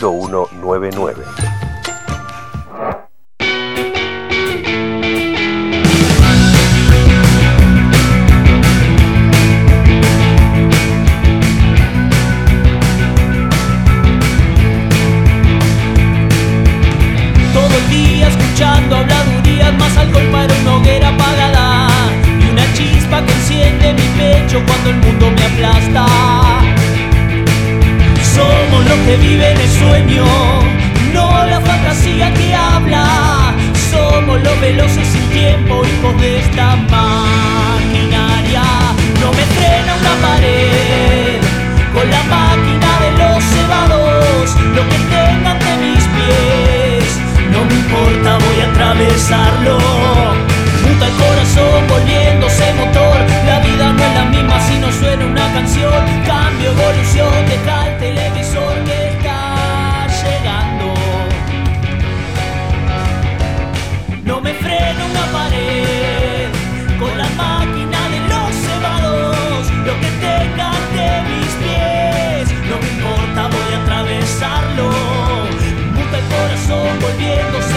0199. No la fantasía que habla. Somos los veloces sin tiempo, hijos de esta maquinaria. No me frena una pared con la máquina de los cebados, lo que tengan de mis pies. No me importa, voy a atravesarlo. Muta el corazón volviéndose motor. La vida no es la misma si no suena una canción. Cambio, evolución, deja corazón volviéndose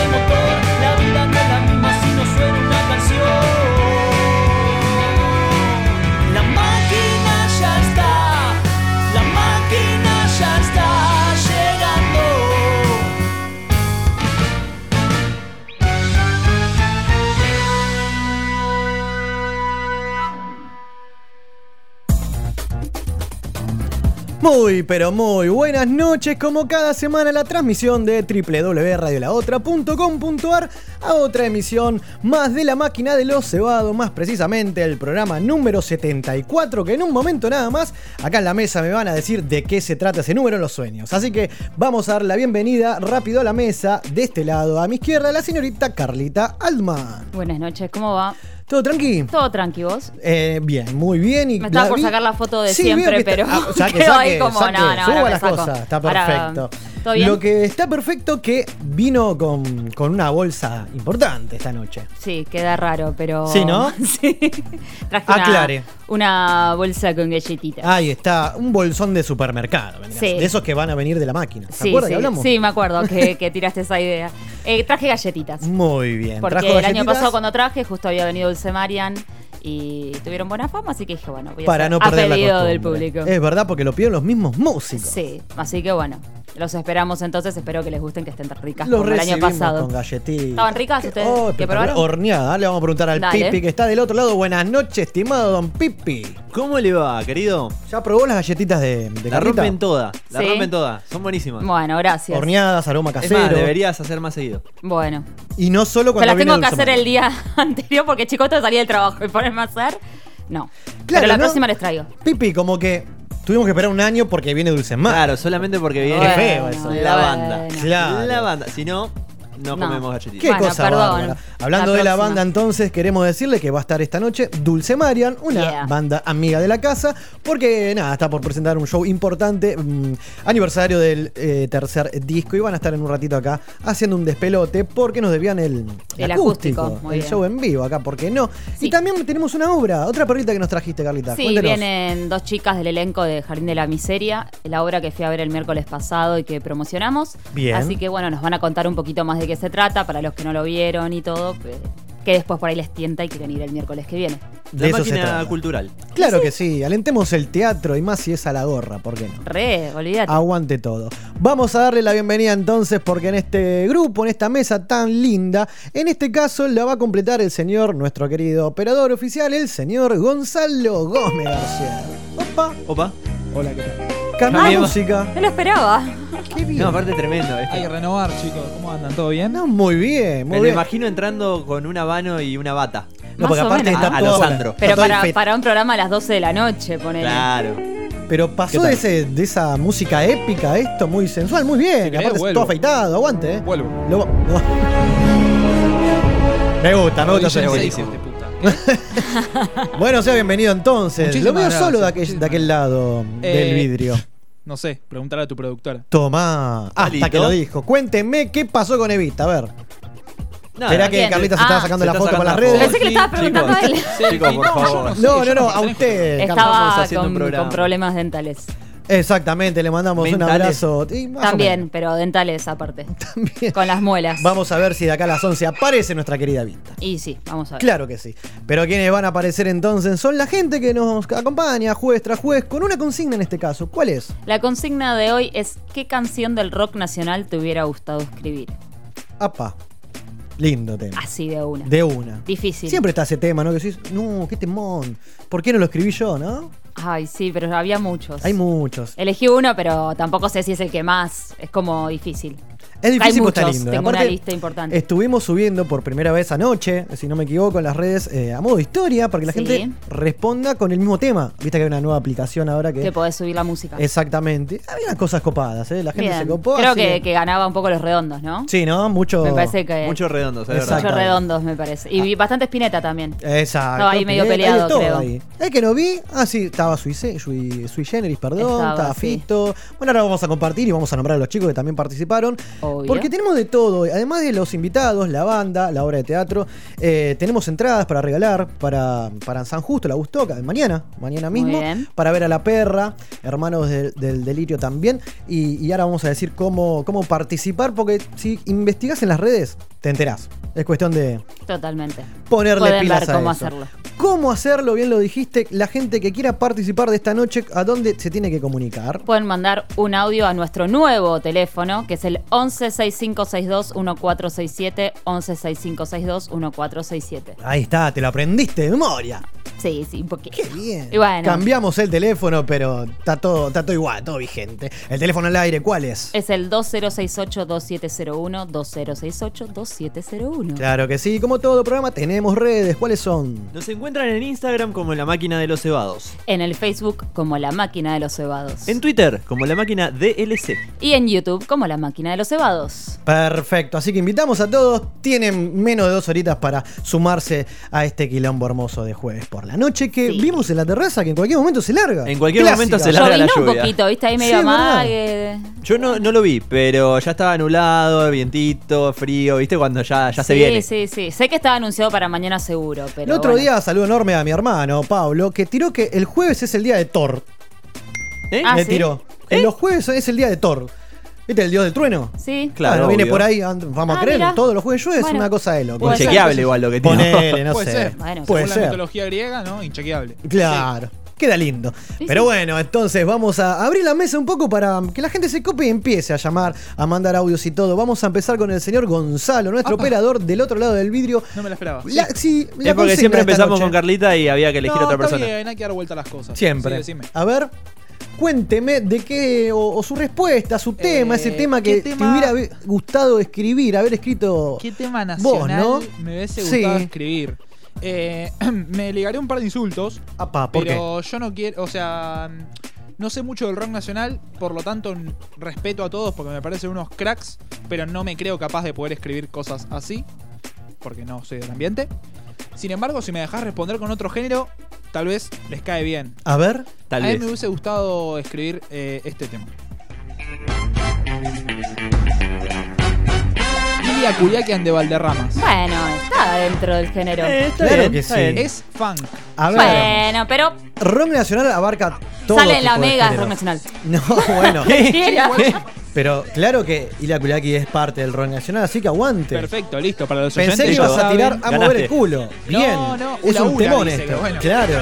Muy, pero muy buenas noches, como cada semana la transmisión de www.radiolaotra.com.ar a otra emisión más de la máquina de los cebados, más precisamente el programa número 74, que en un momento nada más, acá en la mesa me van a decir de qué se trata ese número en los sueños. Así que vamos a dar la bienvenida rápido a la mesa, de este lado a mi izquierda, la señorita Carlita Altman. Buenas noches, ¿cómo va? ¿Todo tranqui? Todo tranqui, vos. Eh, bien, muy bien. Y Me estaba por vi- sacar la foto de Sí, siempre, pero ah, saque, quedó saque, ahí como, saque, no, no, suba ahora las cosas, está Ahora, perfecto. ¿Todo bien? Lo que está perfecto que vino con, con una bolsa importante esta noche. Sí, queda raro, pero... Sí, ¿no? sí. Traje una- Aclare. Una, bolsa con galletitas. Ahí está, un bolsón de supermercado, Sí. de esos que van a venir de la máquina. ¿Se sí, acuerdan sí, que hablamos? sí, me acuerdo que, que tiraste esa idea. Eh, traje galletitas. Muy bien. Porque el año pasado cuando traje justo había venido Dulce Marian y tuvieron buena fama, así que dije, bueno, voy a para hacer no a perder la pedido costumbre. del público. Es verdad, porque lo piden los mismos músicos. Sí, así que bueno, los esperamos entonces, espero que les gusten, que estén tan ricas Los como el año recibimos pasado. con galletitas. ¿Estaban ricas ¿Qué- ustedes? Oh, ¿Qué espectacular. probaron? Horneada. Le vamos a preguntar al Dale. Pipi que está del otro lado. Buenas noches, estimado don Pipi. ¿Cómo le va, querido? ¿Ya probó las galletitas de, de La Carlita? rompen toda, la Sí. rompen toda. Son buenísimas. Bueno, gracias. Horneadas, aroma Es casero. más, deberías hacer más seguido. Bueno, Y no solo pero cuando las viene tengo que Dulce hacer María. el día anterior porque chicote salía del trabajo y ponerme a hacer. No. Claro, pero la ¿no? próxima les traigo. Pipi, como que tuvimos que esperar un año porque viene Dulce Mar. Claro, solamente porque viene Qué feo eso. la banda. bueno. Claro. La banda. Si no, no, No. comemos Qué galletitas. Bueno, cosa perdón. bárbara. Hablando La de la próxima. banda, entonces queremos decirle que va a estar esta noche Dulce Marian, una Yeah. banda amiga de la casa, porque nada, está por presentar un show importante, mm, aniversario del eh, tercer disco, y van a estar en un ratito acá haciendo un despelote porque nos debían el, El acústico, muy el bien. show en vivo acá, ¿por qué no? Sí. Y también tenemos una obra, otra perrita que nos trajiste, Carlita. Sí, Cuéntenos. vienen dos chicas del elenco de Jardín de la Miseria, la obra que fui a ver el miércoles pasado y que promocionamos. Bien. Así que bueno, nos van a contar un poquito más de qué se trata, para los que no lo vieron y todo, que, que después por ahí les tienta y quieren ir el miércoles que viene. De La eso se máquina trata. cultural. Claro que sí, alentemos el teatro y más si es a la gorra, ¿por qué no? Re, olvídate. Aguante todo. Vamos a darle la bienvenida entonces porque en este grupo, en esta mesa tan linda, en este caso la va a completar el señor, nuestro querido operador oficial, el señor Gonzalo Gómez García. Opa. Opa. Hola, ¿qué tal? Cambia música. No lo esperaba. Qué bien. No, aparte tremendo. Hay que renovar, chicos. ¿Cómo andan? ¿Todo bien? No, muy bien, Me muy lo bien. imagino entrando con un habano y una bata. No, Más porque o aparte menos. está A- a todo- los Sandro. está Pero todo para, para un programa a las 12 de la noche, ponele. Claro. Pero pasó ¿Qué de, ese, de esa música épica a esto, muy sensual, muy bien. Querés, aparte vuelvo. todo afeitado, aguante, eh. Vuelvo. Lo- lo- Me gusta, me gusta. ese de puta. Bueno, sea bienvenido entonces. Muchísimas Lo veo gracias, solo de aquel, muchísimas de aquel lado Eh, del vidrio. No sé, preguntar a tu productora. Tomá. Hasta que lo dijo. Cuénteme qué pasó con Evita. A ver. Nada. Espera que. Carlita se Ah, estaba sacando Se la foto con las sacando la redes. Pensé que le estaba preguntando a él. Chicos, por favor. No, no, no, no a usted. Estaba haciendo un con, programa. con problemas dentales. Exactamente, le mandamos un abrazo. y más o También, pero dentales aparte. También. Con las muelas. Vamos a ver si de acá a las 11 aparece nuestra querida Vista. Y sí, vamos a ver. Claro que sí. Pero quienes van a aparecer entonces son la gente que nos acompaña, juez tras juez, con una consigna en este caso. ¿Cuál es? La consigna de hoy es ¿qué canción del rock nacional te hubiera gustado escribir? Apa. Lindo tema. Así de una. De una. Difícil. Siempre está ese tema, ¿no? Que decís, no, qué temón. ¿Por qué no lo escribí yo, no? Ay, sí, pero había muchos. Hay muchos. Elegí uno, pero tampoco sé si es el que más. Es como difícil. Es difícil, pero está lindo. tengo Aparte, una lista importante. Estuvimos subiendo por primera vez anoche, si no me equivoco, en las redes eh, a modo historia, para que la Sí. gente responda con el mismo tema. Viste que hay una nueva aplicación ahora que. Que podés subir la música. Exactamente. Había unas cosas copadas, ¿eh? La gente Bien. se copó. Creo así que, que ganaba un poco los redondos, ¿no? Sí, ¿no? Mucho. Me parece que. Muchos redondos, es verdad. Muchos redondos, me parece. Y vi bastante espineta también. Exacto. Estaba ahí medio Hay de peleado, todo creo. ahí. El que no vi, ah, sí, estaba Sui, Sui, Sui Generis, perdón, Estaba, estaba, sí. Fito. Bueno, ahora vamos a compartir y vamos a nombrar a los chicos que también participaron. Obvio. Porque tenemos de todo, además de los invitados, la banda, la obra de teatro, eh, tenemos entradas para regalar para, para San Justo, la Bustoca, mañana, mañana mismo, para ver a la perra, hermanos del, del delirio también. Y, y ahora vamos a decir cómo, cómo participar, porque si investigas en las redes, te enterás. Es cuestión de Totalmente. ponerle Pueden pilas ver a cómo eso. hacerlo. ¿Cómo hacerlo? Bien lo dijiste. La gente que quiera participar de esta noche, ¿a dónde se tiene que comunicar? Pueden mandar un audio a nuestro nuevo teléfono, que es el 1165621467, 1165621467. Ahí está, te lo aprendiste de memoria. Sí, sí, un poquito. Qué bien. Y bueno. Cambiamos el teléfono, pero está todo, está todo igual, todo vigente. El teléfono al aire, ¿cuál es? Es el 2068-2701, 2068-2701. Claro que sí, como todo programa, tenemos redes. ¿Cuáles son? Nos encuentran en Instagram como la máquina de los cebados. En el Facebook como La Máquina de los Cebados. En Twitter como la máquina DLC. Y en YouTube como La Máquina de los Cebados. Perfecto, así que invitamos a todos. Tienen menos de dos horitas para sumarse a este quilombo hermoso de jueves por la noche que Sí. vimos en la terraza que en cualquier momento se larga. En cualquier momento se larga. la Llovinó un lluvia. poquito, ¿viste? Ahí Sí, medio amague. Yo no, no lo vi, pero ya estaba anulado, vientito, frío, ¿viste? Cuando ya, ya se sí, viene. sí, sí. Sé que estaba anunciado para mañana seguro, pero. El otro bueno. día saludo enorme a mi hermano Pablo, que tiró que el jueves es el día de Thor. ¿Eh? Ah, Me ¿sí? tiró. En los jueves es el día de Thor. ¿Viste el dios del trueno? Sí. Claro, Bueno, viene obvio. por ahí, and- vamos Ah, a creer, mirá. todos los jueves llueve, es Bueno, una cosa de loco. puede ser. Inchequeable igual lo que tiene. Ponele, no Puede sé. ser. Bueno, Puede Según la ser. mitología griega, ¿no? Inchequeable. Claro. Queda lindo. Sí, Pero sí. bueno, entonces vamos a abrir la mesa un poco para que la gente se cope y empiece a llamar, a mandar audios y todo. Vamos a empezar con el señor Gonzalo, nuestro Apa. operador del otro lado del vidrio. No me la esperaba. La- sí, la Es porque consigna siempre esta empezamos noche. con Carlita y había que elegir no, otra está persona. bien, hay que dar vuelta a las cosas. Siempre. Sí, decime. a ver, cuénteme de qué, o, o su respuesta, su tema, Eh, ese tema ¿qué que te tema? hubiera ve- gustado escribir, haber escrito. ¿Qué tema Vos, nacional ¿no? me hubiese Sí. gustado escribir? Eh, me ligaré un par de insultos, Apa, ¿por qué? pero yo no quiero, o sea, no sé mucho del rock nacional, por lo tanto respeto a todos porque me parecen unos cracks, pero no me creo capaz de poder escribir cosas así, porque no soy del ambiente. Sin embargo, si me dejas responder con otro género, tal vez les cae bien. A ver, Tal a mí vez. me hubiese gustado escribir eh, este tema. Lilia Curiaquian de Valderramas. Bueno, está dentro del género. Eh, está Claro bien, que está sí. bien. Es funk. a ver. Bueno, pero Rock Nacional abarca todo. sale en la mega rock nacional. No, bueno. Cualquiera. Pero claro que Ila Kulaki es parte del rock nacional, así que aguante. Perfecto, listo. Para los Pensé oyentes que ibas a tirar a mover el culo. Bien. No, no, es un temón esto. bueno. Claro.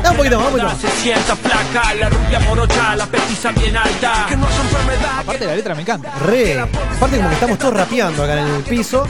Da un poquito más, un poquito más. Se sienta flaca, la rubia morocha, la petiza bien alta. Que no es enfermedad. Aparte la letra me encanta. Re. Aparte como que estamos todos rapeando acá en el piso.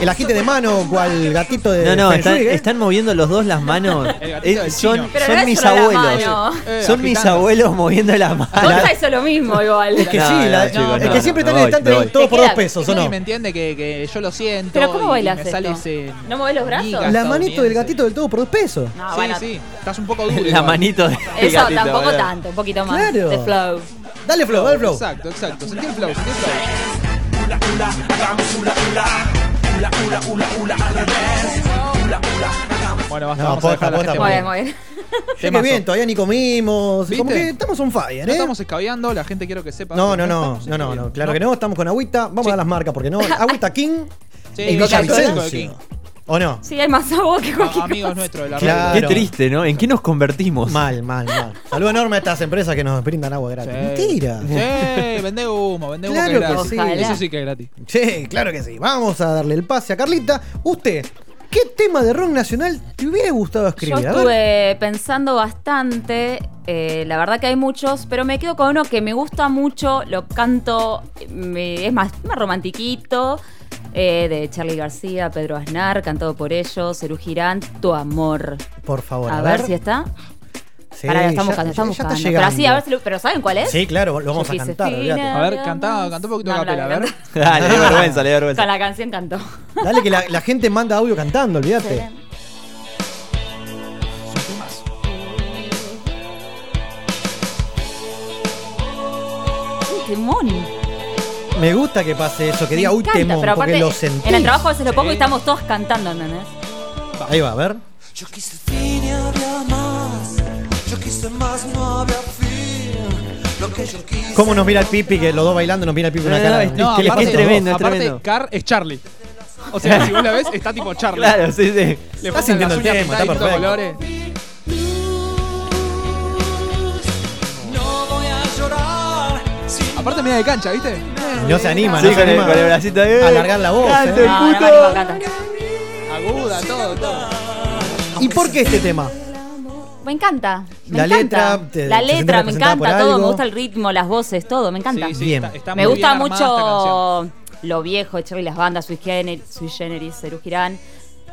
El agite de mano cual gatito de No, no, están, ¿eh? están moviendo los dos las manos. El Eh, del son. Pero son no es mis abuelos. mano. Eh, son mis abuelos moviendo las manos. Gonza hizo lo mismo igual. Es que No, sí, no, la- chicos, es no, que siempre no, están en el estante me voy. todo Te por queda- dos pesos, ¿o no? me entiende que, que yo lo siento. Pero ¿cómo bailas ese ¿No mueves los brazos? La manito del gatito del todo por dos pesos. No, sí, bueno. sí. Estás un poco duro. La manito de Eso gatito, tampoco tanto, un poquito más Claro. de flow. Dale flow, dale flow. Exacto, exacto. Sentí el flow, sentí el flow. Ula, ula, ula, ula. Al revés. Ula, ula, hagamos Bueno, basta, No, vamos posta, a dejar a la posta, gente Muy posta. bien, muy bien. Temazo. bien, todavía ni comimos. ¿Viste? Como que estamos on fire, No ¿eh? estamos escabeando, la gente quiero que sepa. No, que no, no, estamos no, no, escabeando. no, claro que no, estamos con agüita, vamos Sí. a dar las marcas, porque no, agüita King Sí, en. Villavicencio. ¿O no? Sí, hay más agua que cualquier A- amigos cosa. nuestros de la Claro. radio. Qué triste, ¿no? ¿En qué nos convertimos? Mal, mal, mal. Saludo enorme a estas empresas que nos brindan agua gratis. Sí. Mentira. Sí, vende humo, vende humo Claro que es que gratis. sí. Eso sí que es gratis. Sí, claro que sí. Vamos a darle el pase a Carlita. Usted, ¿qué tema de rock nacional te hubiera gustado Yo escribir? A ver. estuve pensando bastante, eh, la verdad que hay muchos, pero me quedo con uno que me gusta mucho, lo canto, me- es más, más romantiquito, eh, de Charlie García, Pedro Aznar, cantado por ellos, Cerú Girán, Tu Amor. Por favor, A, ver, si está. Sí, Pará, estamos ya- buscando, ya- está. Pero así, a ver si lo- pero ¿saben cuál es? Sí, claro, lo vamos Yo a quise cantar, A ver, cantá, cantá un poquito No, capela, a ver. Dale, le vergüenza, le vergüenza. Con la canción cantó. Dale que la, la gente manda audio cantando, olvídate. Son temas. ¡Qué temón! Me gusta que pase eso, que diga, uy, encanta, temón, pero porque aparte, lo sentí. En el trabajo a veces lo pongo y estamos todos cantando, ¿entendés? Ahí va, a ver. Yo quise fin y había más. Yo quise más, no había fin. Lo que yo quise. ¿Cómo nos mira el pipi? Que los dos bailando nos mira el pipi una No, cara. no, No, ¿Qué les aparte, pasa? tremendo, es aparte, tremendo. Car es Charlie. O sea, si vos la ves, está tipo Charlie. Claro, sí, sí. Le Está sintiendo el tema, está perfecto. colores. Aparte media de cancha, ¿viste? No se anima, Sí, no se con el, anima. con el bracito ahí. a alargar la voz. Cante ¿eh? el No, no, puto. no, no, canta. Aguda, todo, todo. ¿Y por qué este tema? Me encanta. Me La encanta. letra, te- la te sentís letra, me representada encanta todo. algo. Me gusta el ritmo, las voces, todo. Me encanta. Sí, sí, Bien. Está, está me muy gusta bien armada esta canción. mucho lo viejo de Charlie las bandas, Sui Generis, Sui Generis Cerú Girán.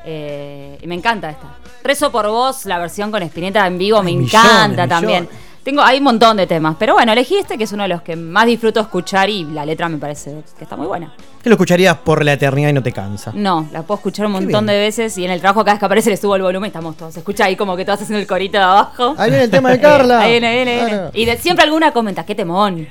Eh, y me encanta esta. Rezo por vos, la versión con Spinetta en vivo, me encanta millones, también. Tengo, hay un montón de temas, pero bueno, elegí este que es uno de los que más disfruto escuchar y la letra me parece que está muy buena. Que lo escucharías por la eternidad y no te cansa. No, la puedo escuchar un Qué montón bien. de veces y en el trabajo cada vez que aparece le subo el volumen y estamos todos. Se escucha ahí como que todos haciendo el corito de abajo. Ahí viene el tema de Carla. Ahí viene, ahí viene, ahí viene. Claro. Y de- siempre alguna comenta, qué temón.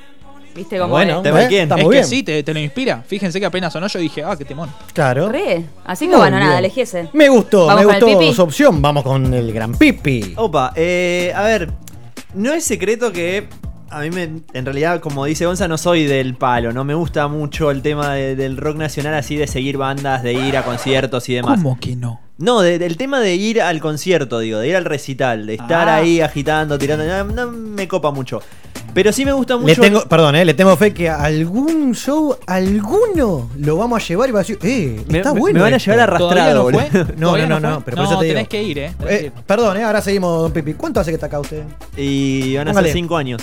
¿Viste cómo Bueno, de ¿eh? Está Es que bien. sí, te, te lo inspira. Fíjense que apenas sonó yo dije, ah, qué temón. Claro. Re. Así que Muy bueno, nada, bien. elegí ese. Me gustó, ¿Vamos me gustó su opción. Vamos con el gran pipi. Opa, eh, a ver, no es secreto que a mí me, en realidad, como dice Gonza, no soy del palo, no me gusta mucho el tema de- del rock nacional así de seguir bandas, de ir a conciertos y demás. ¿Cómo que no? No, de- del tema de ir al concierto, digo, de ir al recital, de estar Ah. ahí agitando, tirando, no, no me copa mucho. Pero sí me gusta mucho. Le tengo, perdón, eh, le tengo fe que algún show, alguno lo vamos a llevar y va a decir, eh, está me- bueno. me van a llevar ¿Todavía arrastrado, no fue? No, ¿Todavía no, no, fue? no, pero por eso te tenés digo. que ir, eh. Tenés que Eh, ir. perdón, eh, ahora seguimos, don Pipi. ¿Cuánto hace que está acá usted? Y van a Póngale. ser cinco años.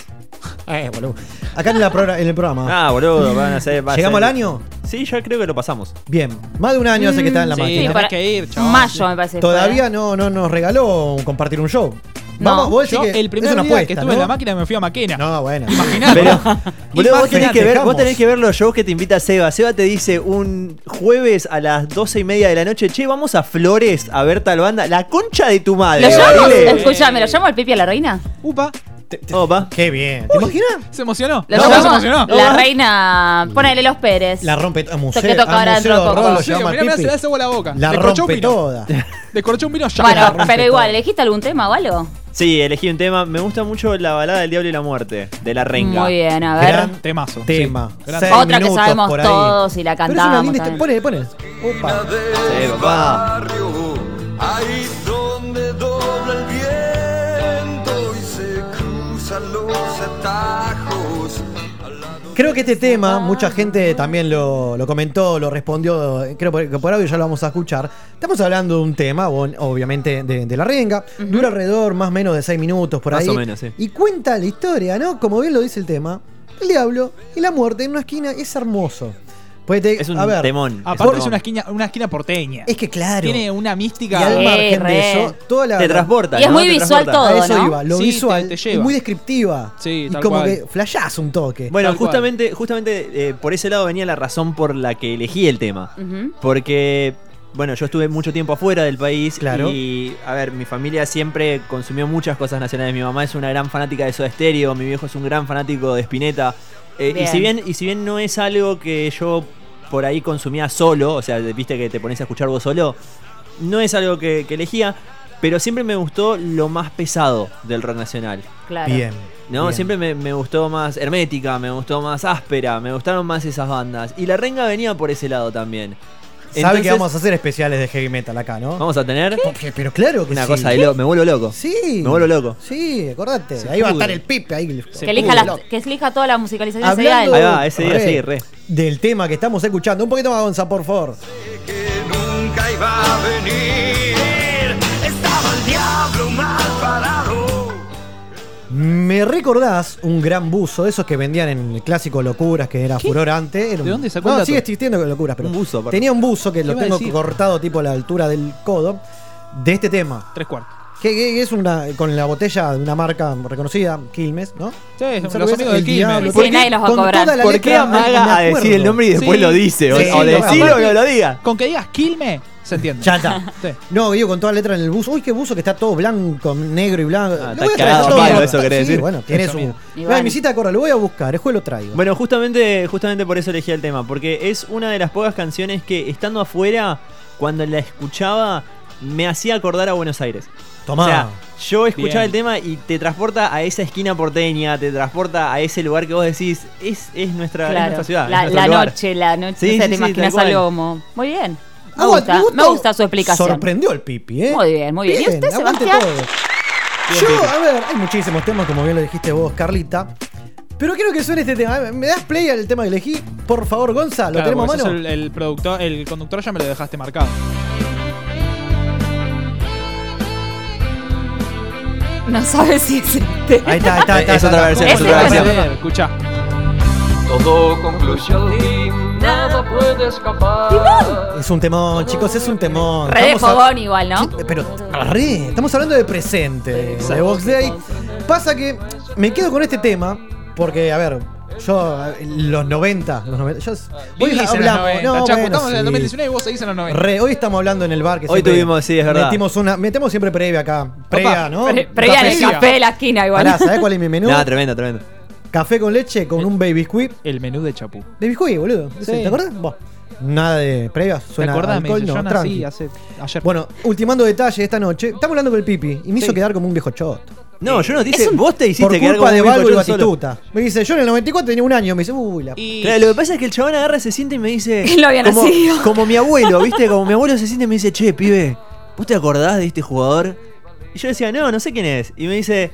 Eh, boludo. Acá en, la en el programa. Ah, boludo, van a ser. va a ¿Llegamos ser- al año? Sí, yo creo que lo pasamos. Bien. Más de un año hace que está en la Sí, máquina. tenés para- que ir, chaval. Mayo me parece. Todavía ¿eh? no, no nos regaló compartir un show. No. Vamos, vos decís Yo, que el primer es una día apuesta, que estuve ¿no? en la máquina me fui a Maquena. No, bueno. Imaginate. Pero, boludo, vos tenés, Imagínate, que ver, vos tenés que ver los shows que te invita Seba. Seba te dice un jueves a las doce y media de la noche, che, vamos a Flores a ver tal banda. La concha de tu madre. ¿Lo llamo? Escuchame, ¿lo llamo al Pipi a la reina? Upa, Te- te- Opa. Qué bien. ¿Te imaginas? se emocionó. ¿Lo No, se emocionó. La reina. Ponele los Pérez. La rompe a museo. Toque toca ahora Pipi. se le hace la boca. La Descorchó un rompe vino. toda. Descorchó un vino ya. Bueno, pero igual. ¿elegiste algún tema o algo? Sí, elegí un tema. Me gusta mucho la balada del diablo y la muerte, de la renga. Muy bien, a ver. Gran Temazo. tema. Sí, gran Seis. Otra que minutos sabemos por ahí. todos y la Pero es una cantamos linda también. Pone. Opa. Sí, papá. Creo que este tema, mucha gente también lo, lo comentó, lo respondió, creo por- que por audio ya lo vamos a escuchar. Estamos hablando de un tema, obviamente, de, de la renga. Dura alrededor más o menos de 6 minutos por Más ahí. o menos, sí. Y cuenta la historia, ¿no? Como bien lo dice el tema. El diablo y la muerte en una esquina es hermoso. Pues te- Es un a ver, temón. Aparte un es una esquina, una esquina porteña. Es que claro. Tiene una y mística. al Eh, margen re. de eso, toda la. Te transporta. Y es ¿no? muy Te visual transporta. A todo, eso ¿no? iba, lo Sí, visual te- te es muy descriptiva. Sí, y tal como cual. que flashás un toque. Bueno, Tal cual. justamente, justamente eh, por ese lado venía la razón por la que elegí el tema. Porque, bueno, yo estuve mucho tiempo afuera del país. Claro. Y, a ver, mi familia siempre consumió muchas cosas nacionales. Mi mamá es una gran fanática de Soda Stereo. Mi viejo es un gran fanático de Spinetta. Eh, y, si bien, y si bien no es algo que yo por ahí consumía solo, o sea, viste que te pones a escuchar vos solo, no es algo que, que elegía. Pero siempre me gustó lo más pesado del rock nacional. Claro. Bien. No, bien. siempre me, me gustó más Hermética, me gustó más Áspera, me gustaron más esas bandas. Y la renga venía por ese lado también. Sabe Entonces- que vamos a hacer especiales de heavy metal acá, ¿no? Vamos a tener Porque- Pero claro que una sí. cosa de loco. Me vuelvo loco. Sí. Me vuelvo loco. Sí, acordate. ahí va a estar el pipe ahí. Se Que elija, las- que elija toda la musicalización Hablando él. Ahí va, ese día sí, re. del tema que estamos escuchando. Un poquito más, Gonza, por favor. que nunca iba a venir. Estaba el diablo mal parado. ¿Me recordás un gran buzo de esos que vendían en el clásico Locuras, que era furor antes? Era un- ¿De dónde sacó el No, dato? sigue existiendo con Locuras, pero Un buzo, aparte. tenía un buzo que lo iba a tengo decir? cortado tipo a la altura del codo de este tema. Tres cuartos. Que, que es una con la botella de una marca reconocida, Quilmes, ¿no? Sí, Un los amigos el Quilmes. diablo. Sí, ¿Por qué? nadie los va a Con cobrar. toda la ¿Por qué letra, amaga a decir el nombre y después Sí. lo dice? O, Sí, o no, decirlo que lo diga. Con que digas Quilme, se entiende. Ya está. Sí. No, digo con toda la letra en el buzo. Uy, qué buzo que está todo blanco, negro y blanco. Ah, está voy a traer cagado todo. palo, eso querés Sí, decir. Bueno, tiene su. No, bueno. mi cita corra, lo voy a buscar, después lo traigo. Bueno, justamente, justamente por eso elegí el tema, porque es una de las pocas canciones que estando afuera, cuando la escuchaba, me hacía acordar a Buenos Aires. Tomá. O sea, yo escuchaba Bien. el tema y te transporta a esa esquina porteña, te transporta a ese lugar que vos decís, es, es nuestra, es nuestra ciudad. La, nuestro la lugar. noche, la noche. Sí, no sé, sí, te sí, imaginas tal cual. algo como. Muy bien. Me gusta, me gusta su explicación. Sorprendió el pipi, ¿eh? Muy bien, muy bien. ¿Y usted, Sebastián? todo. Yo, a ver, hay muchísimos temas, como bien lo dijiste vos, Carlita. Pero quiero que suene este tema. ¿Me das play al tema que elegí? Por favor, Gonza, ¿lo Claro, tenemos a mano? El, el productor, el conductor ya me lo dejaste marcado. No sabes si existe. Ahí está, ahí está, ahí está. Es otra está. versión, es ¿Cómo otra versión. ver? Escuchá. Todo concluye al fin, nada puede escapar. Es un temón, chicos, es un temón. Re de Estamos a- fogón igual, ¿no? Pero, re, estamos hablando de presente, de Box Day. Pasa que me quedo con este tema, porque, a ver, yo, eh, los 90, los 90, yo, hoy Vivís en los hablamos, 90, no, Chaco, bueno, estamos en el sí. 2019 y vos seguís en los 90. Re, hoy estamos hablando en el bar que Hoy tuvimos, sí, es verdad. Metimos una, metemos siempre previa acá. Previa, ¿no? Pre- Previa en el café de la esquina igual. Pará, ¿sabés cuál es mi menú? Nada, tremendo, tremendo. Café con leche con un baby squid. El menú de Chapú. De biscuit, boludo. Sí. ¿Te acordás? Buah, Nada de previas. ¿Te Suena? Me alcohol, no, yo nací hace, ayer. Bueno, ultimando detalle esta noche. Estamos hablando con el Pipi y me hizo Sí. quedar como un viejo choto. No, yo no te hice, Es un- vos te hiciste Por quedar culpa de un Valvo y bizcochudo solo. Batistuta. Me dice, yo en el 94 tenía un año. Me dice, uy, la. Y Claro, lo que pasa es que el chabón agarra, se siente y me dice. Él no había como, nacido. como mi abuelo, ¿viste? Como mi abuelo se siente y me dice, che, pibe, ¿vos te acordás de este jugador? Y yo decía, no, no sé quién es. Y me dice,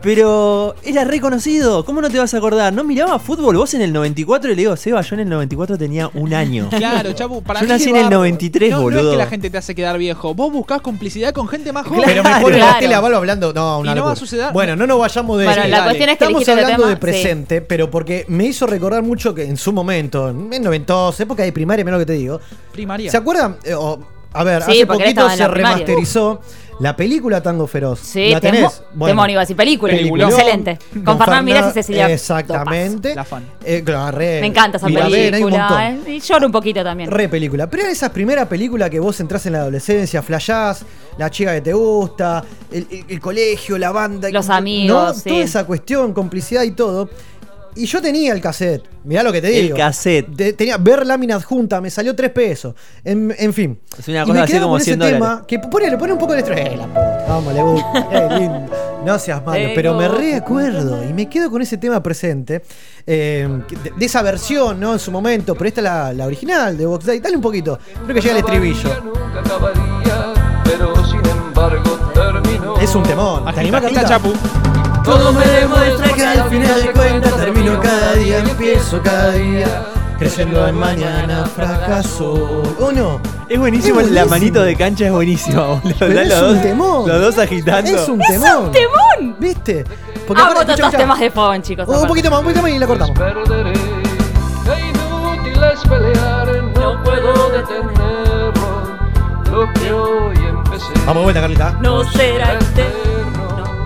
pero era reconocido, ¿cómo no te vas a acordar? ¿No miraba fútbol vos en el 94? Y le digo, Seba, yo en el 94 tenía un año. Claro, Chapu, para Yo mí nací en el va- 93, no, No boludo. es que la gente te hace quedar viejo. Vos buscás complicidad con gente más joven. Pero me pone la tele a hablando. No, una Y no va a suceder. Bueno, no nos vayamos de Bueno, eso. la dale. cuestión es que Estamos hablando tema. de presente, pero porque me hizo recordar mucho que en su momento, en 92, época de primaria, menos lo que te digo. Primaria. ¿Se acuerdan? Eh, a ver, Sí, hace poquito se primaria. La película Tango Feroz. Sí, ¿La tenés? temón iba a decir película. Peliculón, Excelente. Con, Fernán Mirás y Cecilia. Exactamente. La fan. Eh, claro, re- Me encanta esa Mira, ven, hay un montón. película. eh, Y lloro un poquito también. Re película. Pero era esa primera película que vos entrás en la adolescencia, flashás, la chica que te gusta, el, el- el colegio, la banda. Los ¿no? amigos, sí. Toda esa cuestión, complicidad y todo. Y yo tenía el cassette. Mirá lo que te El digo. cassette. De- tenía ver lámina adjunta, me salió 3 pesos. En, en fin. Es una Y cosa me así como con ese 100 dólares. tema que pone, le pone un poco de estrés. Eh, la puta, vamos, le gusta. Eh, lindo. No seas malo. Tengo Pero me reacuerdo y me quedo con ese tema presente. eh, de, de esa versión, ¿no? En su momento. Pero esta es la, la original de Box Day. Dale un poquito. Creo que llega el estribillo. Nunca acabaría, pero sin embargo terminó. Es un temón. ¿Te animás? Chapu. Todo me demuestra que al final de cuentas termino cada día, empiezo cada día. Creciendo en mañana fracaso. ¿O no? Es buenísimo, Es la buenísimo. manito de cancha es buenísima, boludo. Pero Están es los un dos- temón. Los dos agitando. Es un temón. temón! ¿Viste? Amo aparte, escucha. temas de Fogón, chicos. Un aparte. poquito más, un poquito más y la cortamos. perderé. Qué inútil es pelear, no puedo detenerlo. Lo que hoy empecé. Vamos de vuelta, Carlita. No será eterno.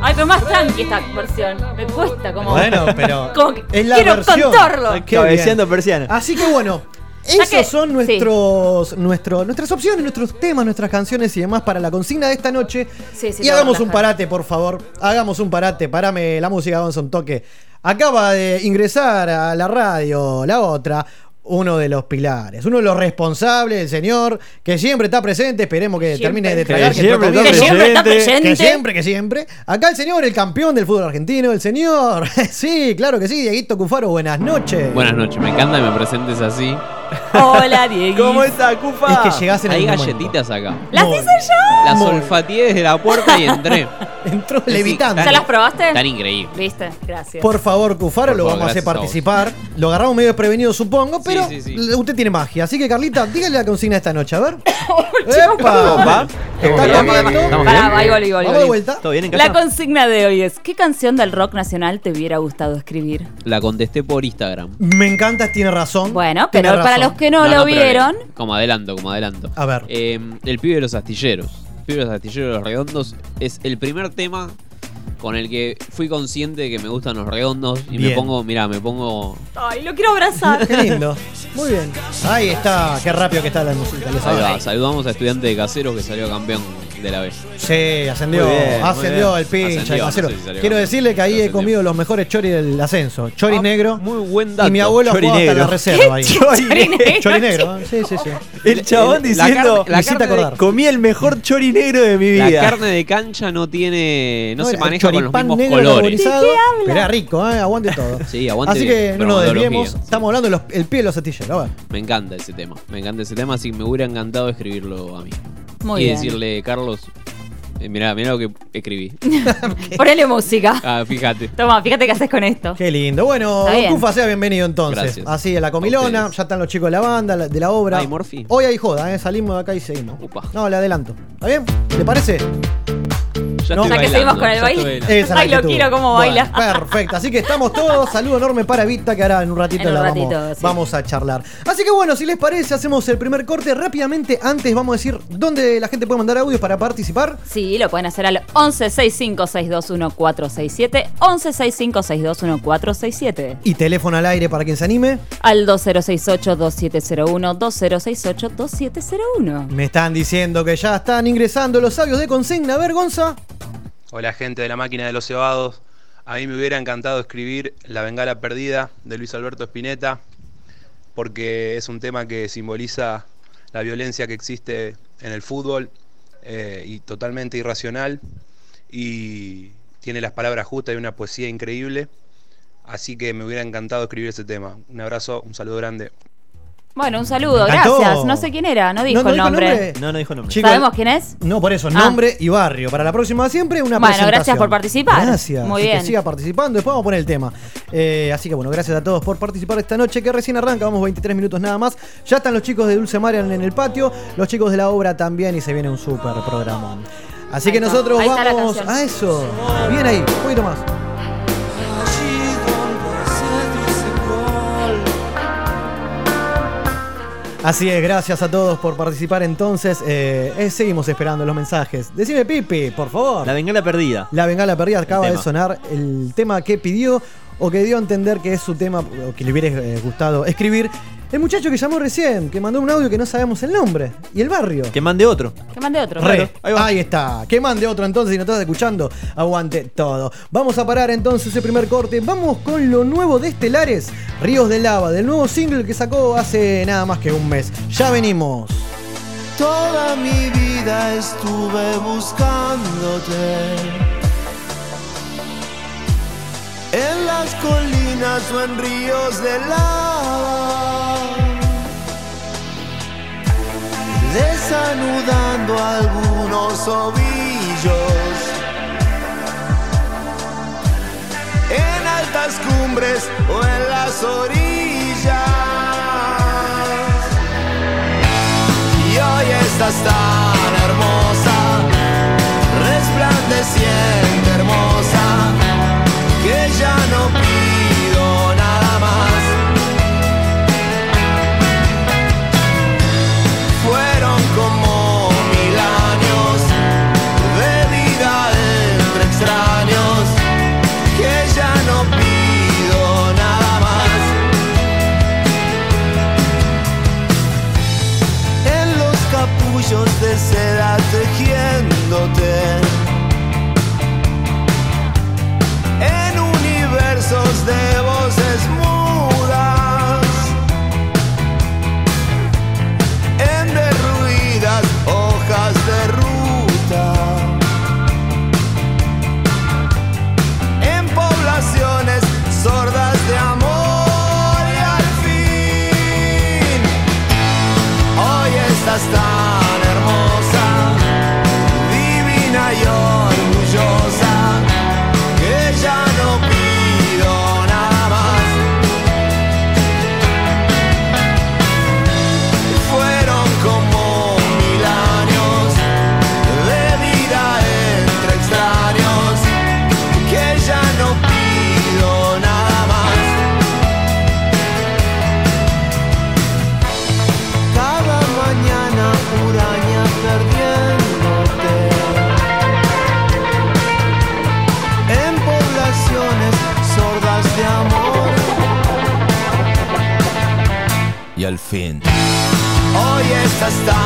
Ay, pero más tranqui esta versión. Me cuesta como. Bueno, pero Como que es la quiero versión. contarlo. Cabeceando persiana. Así que bueno, esos que- son sí. nuestros, nuestro- nuestras opciones, nuestros temas, nuestras canciones y demás para la consigna de esta noche. Sí, sí, y hagamos un parate, por favor. Hagamos un parate. Parame la música, vamos a un toque. Acaba de ingresar a la radio, la otra. Uno de los pilares, uno de los responsables, el señor, que siempre está presente, esperemos que Siempre. termine de Que tragar. siempre entró está Que siempre está presente. Que siempre, que siempre. Acá el señor, el campeón del fútbol argentino, el señor. Sí, claro que sí, Dieguito Cufaro, buenas noches. Buenas noches, me encanta que me presentes así. Hola, Diego. ¿Cómo está, Cufa? Es que llegás en Hay momento. galletitas acá. ¿Las Muy hice yo? Las Muy olfateé desde la puerta y entré. Entró Sí, levitando. ¿Ya las probaste? Tan increíble. ¿Viste? Gracias. Por favor, Cufaro, Por lo favor, vamos a hacer gracias a vos. participar. Lo agarramos medio desprevenido, supongo, pero sí, sí. l- usted tiene magia. Así que, Carlita, dígale la consigna de esta noche, a ver. ¡Epa! Está bien? comiendo. ¿Estamos Pará, bien? ahí volví, volví, Vamos de volví. vuelta. ¿Todo bien en casa? La consigna de hoy es: ¿Qué canción del rock nacional te hubiera gustado escribir? La contesté por Instagram. Me encanta, tiene razón. Bueno, Tiene pero para razón. los que no, lo pero vieron, Como adelanto, como adelanto. A ver. Eh, el pibe de los astilleros. El pibe de los astilleros de los redondos es el primer tema con el que fui consciente de que me gustan los redondos. Y Bien. me pongo, mirá, me pongo. Ay, lo quiero abrazar. Qué lindo. Muy bien. Ahí está. Qué rápido que está la música. les Ahí aviso. va, saludamos a estudiante de caseros que salió campeón de la B. Sí, ascendió. Muy bien, muy ascendió bien. el pinche, no sé si Quiero campeón. decirle que ahí he comido los mejores choris del ascenso. Chori Ah, negro. Muy buen dato. Y mi abuelo Chori jugaba hasta la negro. reserva ahí. Chori negro. Chori negro. Sí, sí, sí. El chabón La diciendo, carne- la carne de- acordar. comí el mejor chori negro de mi La vida. carne de cancha no tiene. No, se era maneja con los mismos negro colores. carbonizado, Pero era rico, ¿eh? aguante todo. Sí, aguante Así que no nos desviemos. Estamos hablando del el pie de los astilleros. Me encanta ese tema. Me encanta ese tema, así que me hubiera encantado escribirlo a mí. Muy y bien. decirle, Carlos, eh, mirá, mirá lo que escribí. Ponele música. Ah, fíjate. Toma, fíjate qué haces con esto. Qué lindo. Bueno, Está bien. Cufa, sea bienvenido entonces. Gracias. Así, en la A comilona, ya están los chicos de la banda, la- de la obra. Ay, Morphy. Hoy hay joda, ¿eh? salimos de acá y seguimos. Upa. No, le adelanto. ¿Está bien? ¿Le parece? Ya No. estoy Ya que seguimos con el baile. Esa Ay, lo quiero cómo Bueno, baila. Perfecto. Así que estamos todos. Saludo enorme para Vita, que ahora en un ratito En un la ratito, vamos, sí. vamos a charlar. Así que bueno, si les parece, hacemos el primer corte rápidamente. Antes vamos a decir dónde la gente puede mandar audios para participar. Sí, lo pueden hacer al 1165621467, 1165621467, Y teléfono al aire para quien se anime. al 2068-2701, 2068-2701. Me están diciendo que ya están ingresando los audios de consigna. A ver, Gonza. Hola gente de la máquina de los cebados. A mí me hubiera encantado escribir La Bengala Perdida de Luis Alberto Spinetta, porque es un tema que simboliza la violencia que existe en el fútbol eh, y totalmente irracional y tiene las palabras justas y una poesía increíble. Así que me hubiera encantado escribir ese tema. Un abrazo, un saludo grande. Bueno, un saludo, encantó. gracias. No sé quién era, no dijo ¿No- no el dijo nombre. nombre? No, no dijo nombre. Chicos, ¿Sabemos quién es? No, por eso, Ah. nombre y barrio. Para la próxima siempre una Bueno, presentación. gracias por participar. Gracias. Muy Así que bien. siga participando. Después vamos a poner el tema. Eh, así que bueno, gracias a todos por participar esta noche que recién arranca. Vamos 23 minutos nada más. Ya están los chicos de Dulce Marian en el patio. Los chicos de la obra también. Y se viene un súper programa. Así Ahí que está. nosotros Ahí vamos a eso. Bien ahí, un poquito más. Así es, gracias a todos por participar entonces. Eh, eh, seguimos esperando los mensajes. Decime, Pipi, por favor. La bengala perdida. La Bengala Perdida acaba de sonar el tema que pidió o que dio a entender que es su tema o que le hubiera eh, gustado escribir. El muchacho que llamó recién, que mandó un audio que no sabemos el nombre y el barrio. Que mande otro. Que mande otro. Re, ahí ahí, está. Que mande otro entonces si no estás escuchando. Aguante todo. Vamos a parar entonces ese primer corte. Vamos con lo nuevo de Estelares, Ríos de Lava, del nuevo single que sacó hace nada más que un mes. Ya venimos. Toda mi vida estuve buscándote. En las colinas o en ríos de lava. Desanudando algunos ovillos. En altas cumbres o en las orillas. Y hoy estás tan hermosa, resplandeciente ya no pido nada más. Fueron como mil años de vida entre extraños, que ya no pido nada más. en los capullos de seda tejiéndote. Hoy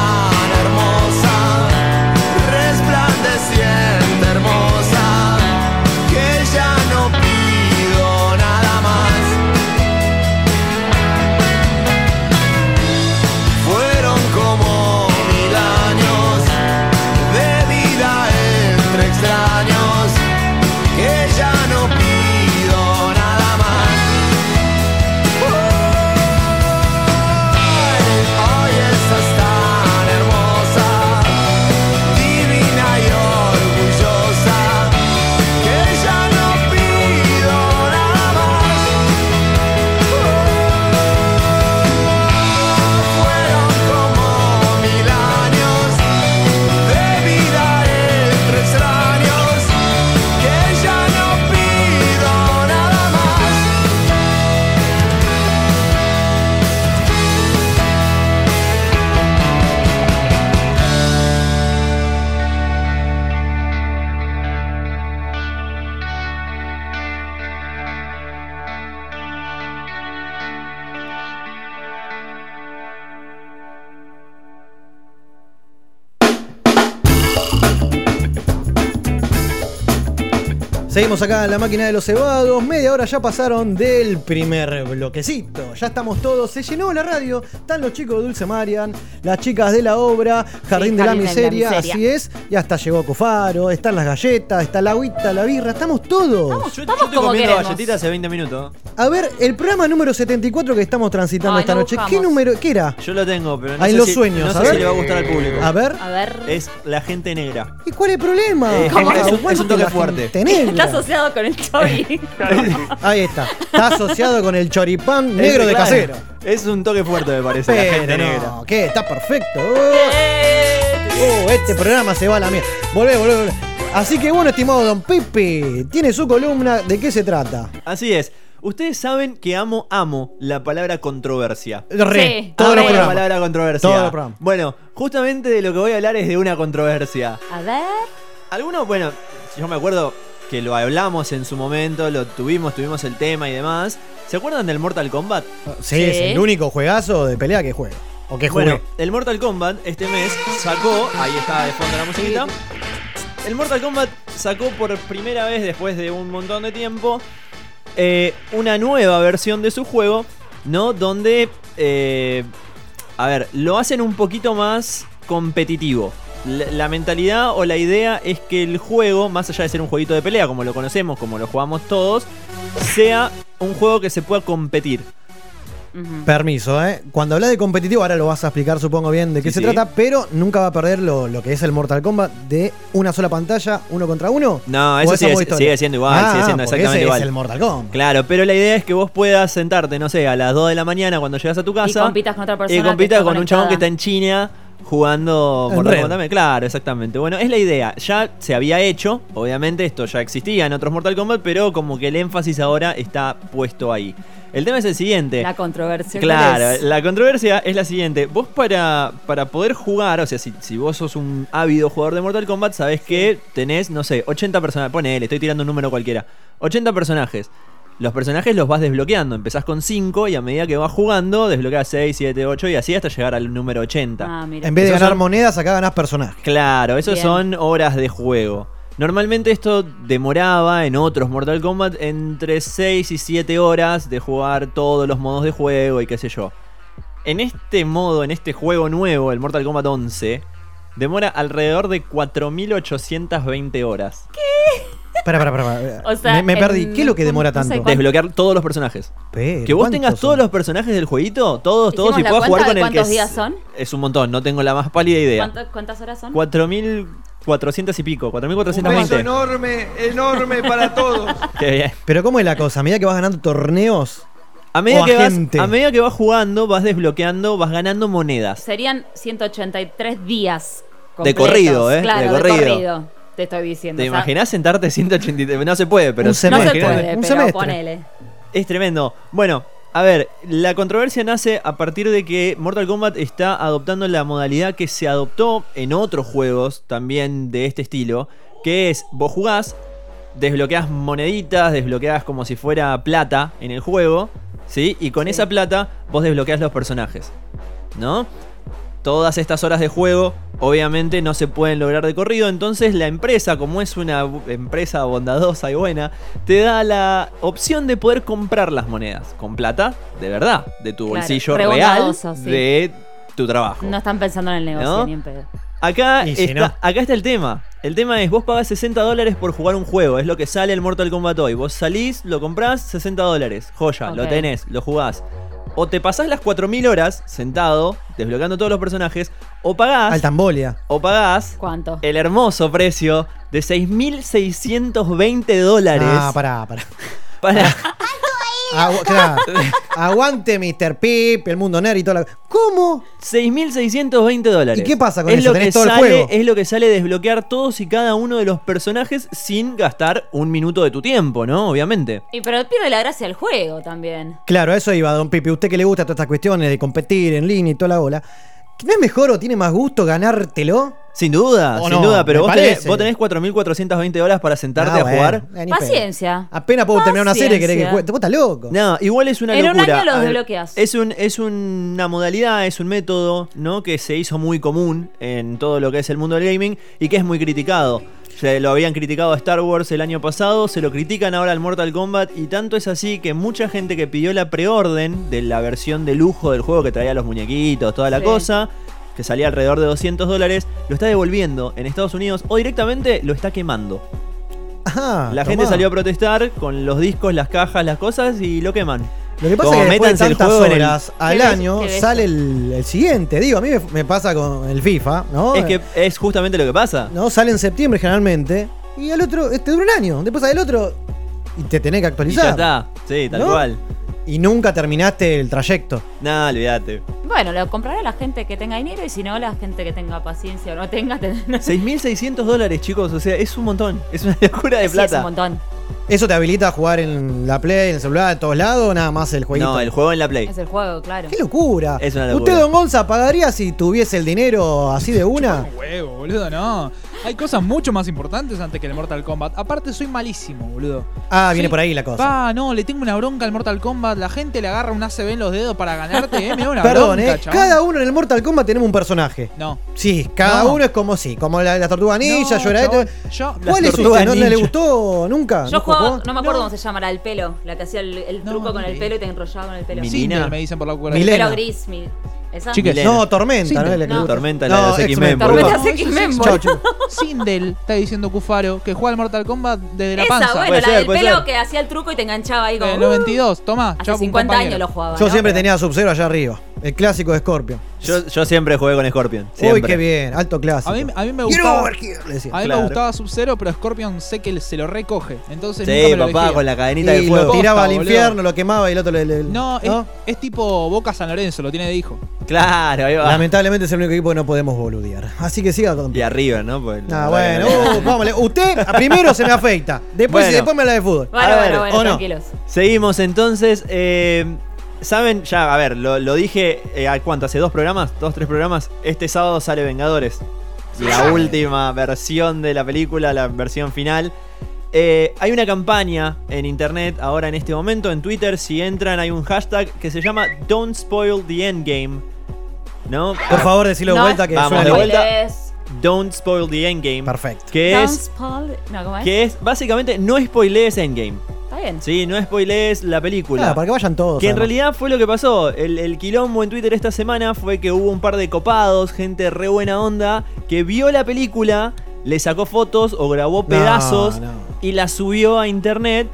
Seguimos acá en la máquina de los cebados. Media hora ya pasaron del primer bloquecito. Ya estamos todos. Se llenó la radio. Están los chicos de Dulce Marian, las chicas de la obra, Jardín de la Jardín de la Miseria. Así es. Y hasta llegó Cufaro. Están las galletas, está la agüita, la birra. Estamos todos. Yo, Estamos yo estoy como comiendo queremos. galletitas hace 20 minutos. A ver, el programa número 74 que estamos transitando Ay, esta no noche. ¿Qué número? ¿Qué era? Yo lo tengo, pero no Ah, en sé los si, sueños, no a sé si ver. le va a gustar al público. A ver. A ver. Es la gente negra. ¿Y cuál es el problema? Eh, ¿Cómo es, un, Aguante es un toque la fuerte. gente negra. Está asociado con el Chori. Ahí está. Está asociado con el choripán negro Es- de claro, casero. Es un toque fuerte, me parece, la gente Pero negra. no, ¿qué? Está perfecto. Oh, este programa se va a la mierda. Volvé, volvé, volvé. Así que bueno, estimado Don Pepe, tiene su columna. ¿De qué se trata? Así es. Ustedes saben que amo, amo la palabra controversia. Re, Sí, re. los Amo la palabra controversia. Programas. Bueno, justamente de lo que voy a hablar es de una controversia. A ver. Algunos, bueno, yo me acuerdo que lo hablamos en su momento, lo tuvimos, tuvimos el tema y demás. ¿Se acuerdan del Mortal Kombat? Sí, es Sí. el único juegazo de pelea que juego. O que jugué. Bueno, el Mortal Kombat este mes sacó, ahí está de fondo la musiquita. El Mortal Kombat sacó por primera vez después de un montón de tiempo eh, una nueva versión de su juego, ¿no? Donde, eh, a ver, lo hacen un poquito más competitivo. La, la mentalidad o la idea es que el juego, más allá de ser un jueguito de pelea, como lo conocemos, como lo jugamos todos, sea un juego que se pueda competir. Permiso, ¿eh? Cuando hablas de competitivo, ahora lo vas a explicar, supongo bien, de qué Sí, se sí. trata, pero nunca va a perder lo, lo que es el Mortal Kombat de una sola pantalla, uno contra uno. No, ¿O eso sigue, siendo igual, Ah, sigue siendo porque exactamente ese igual. es el Mortal Kombat. Claro, pero la idea es que vos puedas sentarte, no sé, a las 2 de la mañana cuando llegas a tu casa. Y compitas con otra persona. Y compitas con un chabón que está en China jugando En Mortal. Kombat también. Claro, exactamente. Bueno, es la idea. Ya se había hecho, obviamente esto ya existía en otros Mortal Kombat, pero como que el énfasis ahora está puesto ahí. El tema es el siguiente. La controversia. ¿cuál Claro, es? la controversia es la siguiente. Vos para, para poder jugar, o sea, si, si vos sos un ávido jugador de Mortal Kombat, sabés que tenés, no sé, 80 personajes. Ponele, estoy tirando un número cualquiera. 80 personajes. Los personajes los vas desbloqueando. Empezás con 5 y a medida que vas jugando, desbloqueas 6, 7, 8 y así hasta llegar al número 80. Ah, mira. En vez de Esos ganar son- monedas, acá ganás personajes. Claro, eso Bien. son horas de juego. Normalmente esto demoraba en otros Mortal Kombat entre 6 y 7 horas de jugar todos los modos de juego y qué sé yo. En este modo, en este juego nuevo, el Mortal Kombat 11, demora alrededor de 4.820 horas. Espera, espera, espera. O sea, me, me en- perdí. ¿Qué es lo que demora no sé tanto? Desbloquear todos los personajes. Pero, Que vos ¿cuántos tengas son? todos los personajes del jueguito, todos, todos, ¿Hicimos y puedas jugar con de el que cuántos es- días son? Es un montón, no tengo la más pálida idea. ¿Cuánto- ¿Cuántas horas son? 4.400 y pico, Un beso 4.420. enorme, enorme para todos. Qué bien. Pero ¿cómo es la cosa? A medida que vas ganando torneos, A medida, O que vas, a medida que vas jugando, vas desbloqueando, vas ganando monedas. Serían 183 días. De completos. corrido, ¿eh? Claro, De de corrido. corrido. Te estoy diciendo. ¿Te o sea, imaginás sentarte 183? No se puede, pero Un No se semestre. puede, Un pero semestre. ponele. es tremendo. Bueno, a ver, la controversia nace a partir de que Mortal Kombat está adoptando la modalidad que se adoptó en otros juegos también de este estilo, que es vos jugás, desbloqueas moneditas, desbloqueas como si fuera plata en el juego, ¿sí? Y con esa plata vos desbloqueás los personajes, ¿no? Todas estas horas de juego, obviamente, no se pueden lograr de corrido. Entonces, la empresa, como es una empresa bondadosa y buena, te da la opción de poder comprar las monedas con plata de verdad, de tu Claro, bolsillo re real, sí. de tu trabajo. No están pensando en el negocio ¿No? ni en pedo. Acá, si está, no. acá está el tema. El tema es, vos pagás 60 dólares por jugar un juego. Es lo que sale el Mortal Kombat hoy. Vos salís, lo comprás, 60 dólares. Joya, lo tenés, lo jugás. O te pasás las 4.000 horas sentado, desbloqueando todos los personajes, o pagás, Altambolia. o pagás ¿Cuánto? el hermoso precio de 6.620 dólares Ah, pará, pará. para... Agu- claro. Aguante Mr. Pip, el mundo nerd y toda la. ¿Cómo? 6.620 dólares. ¿Y qué pasa con es eso? Lo ¿Tenés que todo el sale, juego? Es lo que sale desbloquear todos y cada uno de los personajes sin gastar un minuto de tu tiempo, ¿no? Obviamente. Y pero pierde la gracia el juego también. Claro, eso iba, don Pipi. Usted que le gusta todas estas cuestiones de competir en línea y toda la bola. ¿No es mejor o tiene más gusto ganártelo? Sin duda, ¿O sin no? duda. Pero vos tenés, vos tenés 4.420 horas para sentarte Ah, a bueno, jugar. Paciencia. Apenas puedo terminar una serie, querés que juegue. Vos estás loco. No, igual es una En un locura. año los desbloqueas. Es, un, es una modalidad, es un método, ¿no? Que se hizo muy común en todo lo que es el mundo del gaming y que es muy criticado. Se lo habían criticado a Star Wars el año pasado, se lo critican ahora al Mortal Kombat y tanto es así que mucha gente que pidió la preorden de la versión de lujo del juego que traía los muñequitos, toda la Sí. cosa, que salía alrededor de 200 dólares, lo está devolviendo en Estados Unidos o directamente lo está quemando. Ajá, La tomá. gente salió a protestar con los discos, las cajas, las cosas y lo queman. Lo que pasa Como es que después de tantas en el- horas al año sale el, el siguiente. Digo, a mí me, me pasa con el FIFA, ¿no? Es que es justamente lo que pasa. No, sale en septiembre generalmente. Y al otro, este dura un año. Después sale el otro y te tenés que Y actualizar. ya está. Sí, tal ¿No? cual. Y nunca terminaste el trayecto. No, olvídate. Bueno, lo comprará la gente que tenga dinero y si no, la gente que tenga paciencia o no tenga. te- no sé. 6.600 dólares, chicos. O sea, es un montón. Es una locura de Sí, es un plata. montón. ¿Eso te habilita a jugar en la Play, en el celular, en todos lados o nada más el jueguito? no, el juego en la Play. Es el juego, claro. ¡Qué locura! Es una locura. ¿Usted, don Gonza, pagaría si tuviese el dinero así de una? Un huevo, boludo, no. Hay cosas mucho más importantes antes que el Mortal Kombat. Aparte, soy malísimo, boludo. Ah, viene Sí. por ahí la cosa. Pa, no, le tengo una bronca al Mortal Kombat. La gente le agarra un ACB en los dedos para ganarte, eh. Me da una Perdón, bronca, ¿eh? chabón. Cada uno en el Mortal Kombat tenemos un personaje. No. Sí, cada No. uno es como sí, como la, la tortuga ninja, No, yo era esto. chabón, yo- ¿Cuál Las es usted? tortugas ¿No, no le ninja. gustó nunca? Yo ¿No jugaba, no me acuerdo No. cómo se llama, la del pelo. La que hacía el, el No, truco con el pelo y te enrollaba con el pelo. Me dicen por la cucaracha. Milena. Pelo gris, mi- ¿esa? Chiques, Milena. No, Tormenta, ¿no? es la que- no. Tormenta, la de los X-Men, X-Men. boludo. Tormenta X-Men, sí, boludo. chau, Sindel, está diciendo Cufaro, que juega al Mortal Kombat desde la Esa, panza. bueno, Puede la ser, del puede pelo ser. que hacía el truco y te enganchaba ahí como. En el 92, toma. Hace chau, un 50 compañero. años lo jugaba. Yo ¿no? siempre Pero- tenía Sub-Zero allá arriba. El clásico de Scorpion. Yo, yo siempre jugué con Scorpion. Uy, qué bien, alto clásico. A mí, a mí me gustaba. over here, le decía. A mí Claro. me gustaba Sub-Zero, pero Scorpion sé que se lo recoge. Entonces nunca Sí, me lo papá, elegía. con la cadenita de Y lo fuego. tiraba al Posta, boludo. infierno, lo quemaba y el otro le. le- No, es, es tipo Boca San Lorenzo, lo tiene de hijo. Claro, ahí va. Lamentablemente es el único equipo que no podemos boludear. Así que siga con. Y arriba, ¿no? Pues, Ah, la bueno, uh, vámonos. Usted a- primero se me afeita. Después, Bueno. después me habla de fútbol. Bueno, A bueno, ver, bueno, ¿o no? tranquilos. Seguimos entonces. eh, Saben, ya, a ver, lo, lo dije, eh, ¿a ¿cuánto? ¿Hace dos programas? ¿Dos, tres programas? Este sábado sale Vengadores. La última versión de la película, la versión final. Eh, hay una campaña en internet ahora en este momento, en Twitter, si entran hay un hashtag que se llama Don't Spoil the Endgame. ¿No? Por favor, decilo de No, vuelta que Vamos, suena de bien. vuelta. Don't Spoil the Endgame. Perfecto. Que Don't es, spoil- No, ¿cómo es? que es, básicamente, no spoilees Endgame. Está bien. Sí, no spoilees la película. Claro, para que vayan todos. Que en realidad fue lo que pasó. El, el quilombo en Twitter esta semana fue que hubo un par de copados, gente re buena onda, que vio la película, le sacó fotos o grabó No, pedazos no. y la subió a internet.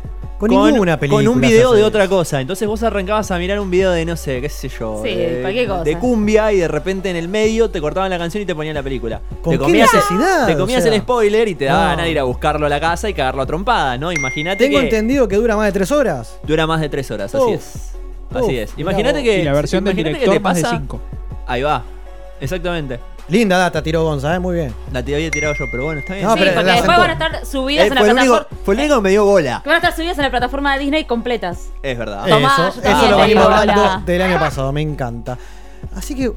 Con ninguna película Con un video de otra cosa. Entonces vos arrancabas a mirar un video de, no sé, qué sé yo. Sí, de, cualquier cosa. de cumbia y de repente en el medio te cortaban la canción y te ponían la película. ¿Con te qué comías, necesidad? Te comías O sea, el spoiler y te daba no. ganas de ir a buscarlo a la casa y cagarlo a trompada, ¿no? Imagínate Tengo que entendido que dura más de tres horas. dura más de tres horas, así Uf. es. Así Uf, es. Imagínate que. Y la versión del imagínate que director te más de 5. Ahí va. Exactamente. Linda data, tiró Gonza, ¿eh? muy bien. La te había tirado yo, pero bueno, está bien. No, sí, pero porque la después sentó. van a estar subidas Eh, en la fue, el único, plataforma. fue el único que me dio bola. Que van a estar subidas en la plataforma de Disney completas. Es verdad. Tomá, eso, yo eso también lo te venimos digo, hablando hola. del año pasado, me encanta. Así que, uh,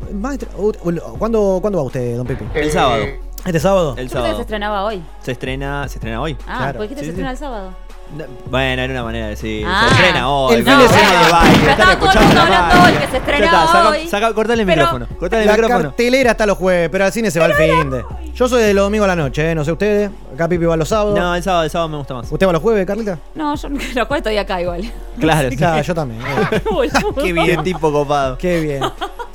¿cuándo, ¿cuándo va usted, don Pipi? El sábado. ¿Este sábado? El Yo creo que se sábado. estrenaba hoy. Se estrena, se estrena hoy. Ah, Claro. ¿por qué te Sí, se sí. estrena el sábado? Bueno, era una manera de decir. Ah. se estrena hoy. El fin de semana. de baile, están estaba todo el escuchando hablando hoy que se estrena está, saca- hoy. saca- cortale el Pero- micrófono. Cortale el La micrófono. cartelera hasta los jueves, pero al cine se va el fin de. Yo soy de los domingos a la noche, ¿eh? no sé ustedes. Acá Pipi va los sábados. No, el sábado, el sábado me gusta más. ¿Usted va los jueves, Carlita? No, yo lo cual estoy acá igual. Claro, sí. Claro, yo también. eh. Qué bien, tipo copado. Qué bien.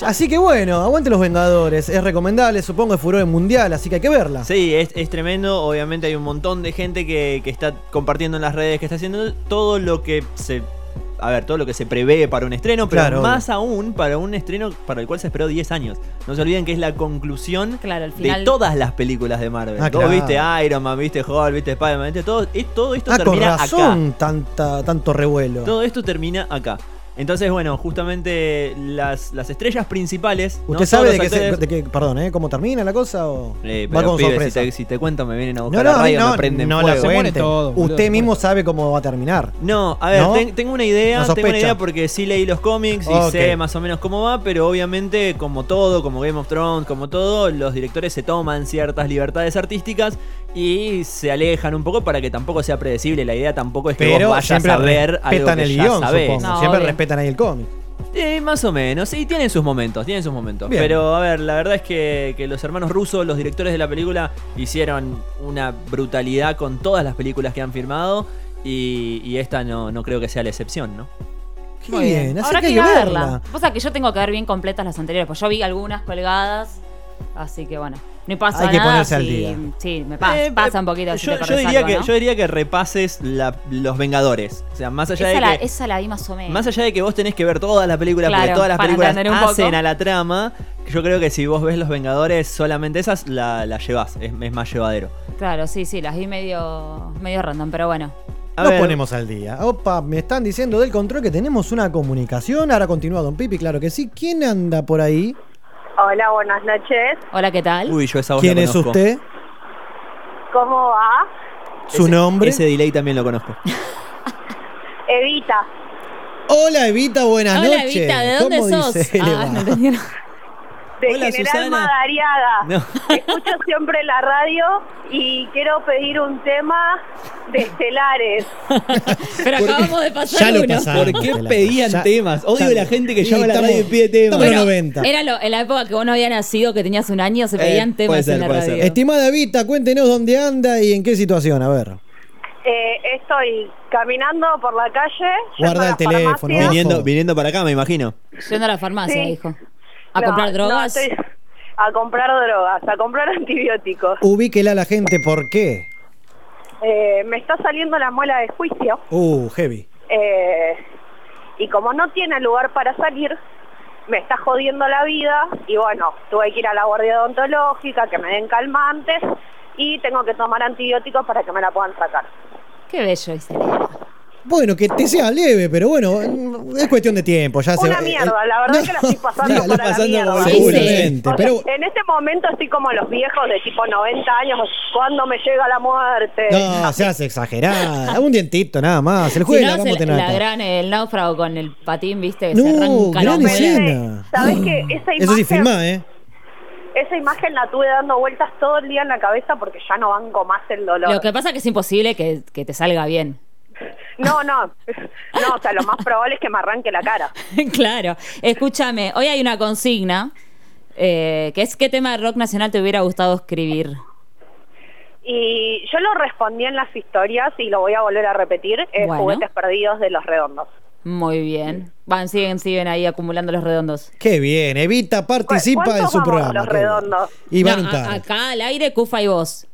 Así que bueno, aguante los Vengadores. Es recomendable, supongo, es furor mundial, así que hay que verla. Sí, es, es tremendo. Obviamente hay un montón de gente que, que está compartiendo en las redes, que está haciendo todo lo que se. A ver, todo lo que se prevé para un estreno, pero Claro, más aún para un estreno para el cual se esperó 10 años. No se olviden que es la conclusión Claro, de todas las películas de Marvel. Ah, Vos viste Iron Man, viste Hulk, viste Spider-Man, viste todo, todo esto Ah, con termina acá. tanta, tanto revuelo. Todo esto termina acá. Entonces, bueno, justamente las, las estrellas principales. ¿no? ¿Usted sabe de los qué, se- actores- de qué- perdón, ¿eh? cómo termina la cosa o Eh, va con pibe, si, sorpresa? te, si te cuento me vienen a No, buscar no, a radio, no, me prenden no fuego. la Se muere todo, Usted mismo sabe cómo va a terminar. No, a ver, ¿No? ten- tengo una idea, No tengo una idea porque sí leí los cómics y sé más o menos cómo va, pero obviamente como todo, como Game of Thrones, como todo, los directores se toman ciertas libertades artísticas y se alejan un poco para que tampoco sea predecible. La idea tampoco es que Pero vos vayas siempre a ver algo respetan que el ya guion, sabés. No, siempre obvio. respetan ahí el cómic. Eh, más o menos, sí, tienen sus momentos, tienen sus momentos. Bien. Pero a ver, la verdad es que, que los hermanos rusos, los directores de la película, hicieron una brutalidad con todas las películas que han firmado y, y esta no, no creo que sea la excepción, ¿no? Qué Muy bien, así Habrá que hay ir que a verla. Pasa que yo tengo que ver bien completas las anteriores, pues yo vi algunas colgadas, así que bueno, no pasa Hay que nada. ponerse al día. Sí, me pasa, Eh, pasa un poquito. si yo, te yo diría algo, que, ¿no? yo diría que repases la- los Vengadores. O sea, más allá esa, de la, que. esa la vi más o menos. Más allá de que vos tenés que ver todas las películas, porque Claro, todas las para películas entender un poco. hacen a la trama, yo creo que si vos ves Los Vengadores, solamente esas la, la llevas, es, es más llevadero. Claro, sí, sí, las vi medio, medio random, pero bueno. A Nos ver, ponemos al día. Opa, me están diciendo del control que tenemos una comunicación. Ahora continúa Don Pipi, claro que sí. ¿Quién anda por ahí? Hola, buenas noches. Hola, ¿qué tal? Uy, yo esa voz ¿Quién la es conozco. usted? ¿Cómo va? ¿Su Ese- nombre? Ese delay también lo conozco. Evita. Hola Evita, buenas Hola, noches. Evita, ¿de dónde ¿Cómo sos? dice? Ah, va? no entendí nada. De Hola, General Susana. Madariaga. No. Escucho siempre la radio y quiero pedir un tema de estelares. Pero acabamos de pasar Ya lo uno. pasamos. ¿Por qué pedían ya- temas? Odio ya- la gente que Sí, llama a la radio y pide temas. Bueno, los 90. Era lo- en la época que vos no habías nacido, que tenías un año, se Eh, pedían puede temas ser, en la puede ser. radio. Estimada Evita, cuéntenos dónde anda y en qué situación. A ver. Eh, estoy caminando por la calle. Guarda el teléfono. Viniendo, viniendo para acá, me imagino. Yendo a la farmacia, Sí. dijo. ¿A No, comprar no, drogas? estoy a comprar drogas, a comprar antibióticos. Ubíquela a la gente, ¿por qué? Eh, me está saliendo la muela de juicio. Uh, heavy. Eh, y como no tiene lugar para salir, me está jodiendo la vida y bueno, tuve que ir a la guardia odontológica, que me den calmantes y tengo que tomar antibióticos para que me la puedan sacar. Qué bello, Iselena. Bueno, que te sea leve, pero bueno, es cuestión de tiempo. Ya se Una eh, mierda, eh, la verdad no, que la estoy pasando dígalo, para la pasando mierda. como Sí, Seguramente, O sea, pero en este momento estoy como los viejos de tipo 90 años, cuando me llega la muerte? no, seas exagerada. Un dientito nada más. El Si jueves no, la vamos a tener la gran, el náufrago con el patín, viste, que No, se arranca gran la escena. ¿Sabés qué? Esa Eso sí, imagen- filmá, ¿eh? Esa imagen la tuve dando vueltas todo el día en la cabeza porque ya no banco más el dolor. Lo que pasa es que es imposible que, que te salga bien. No, no. No, o sea, lo más probable es que me arranque la cara. claro. Escúchame, hoy hay una consigna eh, que es qué tema de rock nacional te hubiera gustado escribir. Y yo lo respondí en las historias y lo voy a volver a repetir. Es Bueno. Juguetes Perdidos de los Redondos. Muy bien. Van, siguen, siguen ahí acumulando los redondos. Qué bien. Evita participa ¿Cuántos en su vamos, programa. los redondos? Y van No, a- acá al aire, Cufa y vos.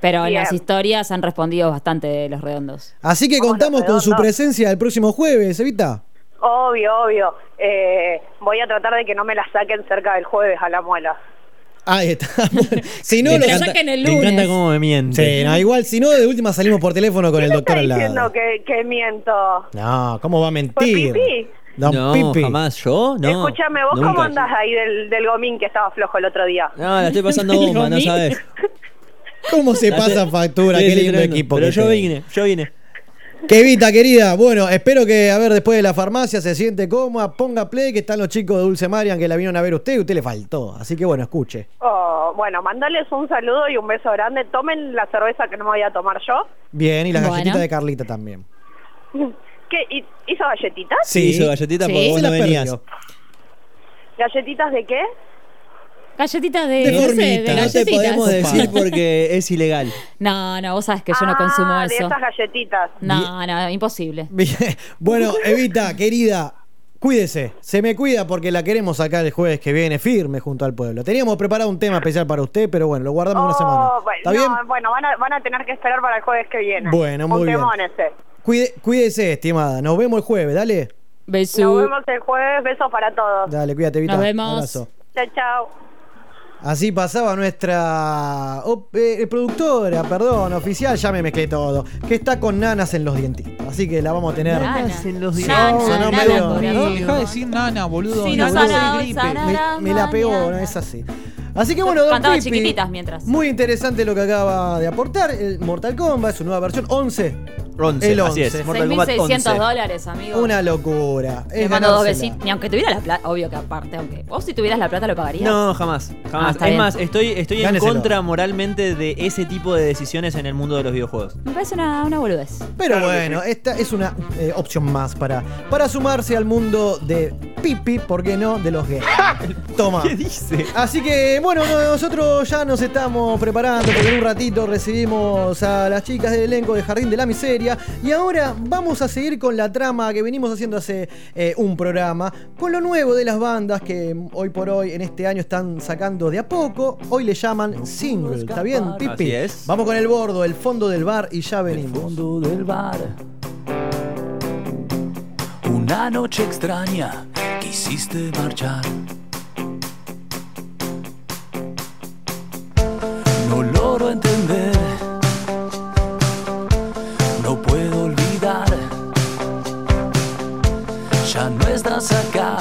Pero en Bien. las historias han respondido bastante de los redondos. Así que contamos con su presencia el próximo jueves, Evita. Obvio, obvio. Eh, voy a tratar de que no me la saquen cerca del jueves a la muela. Ahí está. Si no, lo- la saquen el Me encanta lunes. cómo me miente. Sí, no, igual, si no, de última salimos por teléfono con ¿Quién el doctor al diciendo lado. que, que miento? No, ¿cómo va a ¿Fue mentir? pipí? Don no, Pipi. jamás yo, no. Escúchame, ¿vos nunca. cómo andás ahí del, del gomín que estaba flojo el otro día? No, la estoy pasando bomba, no sabes. ¿Cómo se La pasa factura? Qué lindo equipo Pero que yo tenés. vine, yo vine. Que Evita, querida. Bueno, espero que, a ver, después de la farmacia se siente cómoda, ponga play, que están los chicos de Dulce Marian que la vinieron a ver usted y usted le faltó. Así que bueno, escuche. Oh, bueno, mandales un saludo y un beso grande. Tomen la cerveza que no me voy a tomar yo. Bien, y las Bueno. galletitas de Carlita también. ¿Qué? ¿hi- ¿Hizo galletitas? Sí, hizo galletitas Sí. porque vos no las venías. perdió. ¿Galletitas de qué? Galletitas de. De no sé, de no te podemos decir porque es ilegal. No, no, vos sabes que yo no consumo Ah, de eso. esas galletitas. No, no, imposible. Bien. Bueno, Evita, querida, cuídese. Se me cuida porque la queremos sacar el jueves que viene firme junto al pueblo. Teníamos preparado un tema especial para usted, pero bueno, lo guardamos una semana. Oh, bueno, ¿Está bien? no, bueno, van a, van a tener que esperar para el jueves que viene. Bueno, muy Un bien. ese. Cuide- cuídese, estimada. Nos vemos el jueves, dale. Nos vemos el jueves. Besos para todos. Dale, cuídate, Evita. Nos vemos. Abrazo. Chao, chao. Así pasaba nuestra op- eh, productora, perdón, oficial, ya me mezclé todo, que está con nanas en los dientitos. Así que la vamos a tener. Nanas en los dientitos. no, medio- Deja de decir nana, boludo. Sí, no no, sana- sana- me, me la pegó, no es así. Así que bueno, Don Cantaba Pipi, chiquititas mientras. Muy interesante lo que acaba de aportar. El Mortal Kombat, su nueva versión 11. 11, el así 11. es, Mortal Kombat 6.600 11. dólares, amigo. Una locura. Es mando dos besitos. Ni aunque tuviera la plata, obvio que aparte, aunque vos si tuvieras la plata lo pagarías. No, jamás. Ah, Jamás. está es bien. más, estoy, estoy en contra moralmente de ese tipo de decisiones en el mundo de los videojuegos. Me parece una, una boludez. Pero bueno, esta es una eh, opción más para, para sumarse al mundo de Pipi, ¿por qué no? De los gays. Toma. ¿Qué dice? Así que bueno, no- nosotros ya nos estamos preparando porque en un ratito recibimos a las chicas del elenco de Jardín de la Miseria y ahora vamos a seguir con la trama que venimos haciendo hace eh, un programa, con lo nuevo de las bandas que hoy por hoy en este año están sacando de a poco, hoy le llaman single, ¿está bien, Pipi? Así es. Vamos con el bordo, el fondo del bar y ya venimos. fondo del bar. Una noche extraña, quisiste marchar. Logro entender, no puedo olvidar. Ya no estás acá,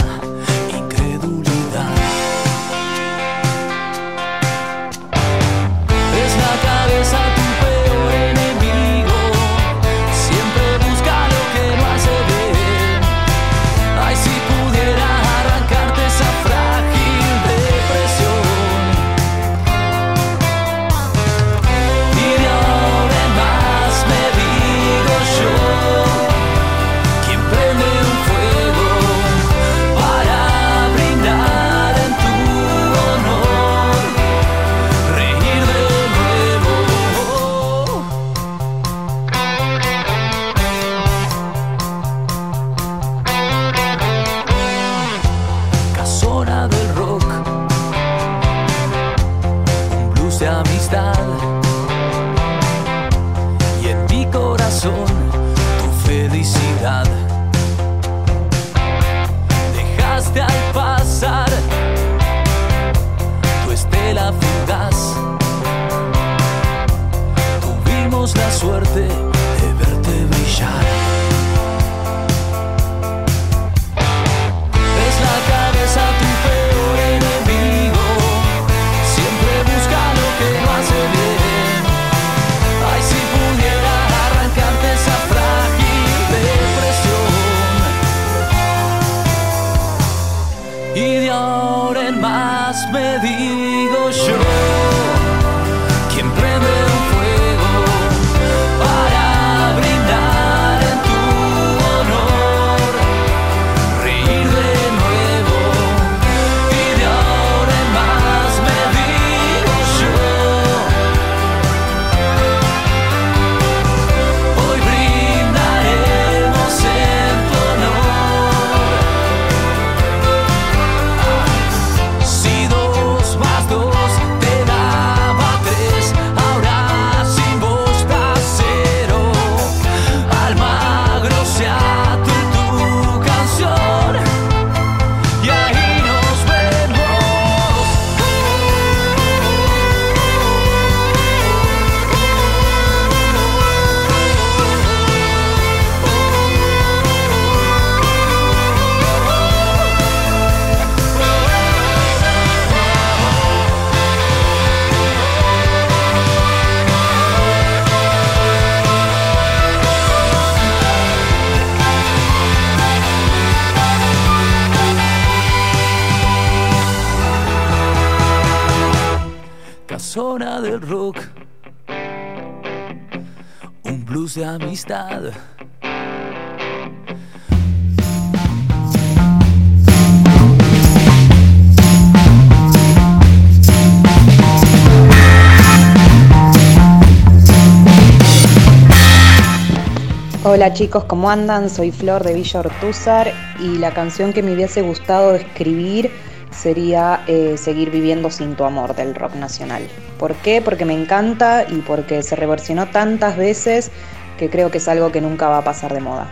Hola chicos, ¿cómo andan? Soy Flor de Villa Ortúzar y la canción que me hubiese gustado escribir sería eh, Seguir viviendo sin tu amor del rock nacional. ¿Por qué? Porque me encanta y porque se reversionó tantas veces que creo que es algo que nunca va a pasar de moda.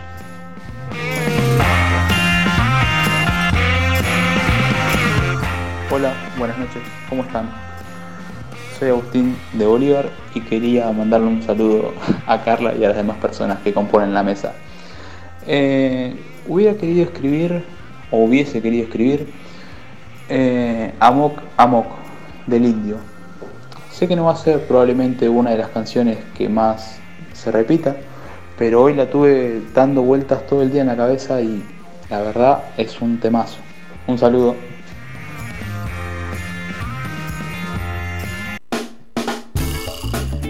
Hola, buenas noches, ¿cómo están? Soy Agustín de Bolívar y quería mandarle un saludo a Carla y a las demás personas que componen la mesa. Eh, hubiera querido escribir, o hubiese querido escribir, eh, Amok Amok del Indio. Sé que no va a ser probablemente una de las canciones que más se repita, pero hoy la tuve dando vueltas todo el día en la cabeza y la verdad es un temazo. Un saludo.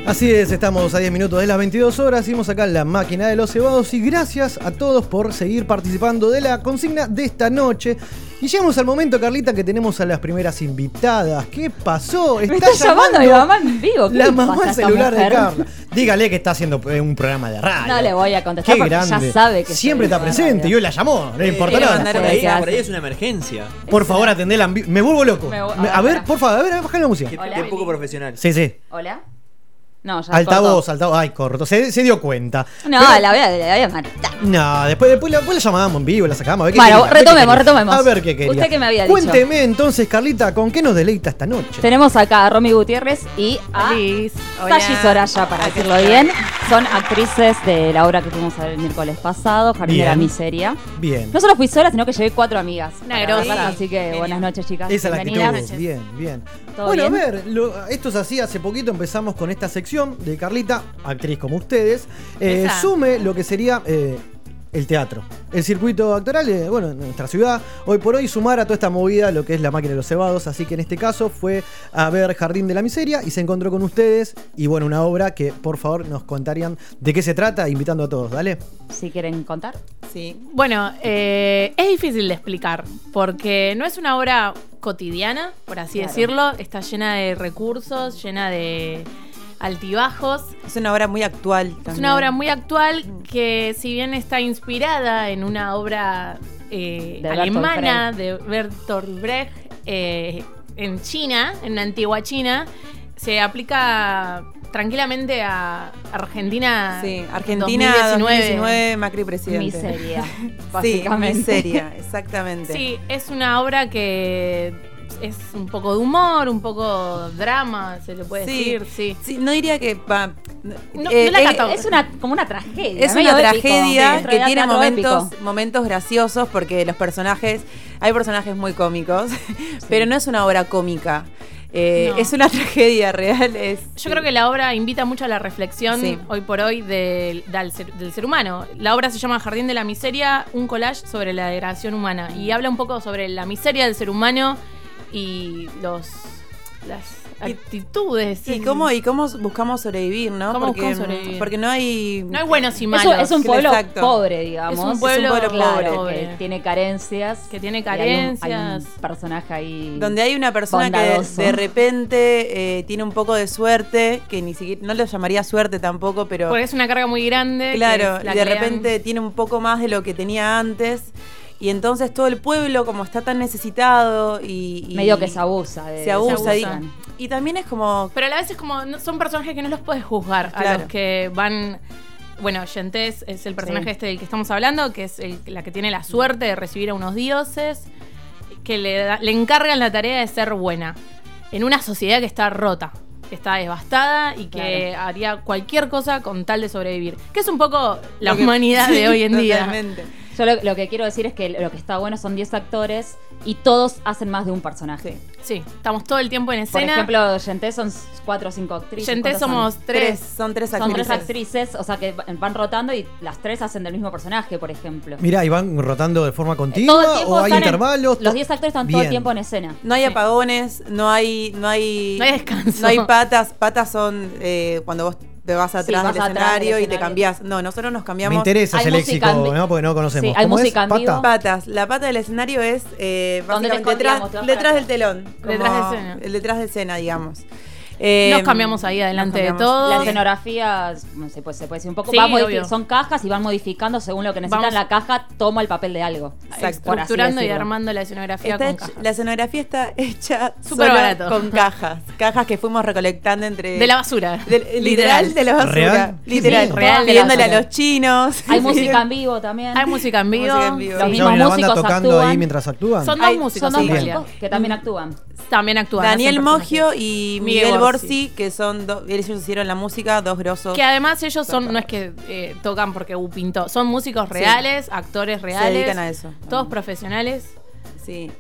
Así es, estamos a 10 minutos de las 22 horas, seguimos acá en la máquina de los cebados y gracias a todos por seguir participando de la consigna de esta noche. Y llegamos al momento, Carlita, que tenemos a las primeras invitadas. ¿Qué pasó? Me está llamando mi mamá en vivo. ¿Qué La mamá pasa a esta celular de? Carla. Dígale que está haciendo eh, un programa de radio. No le voy a contestar Qué porque grande. ya sabe que Siempre está presente y hoy la llamó, no importa nada. por ahí, por ahí es una emergencia. Por favor, atendela. Me vuelvo loco. Me a ver, por favor, a ver, baja la música. Qué, qué poco profesional. Sí, sí. Hola. No, ya Altavoz, altavoz. Ay, corto. Se, se dio cuenta. No, Pero- la voy a, la voy a matar. No, después, después, la, después la llamábamos en vivo, la sacábamos. a ver qué Bueno, quería, a ver qué retomemos, retomemos. A ver qué quería. ¿Usted qué me había dicho? Cuénteme entonces, Carlita, ¿con qué nos deleita esta noche? Tenemos acá a Romy Gutiérrez y a. Sashi Soraya, para decirlo bien. Son actrices de la obra que fuimos a ver el miércoles pasado, Jardín de la Bien. Miseria. Bien. No solo fui sola, sino que llevé cuatro amigas. Una grosa. Así que buenas noches, chicas. Esa es la actitud. Bien, bien. ¿Todo Bueno, bien? a ver, lo- esto es así, hace poquito empezamos con esta sección de Carlita, actriz como ustedes. Eh, sume lo que sería eh, el teatro. El circuito actoral, eh, bueno, en nuestra ciudad, hoy por hoy sumar a toda esta movida lo que es la máquina de los cebados. Así que en este caso fue a ver Jardín de la Miseria y se encontró con ustedes. Y bueno, una obra que por favor nos contarían de qué se trata, invitando a todos, ¿dale? Si quieren contar. Sí. Bueno, eh, es difícil de explicar porque no es una obra cotidiana, por así Claro. decirlo. Está llena de recursos, llena de altibajos. Es una obra muy actual también. Es una obra muy actual que si bien está inspirada en una obra eh, De Bertolt alemana de Bertolt Brecht eh, en China, en la antigua China, se aplica tranquilamente a Argentina. Sí, Argentina 2019, Macri presidente. Miseria, sí, básicamente. miseria, exactamente. Sí, es una obra que es un poco de humor, un poco drama, se le puede Sí, decir, sí. sí, no diría que va. No, eh, no la es- cató. Es una, como una tragedia. Es una tragedia que tiene momentos, épico. momentos graciosos porque los personajes, hay personajes muy cómicos, pero no es una obra cómica. Eh, No. Es una tragedia real. Es, Yo creo que la obra invita mucho a la reflexión Sí. hoy por hoy del, del ser, del ser humano. La obra se llama Jardín de la Miseria, un collage sobre la degradación humana. Y habla un poco sobre la miseria del ser humano y los las actitudes. y cómo, y cómo buscamos sobrevivir, ¿no? ¿Cómo porque, buscamos sobrevivir? porque no hay. No hay buenos y Es malos. un, es un pueblo Exacto. pobre, digamos. Es un pueblo claro, pobre. que tiene carencias. Que tiene y hay un- Hay un, carencias. personaje ahí. Donde hay una persona que de repente eh, tiene un poco de suerte, que ni siquiera, no lo llamaría suerte tampoco, pero Porque es una carga muy grande. claro, es la y de repente tiene un poco más de lo que tenía antes. Y entonces todo el pueblo, como está tan necesitado y. y- Medio que se abusa de- Se abusa. se y-. Y, también es como. Pero a la vez es como, no- son personajes que no los puedes juzgar. A los que van. Bueno, Yentes es el personaje Sí. este del que estamos hablando, que es el- la que tiene la suerte de recibir a unos dioses, que le, da- le encargan la tarea de ser buena. En una sociedad que está rota, que está devastada y que haría cualquier cosa con tal de sobrevivir. Que es un poco la humanidad de Sí, hoy en día. totalmente. Yo lo, lo que quiero decir es que lo que está bueno son 10 actores y todos hacen más de un personaje. Sí, estamos todo el tiempo en Por escena. ejemplo, Yenté son 4 o 5 actrices. Yenté ¿cuántas somos son? tres. Son tres Son tres actrices. actrices, o sea que van rotando y las tres hacen del mismo personaje, por ejemplo. Mira, ¿y van rotando de forma Todo el continua o hay en- intervalos? los 10 actores están todo el tiempo en escena. No hay apagones, no hay, no hay, No hay descanso. no hay patas. Patas son eh, cuando vos te vas Sí, atrás vas del atrás del escenario y te cambiás. No, nosotros nos cambiamos. Me interesa ese léxico, ¿no? Porque no conocemos. Sí, hay ¿Cómo es? música vivo. Patas. La pata del escenario es eh, ¿Dónde te básicamente detrás, del telón. Detrás como de escena. El detrás de escena, digamos. Eh, Nos cambiamos ahí adelante de nos todo. cambiamos. La escenografía, no sé, pues, se puede decir un poco, Sí, va son cajas y van modificando según lo que necesitan. Vamos- La caja toma el papel de algo. así Estructurando y armando la escenografía Está con hecha- cajas. la escenografía está hecha Súper solo barato. con cajas. Cajas que fuimos recolectando entre. De la basura. Literal de la basura. ¿Real? Literal. Sí, real. Pidiéndole de a los chinos. Hay música en vivo también. Hay música en vivo. Música en vivo. Los ¿Ya mismos banda músicos tocando actúan. ahí mientras actúan? Son dos Hay- músicos Son dos músicos que también actúan. También actúan. Daniel Mogio y Miguel Borsi, que son dos. Ellos hicieron la música, dos grosos. Que además ellos son, no es que eh, tocan porque U pintó, son músicos reales, actores reales. dedican a eso. Todos profesionales. Sí.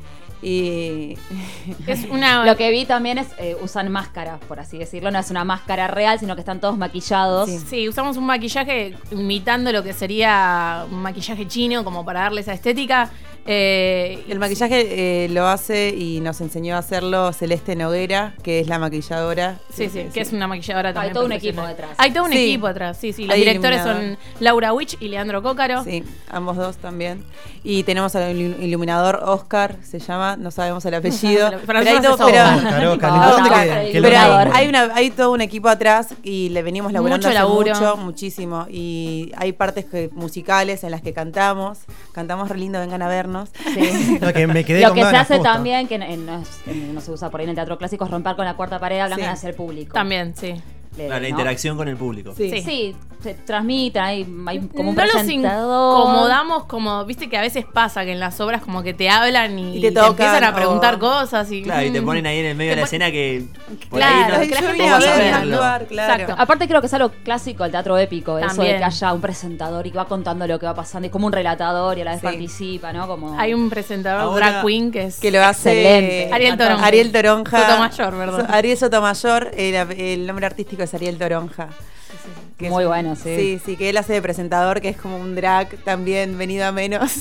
Y. Es una. Lo que vi también es eh, usan máscara, por así decirlo. No es una máscara real, sino que están todos maquillados. Sí, usamos un maquillaje imitando lo que sería un maquillaje chino, como para darle esa estética. Eh, El maquillaje eh, lo hace y nos enseñó a hacerlo Celeste Noguera, que es la maquilladora. Sí, sí, que es una maquilladora también. todo un equipo detrás. Hay todo un Sí. equipo atrás, sí, sí. Los Hay directores son Laura Witch y Leandro Cócaro. Sí, ambos dos también. Y tenemos al ilu- iluminador Oscar, se llama, no sabemos el apellido. Pero hay todo- es pero- hay, hay una, hay todo un equipo atrás y le venimos laburando Mucho hace laburo. mucho, muchísimo. Y hay partes que- musicales en las que cantamos. Cantamos re lindo, vengan a vernos. No, que me quedé Lo con que se hace también, que en- no, es- en- no se usa por ahí en el teatro clásico, es romper con la cuarta pared hablando Sí. hacia el público. También, sí. Le- La, interacción con el público. Sí. Sí. se transmiten, hay, hay como un no los presentador. incomodamos como, viste que a veces pasa que en las obras como que te hablan y, Y te empiezan a preguntar o- cosas y Claro, y te mm, ponen ahí en el medio de la escena que por Claro, ahí no, que la no gente vas a viene a verlo. actuar, claro. Exacto. Aparte creo que es algo clásico del teatro épico, eso de También. que haya un presentador y que va contando lo que va pasando, y como un relatador y a la vez Sí. participa, ¿no? Como Hay un presentador Ahora- drag queen que es que lo hace Excelente. Ariel Toronja. Ariel Toronja. Sotomayor, perdón. Ariel Sotomayor, el, el nombre artístico es Ariel Toronja. Que Muy es- bueno, sí. Sí, sí, que él hace de presentador, que es como un drag también venido a menos.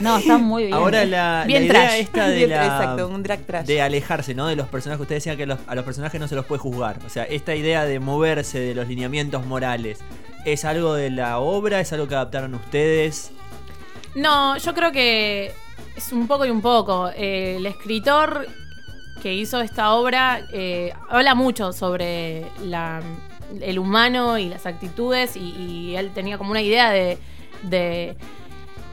No, está muy bien. Ahora la, la Bien idea trash. esta de Bien, la, exacto, un drag trash. de alejarse, ¿no? De los personajes. Ustedes decían que los- a los personajes no se los puede juzgar. O sea, esta idea de moverse de los lineamientos morales, ¿es algo de la obra? ¿Es algo que adaptaron ustedes? No, yo creo que es un poco y un poco. Eh, el escritor que hizo esta obra eh, habla mucho sobre la- el humano y las actitudes y, y él tenía como una idea de, de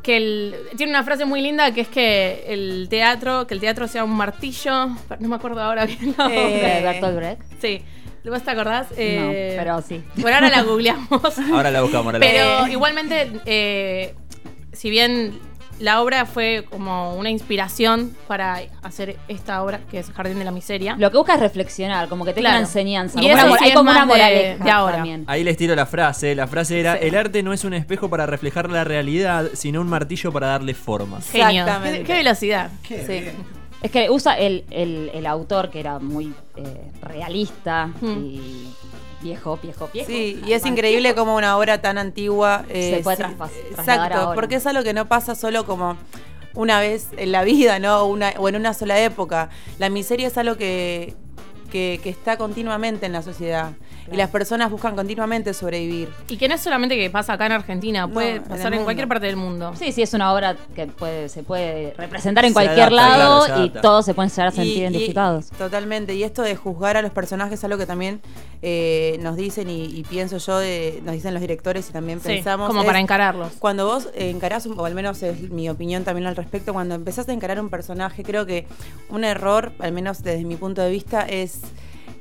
que el, tiene una frase muy linda que es que el teatro que el teatro sea un martillo no me acuerdo ahora bien la Eh, Bertolt Brecht. sí ¿Vos te acordás? Eh, no, pero sí. Por ahora la googleamos. Ahora la buscamos. ahora la Pero buscamos. igualmente, eh, si bien la obra fue como una inspiración para hacer esta obra, que es Jardín de la Miseria. Lo que busca es reflexionar, como que tenga Claro. una enseñanza. Y como eso una, sí hay es como una de- moraleja de ahora. también. Ahí les tiro la frase. La frase era: Sí. El arte no es un espejo para reflejar la realidad, sino un martillo para darle forma. Genio. Exactamente. Qué, qué velocidad. Sí. Es que usa el, el, el autor que era muy eh, realista Mm. y viejo, viejo, viejo. Sí, y es increíble como una obra tan antigua eh, Se puede sí, traspas- trasladar Exacto, ahora. porque es algo que no pasa solo como una vez en la vida, ¿no? Una, o en una sola época. La miseria es algo que, que, que está continuamente en la sociedad. Y las personas buscan continuamente sobrevivir. Y que no es solamente que pasa acá en Argentina, puede pasar en, cualquier parte del mundo. Sí, sí, es una obra que puede, se puede representar en Se cualquier adapta, lado claro, y todos se pueden llegar a sentir y- identificados. totalmente. Y esto de juzgar a los personajes es algo que también eh, nos dicen y, y pienso yo, de, nos dicen los directores y también Sí, pensamos. como es para encararlos. Cuando vos encarás, un, o al menos es mi opinión también al respecto, cuando empezás a encarar un personaje, creo que un error, al menos desde mi punto de vista, es,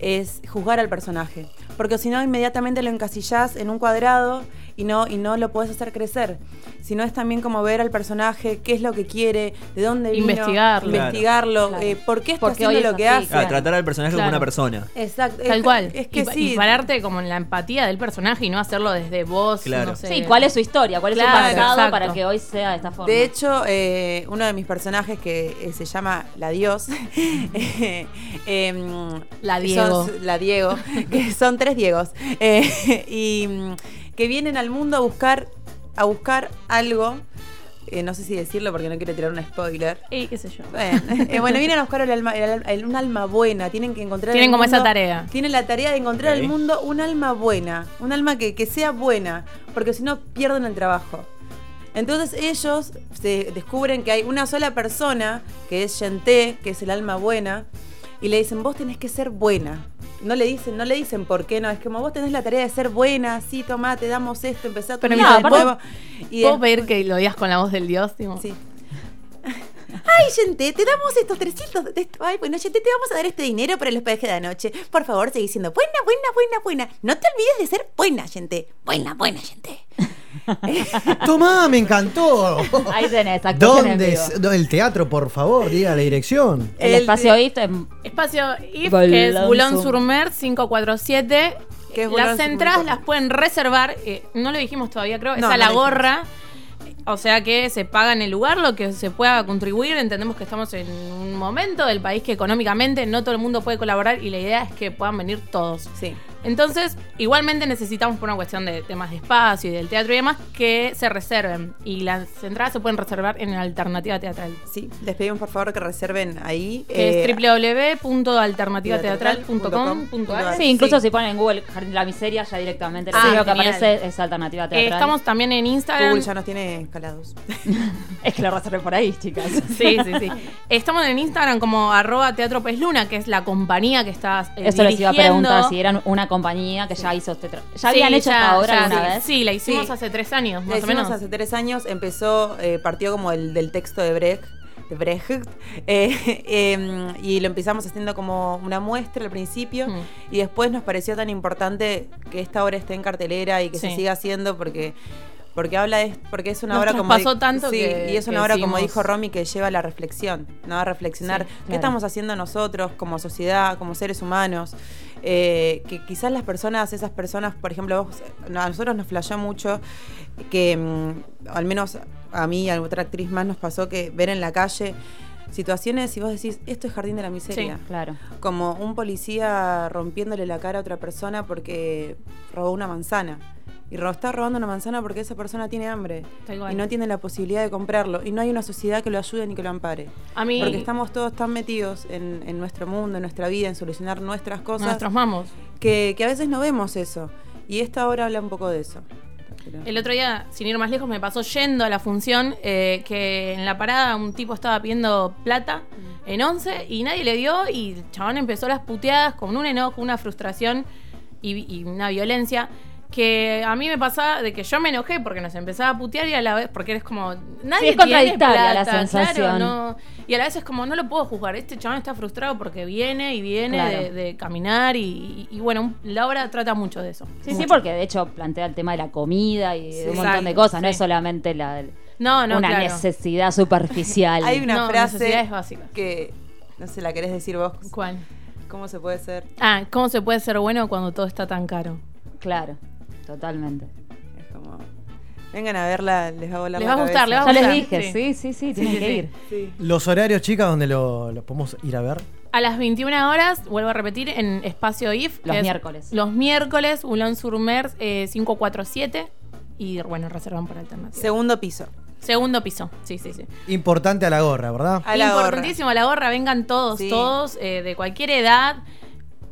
es juzgar al personaje. Porque si no, inmediatamente lo encasillás en un cuadrado y no, y no lo puedes hacer crecer. Sino es también como ver al personaje, qué es lo que quiere, de dónde vino. Investigarlo. Investigarlo, Claro. eh, por qué está Porque hoy haciendo lo es que así. hace. Claro, tratar al personaje como una persona. Exacto. Tal es, cual. Es que y, sí. y pararte como en la empatía del personaje y no hacerlo desde vos. Claro. no sé. Sí, ¿cuál es su historia? ¿Cuál es su pasado exacto. para que hoy sea de esta forma? De hecho, eh, uno de mis personajes que eh, se llama La Dios, eh, em, La son- Diego. la Diego, que son tres Diegos, eh, y que vienen al mundo a buscar, a buscar algo. eh, no sé si decirlo porque no quiero tirar un spoiler. Y qué sé yo. Bueno, eh, bueno, vienen a buscar el alma- el alma- el- un alma buena, tienen que encontrar. Tienen como esa tarea. Tienen la tarea de encontrar al mundo un alma buena, un alma que, que sea buena, porque si no pierden el trabajo. Entonces ellos se descubren que hay una sola persona, que es Yenté, que es el alma buena, y le dicen, vos tenés que ser buena. No le dicen, no le dicen por qué no, es como vos tenés la tarea de ser buena, sí, tomá, te damos esto, empezá tu Pero vida mira. Y ¿Puedo después- pedir que lo digas con la voz del dios? Tipo? Sí. Ay, gente, te damos estos 300. de esto- Ay, bueno, gente, te vamos a dar este dinero para el hospedaje de anoche. Por favor, seguí siendo buena, buena, buena, buena. No te olvides de ser buena, gente. Buena, buena, gente. Tomá, me encantó. Ahí tenés, ¿Dónde es? ¿Dó- El teatro, por favor, diga la dirección. El, El espacio IF Espacio IF, que es Boulogne-sur- Boulogne-sur-Mer 547. Que es Las entradas las pueden reservar, eh, no lo dijimos todavía, creo, es No, a no la gorra. O sea que se paga en el lugar lo que se pueda contribuir. Entendemos que estamos en un momento del país que económicamente no todo el mundo puede colaborar y la idea es que puedan venir todos. Sí. Entonces, igualmente necesitamos por una cuestión de temas de espacio y del teatro y demás que se reserven. Y las entradas se pueden reservar en la alternativa teatral. Sí, les pedimos por favor que reserven ahí. Que eh, es www.alternativateatral.com.ar. Sí, incluso si ponen en Google Jardín de la Miseria, ya directamente lo Ah, primero que aparece es alternativa Eh, teatral. estamos también en Instagram. Google ya nos tiene escalados. Es que lo reservé por ahí, chicas. Sí, sí, sí. Estamos en Instagram como arroba Teatro Pez Luna, que es la compañía que está eh, Eso les iba a dirigiendo. preguntar si eran una compañía que ya hizo este ¿Ya Sí, habían hecho ya- hasta ahora alguna sí. vez? Sí, la hicimos Sí. hace tres años, La más o hicimos menos. hace tres años, empezó, eh, partió como el del texto de Brecht. De Brecht eh, em, y lo empezamos haciendo como una muestra al principio Mm. y después nos pareció tan importante que esta obra esté en cartelera y que se Sí. siga haciendo porque porque habla de, porque es una Nos obra como di- tanto sí, que- y es una que obra como dijo Romy que lleva a la reflexión no a reflexionar Sí, qué claro. estamos haciendo nosotros como sociedad como seres humanos Eh, que quizás las personas esas personas por ejemplo vos- a nosotros nos flasheó mucho que mm, al menos a mí y a otra actriz más nos pasó que ver en la calle situaciones y vos decís esto es jardín de la miseria Sí, claro. como un policía rompiéndole la cara a otra persona porque robó una manzana. Y está robando una manzana porque esa persona tiene hambre y no tiene la posibilidad de comprarlo. Y no hay una sociedad que lo ayude ni que lo ampare. A mí, Porque estamos todos tan metidos en, en nuestro mundo, en nuestra vida, en solucionar nuestras cosas, nuestros mamos. que, que a veces no vemos eso. Y esta obra habla un poco de eso. El otro día, sin ir más lejos, me pasó yendo a la función eh, que en la parada un tipo estaba pidiendo plata en 11 y nadie le dio y el chabón empezó las puteadas con un enojo, una frustración y, y una violencia que a mí me pasaba de que yo me enojé porque nos empezaba a putear y a la vez, porque eres como, nadie es contradictoria tiene la sensación. claro, no- y a la vez es como, no lo puedo juzgar, este chabón está frustrado porque viene y viene Claro. de, de caminar y, y- y bueno, la obra trata mucho de eso. Sí, sí, porque de hecho plantea el tema de la comida y de un montón de cosas, no sí. es solamente la, No, no, una claro. necesidad superficial. Hay una No, frase que, no sé, la querés decir vos. ¿Cuál? ¿Cómo se puede ser? Ah, ¿cómo se puede ser bueno cuando todo está tan caro? Claro, totalmente. Es como, vengan a verla, les va a volar Les la va a gustar, les va a Ya les gustar, dije, sí. sí, sí, sí, tienen sí, que sí. ir. Sí. Los horarios, chicas, donde lo, lo podemos ir a ver. A las 21 horas, vuelvo a repetir, en Espacio IF. Los es miércoles. Los miércoles, Boulogne sur Mer eh, 547. Y bueno, reservan por alternativa. Segundo piso. Segundo piso, sí, sí, sí. Importante a la gorra, ¿verdad? A la gorra. Importantísimo, la gorra, vengan todos, Sí. todos, eh, de cualquier edad.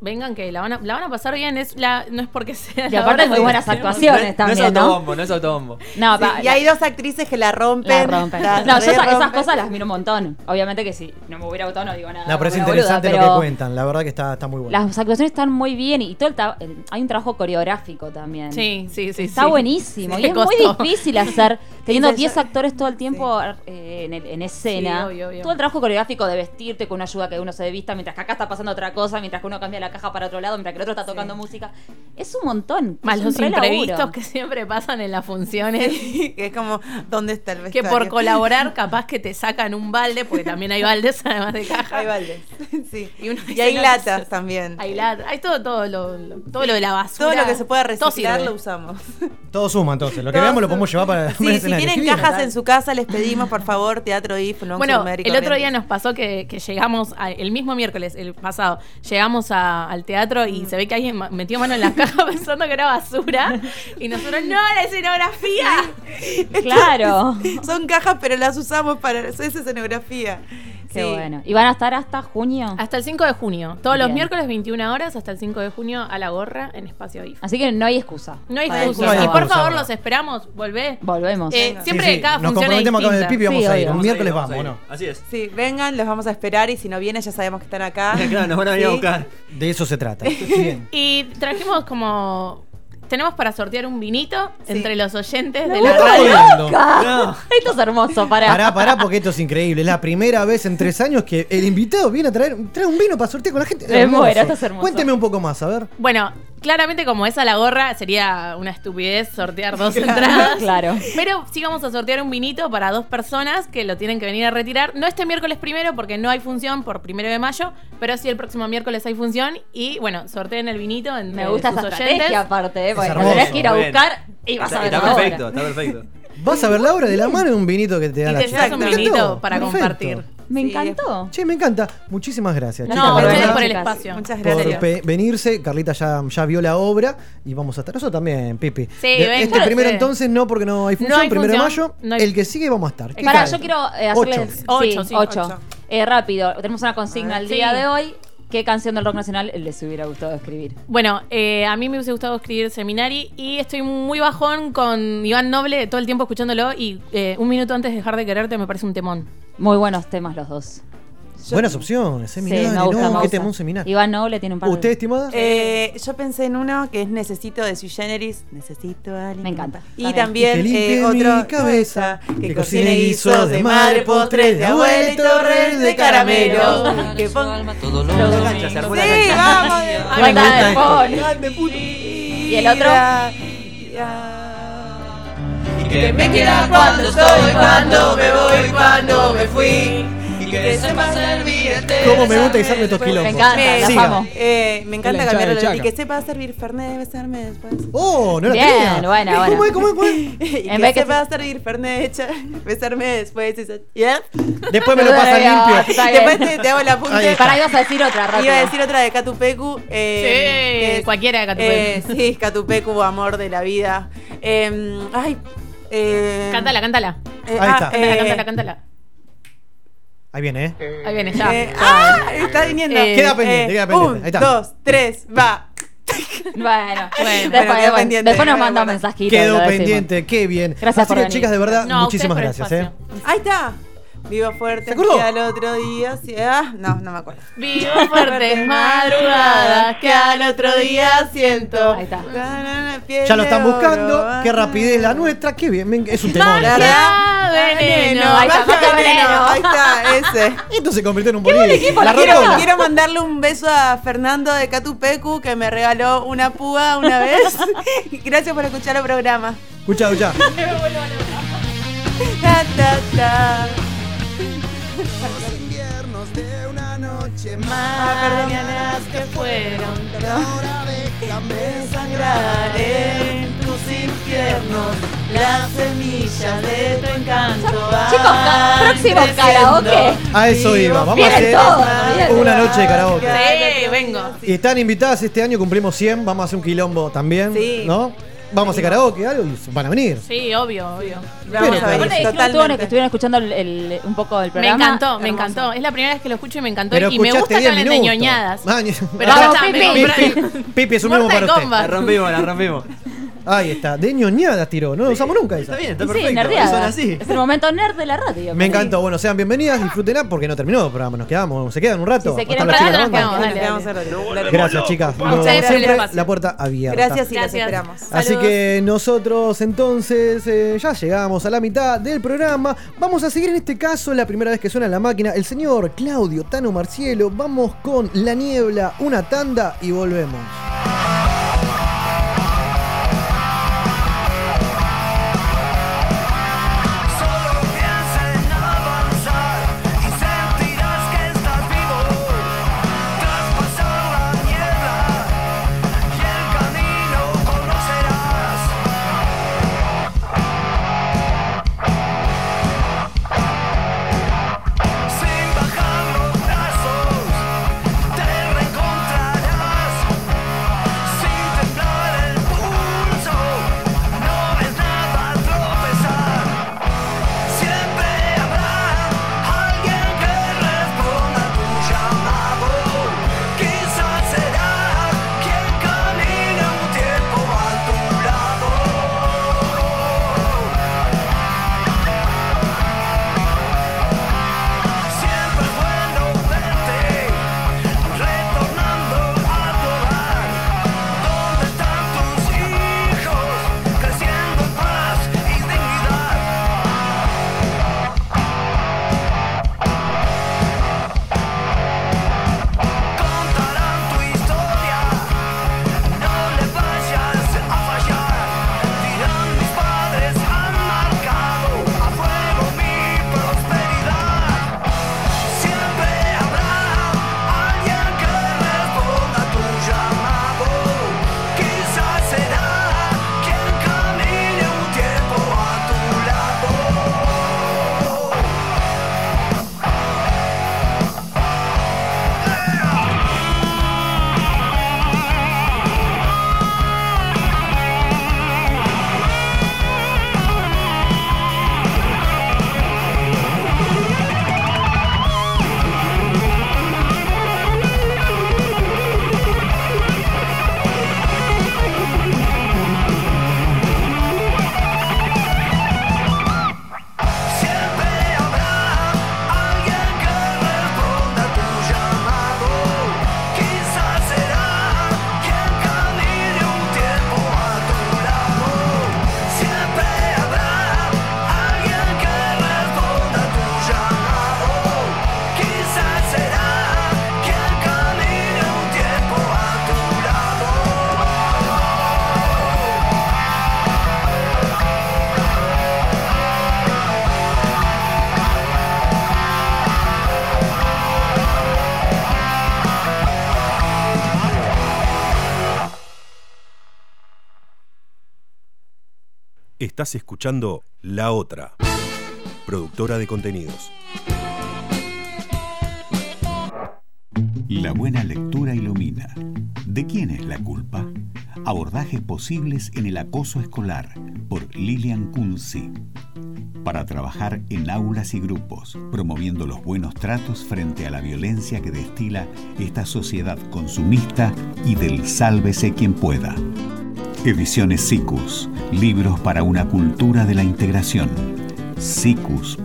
Vengan que la van a, la van a pasar bien, es la, no es porque sea. Y la aparte muy buenas actuaciones no, no es también, ¿no? autobombo, no es autobombo. No, Sí, y hay dos actrices que la rompen. la rompen. la No, yo esas cosas las miro un montón. Obviamente que si no me hubiera gustado no digo nada. No, pero es interesante boluda, lo que cuentan. La verdad que está, está muy bueno. Las actuaciones están muy bien y todo el, el- hay un trabajo coreográfico también. Sí, sí, sí. Está sí. buenísimo. Sí, y es muy difícil hacer, teniendo Sí, 10 yo- actores todo el tiempo eh, en, el- en escena. Sí, obvio, obvio. Todo el trabajo coreográfico de vestirte con una ayuda que uno se vista mientras que acá está pasando otra cosa, mientras que uno cambia la caja para otro lado, mientras que el otro está tocando música. Es un montón. Más es los imprevistos laburo. que siempre pasan en las funciones. que es como, ¿dónde está el Que vestuario? por colaborar, capaz que te sacan un balde, porque también hay baldes además de caja. Hay baldes. Sí. Y, uno Y dice, hay latas también. Hay latas. Hay todo, todo, lo, lo- todo lo de la basura. Todo lo que se pueda reciclar lo usamos. Todo suma entonces. Lo que Todo veamos lo podemos llevar para el Sí, si tienen cajas en su casa, les pedimos, por favor, Teatro IF, no Bueno, el otro día nos pasó que, que llegamos, a- el mismo miércoles, el pasado, llegamos a- al teatro y se ve que alguien metió mano en la caja pensando que era basura. Y nosotros, no, la escenografía. Claro. Son cajas, pero las usamos para esa escenografía. Qué Sí. bueno. ¿Y van a estar hasta junio? Hasta el 5 de junio. Todos los miércoles, 21 horas, hasta el 5 de junio, a la gorra en Espacio IF. Así que no hay excusa. No hay excusa. y por excusa, favor, los esperamos. Volvé. Volvemos. Eh, siempre Sí, sí, cada Nos función es comprometemos con el. Pipi y vamos Sí, a ir. Un miércoles Vamos ¿no? Así es. Sí, vengan, los vamos a esperar y si no vienen ya sabemos que están acá. Claro, nos van a venir a buscar. De eso se trata. Bien. Y trajimos como. Tenemos para sortear un vinito Sí. entre los oyentes de la radio. No. Esto es hermoso, pará. Pará, pará, porque esto es increíble. Es la primera vez en tres años que el invitado viene a traer, trae un vino para sortear con la gente. Me muero, esto es hermoso. Cuénteme un poco más, a ver. Bueno, claramente como es a la gorra, sería una estupidez sortear dos entradas. Claro. Pero sí vamos a sortear un vinito para dos personas que lo tienen que venir a retirar. No este miércoles primero, porque no hay función por primero de mayo, pero sí el próximo miércoles hay función. Y bueno, sorteen el vinito entre Me gusta sus esa oyentes. estrategia aparte, ¿eh? Porque hermoso. lo tenés que ir a bien. buscar y vas Está, a ver está ahora. perfecto, está perfecto. Vas a ver la obra de la mano de un vinito que te da Y la te llevas un vinito para Perfecto. compartir. Me Sí, encantó. Che, me encanta. Muchísimas gracias. No, chicas, por Gracias por el espacio. Muchas por gracias. pe- venirse. Carlita ya, ya vio la obra y vamos a estar. Nosotros también, Pipi. Sí, De- este primero entonces no, porque no hay No función. hay primero de mayo. no hay- El que sigue vamos a estar. ¿Qué Pará, cae? yo quiero eh, hacerles. Ocho. sí, Ocho, sí, ocho. ocho. Eh, rápido, tenemos una consigna al ver. día Sí. de hoy. ¿Qué canción del rock nacional les hubiera gustado escribir? Bueno, eh, a mí me hubiese gustado escribir Seminari y estoy muy bajón con Iván Noble todo el tiempo escuchándolo y eh, un minuto antes de dejar de quererte me parece un temón. Muy buenos temas los dos. Buenas opciones. Seminario. me gusta, no, me qué gusta. temón seminario. Iván Noble tiene un par de- ¿Usted, estimada? Eh, yo pensé en uno que es Necesito de Sui Generis. Necesito a alguien. Me encanta. Y También. también Que limpie eh, otro. mi cabeza, Que que cocine guisos de madre, postres de abuela y torres de caramelo. Que ponga. Se armó la Sí, vamos. ¿Cómo me gusta esto? ¿Y el otro? Y que me quiera cuando estoy, cuando me voy, cuando me fui. Y que sepa servir ¿Cómo me gusta guisarme estos quilombos? Me encanta, Me, la eh, me encanta La cambiarlo. Y que sepa servir Fernet, besarme después. Oh, no la Bien, tenía. buena, ¿Cómo buena. es? ¿Cómo es? ¿Cómo es? y En que vez que sepa servir Fernet, besarme después. esa- ¿Ya? Después me lo pasa Bien, limpio. Después te, te hago punta. está. Pará, ibas a decir otra, rápido. Iba a decir otra de Catupecu. Eh, Sí, es- cualquiera de Catupecu. Eh, sí, Catupecu, amor de la vida. Eh, ay. Eh, Cántala, cántala. eh, Ahí ah, está. Cántala, eh, cántala, cántala. Ahí viene, ¿eh? Ahí viene, ya. eh, ah, está viniendo. Eh, Queda pendiente, queda pendiente. Un, Ahí está. dos, tres, va. Bueno, Bueno, después, bueno, pendiente. después nos Bueno, manda un mensajito. Quedó pendiente, qué bien. Gracias Así por que, venir. chicas, de verdad, No, a muchísimas ustedes por el gracias, ¿eh? espacio. Ahí está. Vivo fuerte. Que al otro día. sí, ah, no, no me acuerdo. Vivo fuertes madrugadas que al otro día siento. Ahí está. Ya lo están buscando. Qué rapidez la nuestra. Qué bien. Es un verdad, veneno. Ahí está, veneno. veneno. Ahí está, ese. Esto se convirtió en un equipo, La la quiero. Quiero mandarle un beso a Fernando de Catupecu que me regaló una púa una vez. Gracias por escuchar el programa. Escucha, escucha. Ta, ta, ta. Inviernos de una noche Mañanas que fueron. Ahora déjame Sangrar en tus infiernos las semillas de tu encanto. Chicos, ca- van próximo creciendo. karaoke. A eso iba. Vamos a Vienen hacer todos, vienen. una noche de karaoke. Sí, vengo. Y están invitadas este año, cumplimos 100. Vamos a hacer un quilombo también. Sí. ¿No? Vamos a karaoke, algo y van a venir. Sí, obvio, obvio. Vamos a Aparte ver, dijeron totalmente. todos que estuvieron escuchando el- el- un poco del Me programa. encantó, me Hermoso. encantó. Es la primera vez que lo escucho y me encantó. Pero y me gusta que 10 hablen de ñoñadas. Pero ya está, me Pipi. compré- Pipi, Pipi, es un memo Mortal para usted. Kombat. La rompimos, la rompimos. Ahí está. De ñoñadas tiró. No lo usamos nunca esa. Está bien, está Y sí, perfecto. nerdeada. Son así. Es el momento nerd de la radio. Me encantó. Bueno, sean bienvenidas, disfrútenla porque no terminó el programa. Nos quedamos, se quedan un rato. Si se Hasta quieren las chicas de la quedamos. Dale, dale. Gracias, chicas. Como Muchas gracias por el siempre, espacio. la puerta abierta. Gracias y Gracias. esperamos. Así Saludos. que nosotros entonces eh, ya llegamos a la mitad del programa. Vamos a seguir en este caso, la primera vez que suena la máquina, el señor Claudio Tano Marcielo. Vamos con La Niebla, una tanda y volvemos. Estás escuchando La Otra, productora de contenidos. La buena lectura ilumina. ¿De quién es la culpa? Abordajes posibles en el acoso escolar por Lilian Kunzi. Para trabajar en aulas y grupos, promoviendo los buenos tratos frente a la violencia que destila esta sociedad consumista y del sálvese quien pueda. Ediciones SICUS, libros para una cultura de la integración. sicus.org.ar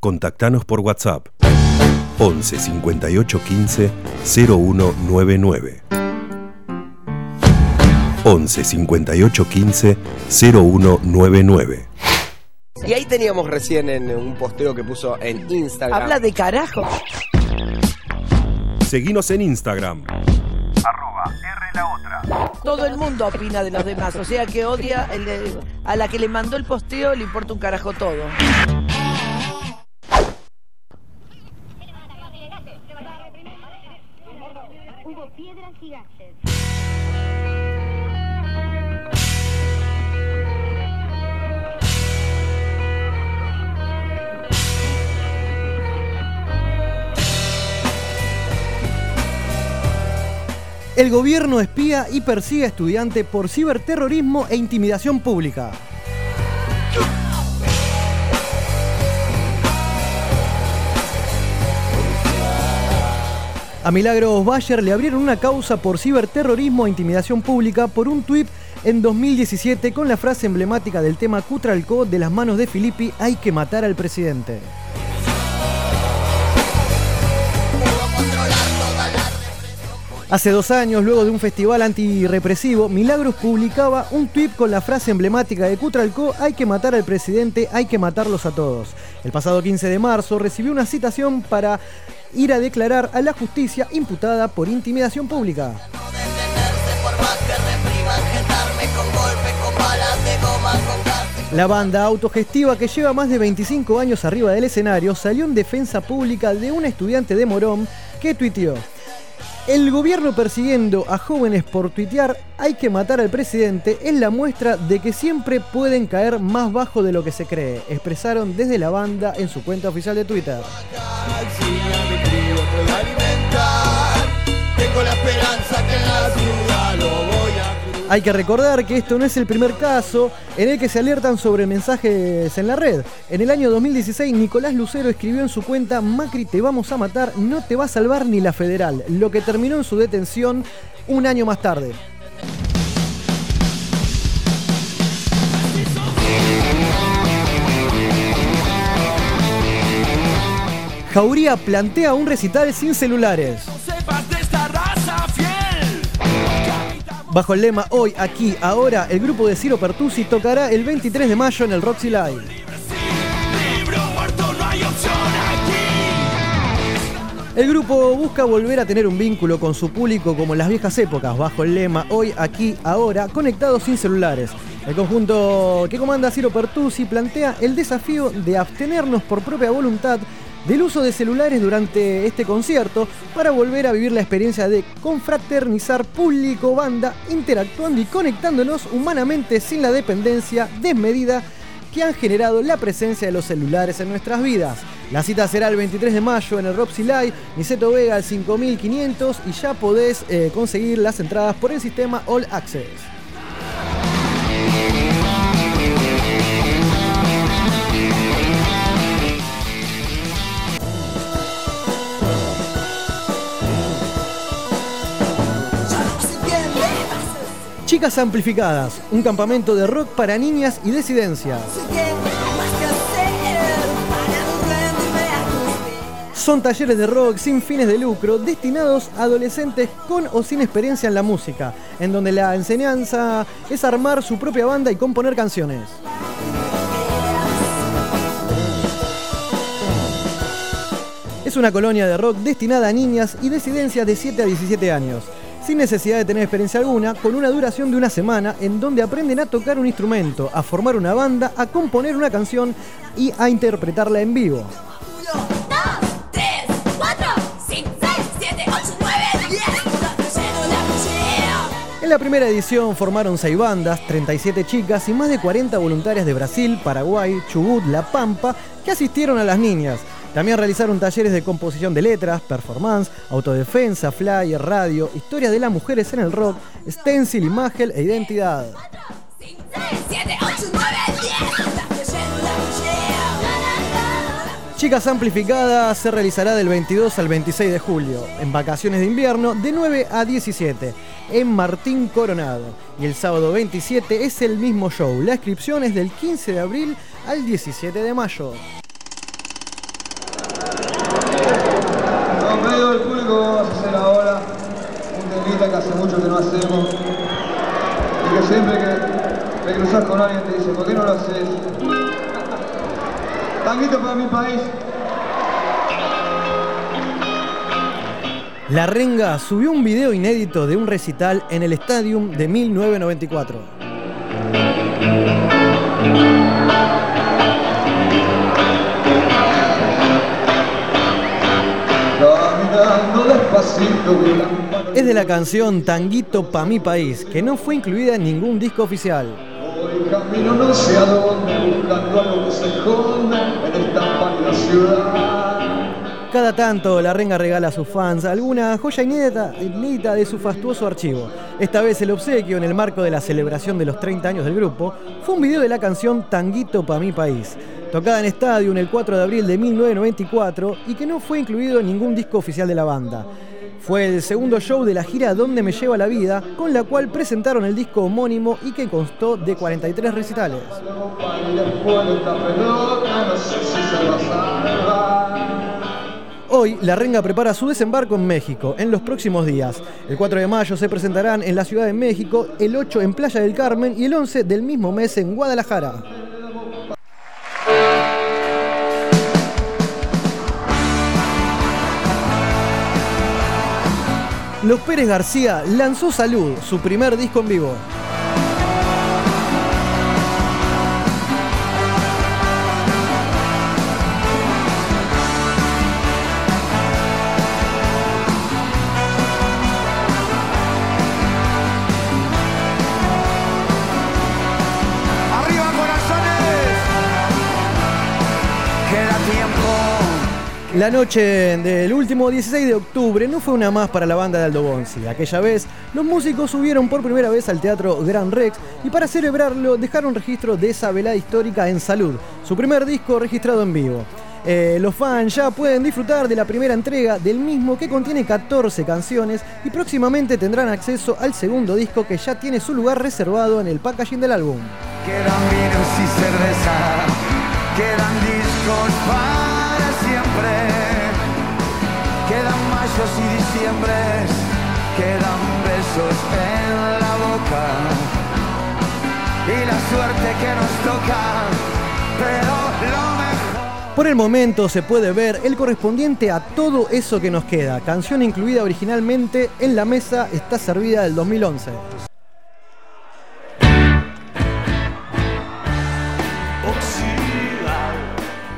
Contactanos por WhatsApp 11 58 15 0199. 11 58 15 0199. Y ahí teníamos recién en un posteo que puso en Instagram. Habla de carajo. Seguinos en Instagram. Todo el mundo opina de los demás, o sea que odia el de- a la que le mandó el posteo, le importa un carajo todo. Hubo piedras gigantes. El gobierno espía y persigue a estudiante por ciberterrorismo e intimidación pública. A Milagros Bayer le abrieron una causa por ciberterrorismo e intimidación pública por un tuit en 2017 con la frase emblemática del tema Cutralcó de las manos de Filippi hay que matar al presidente. Hace dos años, luego de un festival antirrepresivo, Milagros publicaba un tuit con la frase emblemática de Cutralcó, hay que matar al presidente, hay que matarlos a todos. El pasado 15 de marzo recibió una citación para ir a declarar a la justicia imputada por intimidación pública. La banda autogestiva que lleva más de 25 años arriba del escenario salió en defensa pública de un estudiante de Morón que tuiteó. El gobierno persiguiendo a jóvenes por tuitear hay que matar al presidente es la muestra de que siempre pueden caer más bajo de lo que se cree, expresaron desde la banda en su cuenta oficial de Twitter. Hay que recordar que esto no es el primer caso en el que se alertan sobre mensajes en la red. En el año 2016, Nicolás Lucero escribió en su cuenta, Macri te vamos a matar, no te va a salvar ni la federal, lo que terminó en su detención un año más tarde. Jauría plantea un recital sin celulares. Bajo el lema Hoy, aquí, ahora, el grupo de Ciro Pertusi tocará el 23 de mayo en el Roxy Live. El grupo busca volver a tener un vínculo con su público como en las viejas épocas, bajo el lema Hoy, aquí, ahora, conectados sin celulares. El conjunto que comanda Ciro Pertusi plantea el desafío de abstenernos por propia voluntad del uso de celulares durante este concierto para volver a vivir la experiencia de confraternizar público, banda, interactuando y conectándonos humanamente sin la dependencia desmedida que han generado la presencia de los celulares en nuestras vidas. La cita será el 23 de mayo en el Roxy Live, Niceto Vega al 5500 y ya podés eh, conseguir las entradas por el sistema All Access. Chicas Amplificadas, un campamento de rock para niñas y disidencias. Son talleres de rock sin fines de lucro destinados a adolescentes con o sin experiencia en la música, en donde la enseñanza es armar su propia banda y componer canciones. Es una colonia de rock destinada a niñas y disidencias de 7 a 17 años, sin necesidad de tener experiencia alguna, con una duración de una semana en donde aprenden a tocar un instrumento, a formar una banda, a componer una canción y a interpretarla en vivo. 3, 4, 5, 6, 7, 8, 9, 10. En la primera edición formaron 6 bandas, 37 chicas y más de 40 voluntarias de Brasil, Paraguay, Chubut, La Pampa que asistieron a las niñas. También realizaron talleres de composición de letras, performance, autodefensa, flyer, radio, historias de las mujeres en el rock, stencil, imagen e identidad. Chicas Amplificadas se realizará del 22 al 26 de julio, en vacaciones de invierno de 9 a 17, en Martín Coronado. Y el sábado 27 es el mismo show. La inscripción es del 15 de abril al 17 de mayo. A público vamos a hacer ahora un temita que hace mucho que no hacemos y que siempre que te cruzas con alguien te dice, ¿por qué no lo haces? Tanguito para mi país. La Renga subió un video inédito de un recital en el Stadium de 1994. Es de la canción Tanguito pa' mi país, que no fue incluida en ningún disco oficial. Voy camino no sé a dónde, buscando algo que se esconde en esta pálida ciudad. Cada tanto la renga regala a sus fans alguna joya inédita, de su fastuoso archivo. Esta vez el obsequio en el marco de la celebración de los 30 años del grupo fue un video de la canción Tanguito pa' mi país, tocada en Stadium el 4 de abril de 1994 y que no fue incluido en ningún disco oficial de la banda. Fue el segundo show de la gira Donde me lleva la vida, con la cual presentaron el disco homónimo y que constó de 43 recitales. Hoy, La Renga prepara su desembarco en México en los próximos días. El 4 de mayo se presentarán en la Ciudad de México, el 8 en Playa del Carmen y el 11 del mismo mes en Guadalajara. Los Pérez García lanzó Salud, su primer disco en vivo. La noche del último 16 de octubre no fue una más para la banda de Aldo Bonzi. Aquella vez, los músicos subieron por primera vez al Teatro Gran Rex y para celebrarlo dejaron registro de esa velada histórica en Salud, su primer disco registrado en vivo. Eh, los fans ya pueden disfrutar de la primera entrega del mismo que contiene 14 canciones y próximamente tendrán acceso al segundo disco que ya tiene su lugar reservado en el packaging del álbum. Quedan vinos y cerveza, quedan discos para mayos y diciembres, quedan besos en la boca y la suerte que nos toca, pero. Por el momento se puede ver el correspondiente a todo eso que nos queda, canción incluida originalmente en la mesa está servida del 2011.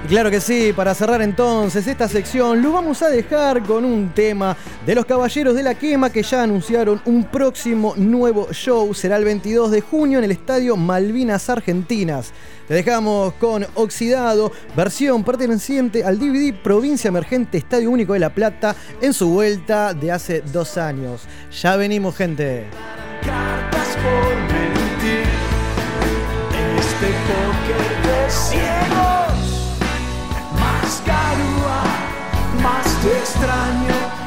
Claro que sí, para cerrar entonces esta sección lo vamos a dejar con un tema de los Caballeros de la Quema que ya anunciaron un próximo nuevo show, será el 22 de junio en el Estadio Malvinas Argentinas. Te dejamos con Oxidado, versión perteneciente al DVD Provincia Emergente Estadio Único de La Plata en su vuelta de hace dos años. Ya venimos gente. cartas por mentir en este póker de ciegos. Más te extraño,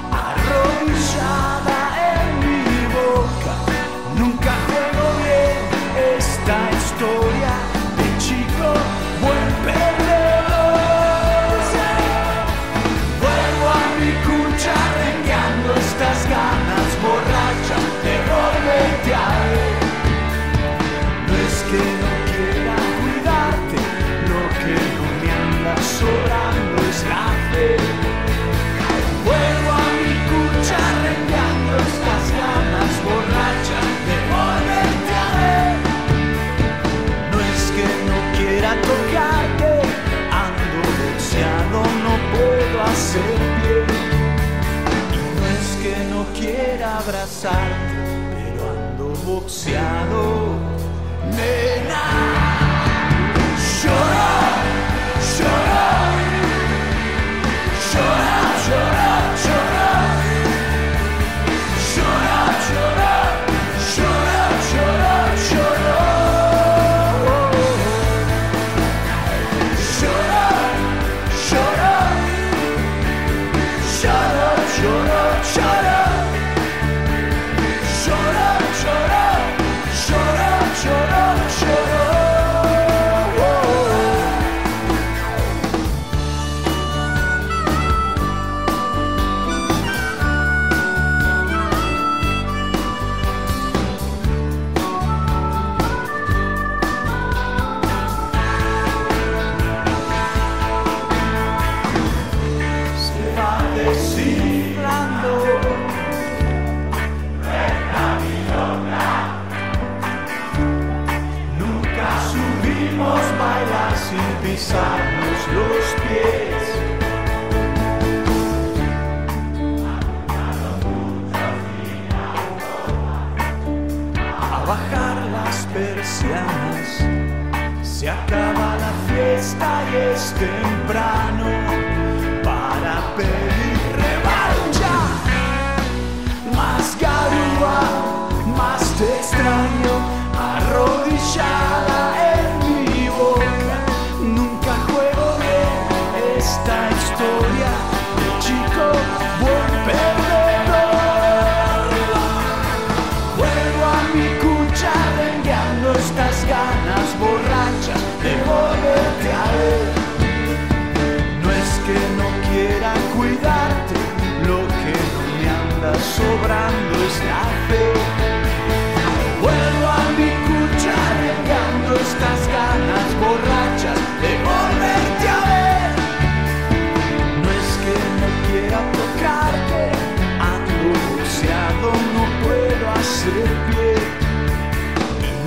pero ando boxeado. Siglando, re. Nunca subimos bailar sin pisarnos los pies. A bajar las persianas, se acaba la fiesta y es temprano para perder. Sobrando es la fe. Pie.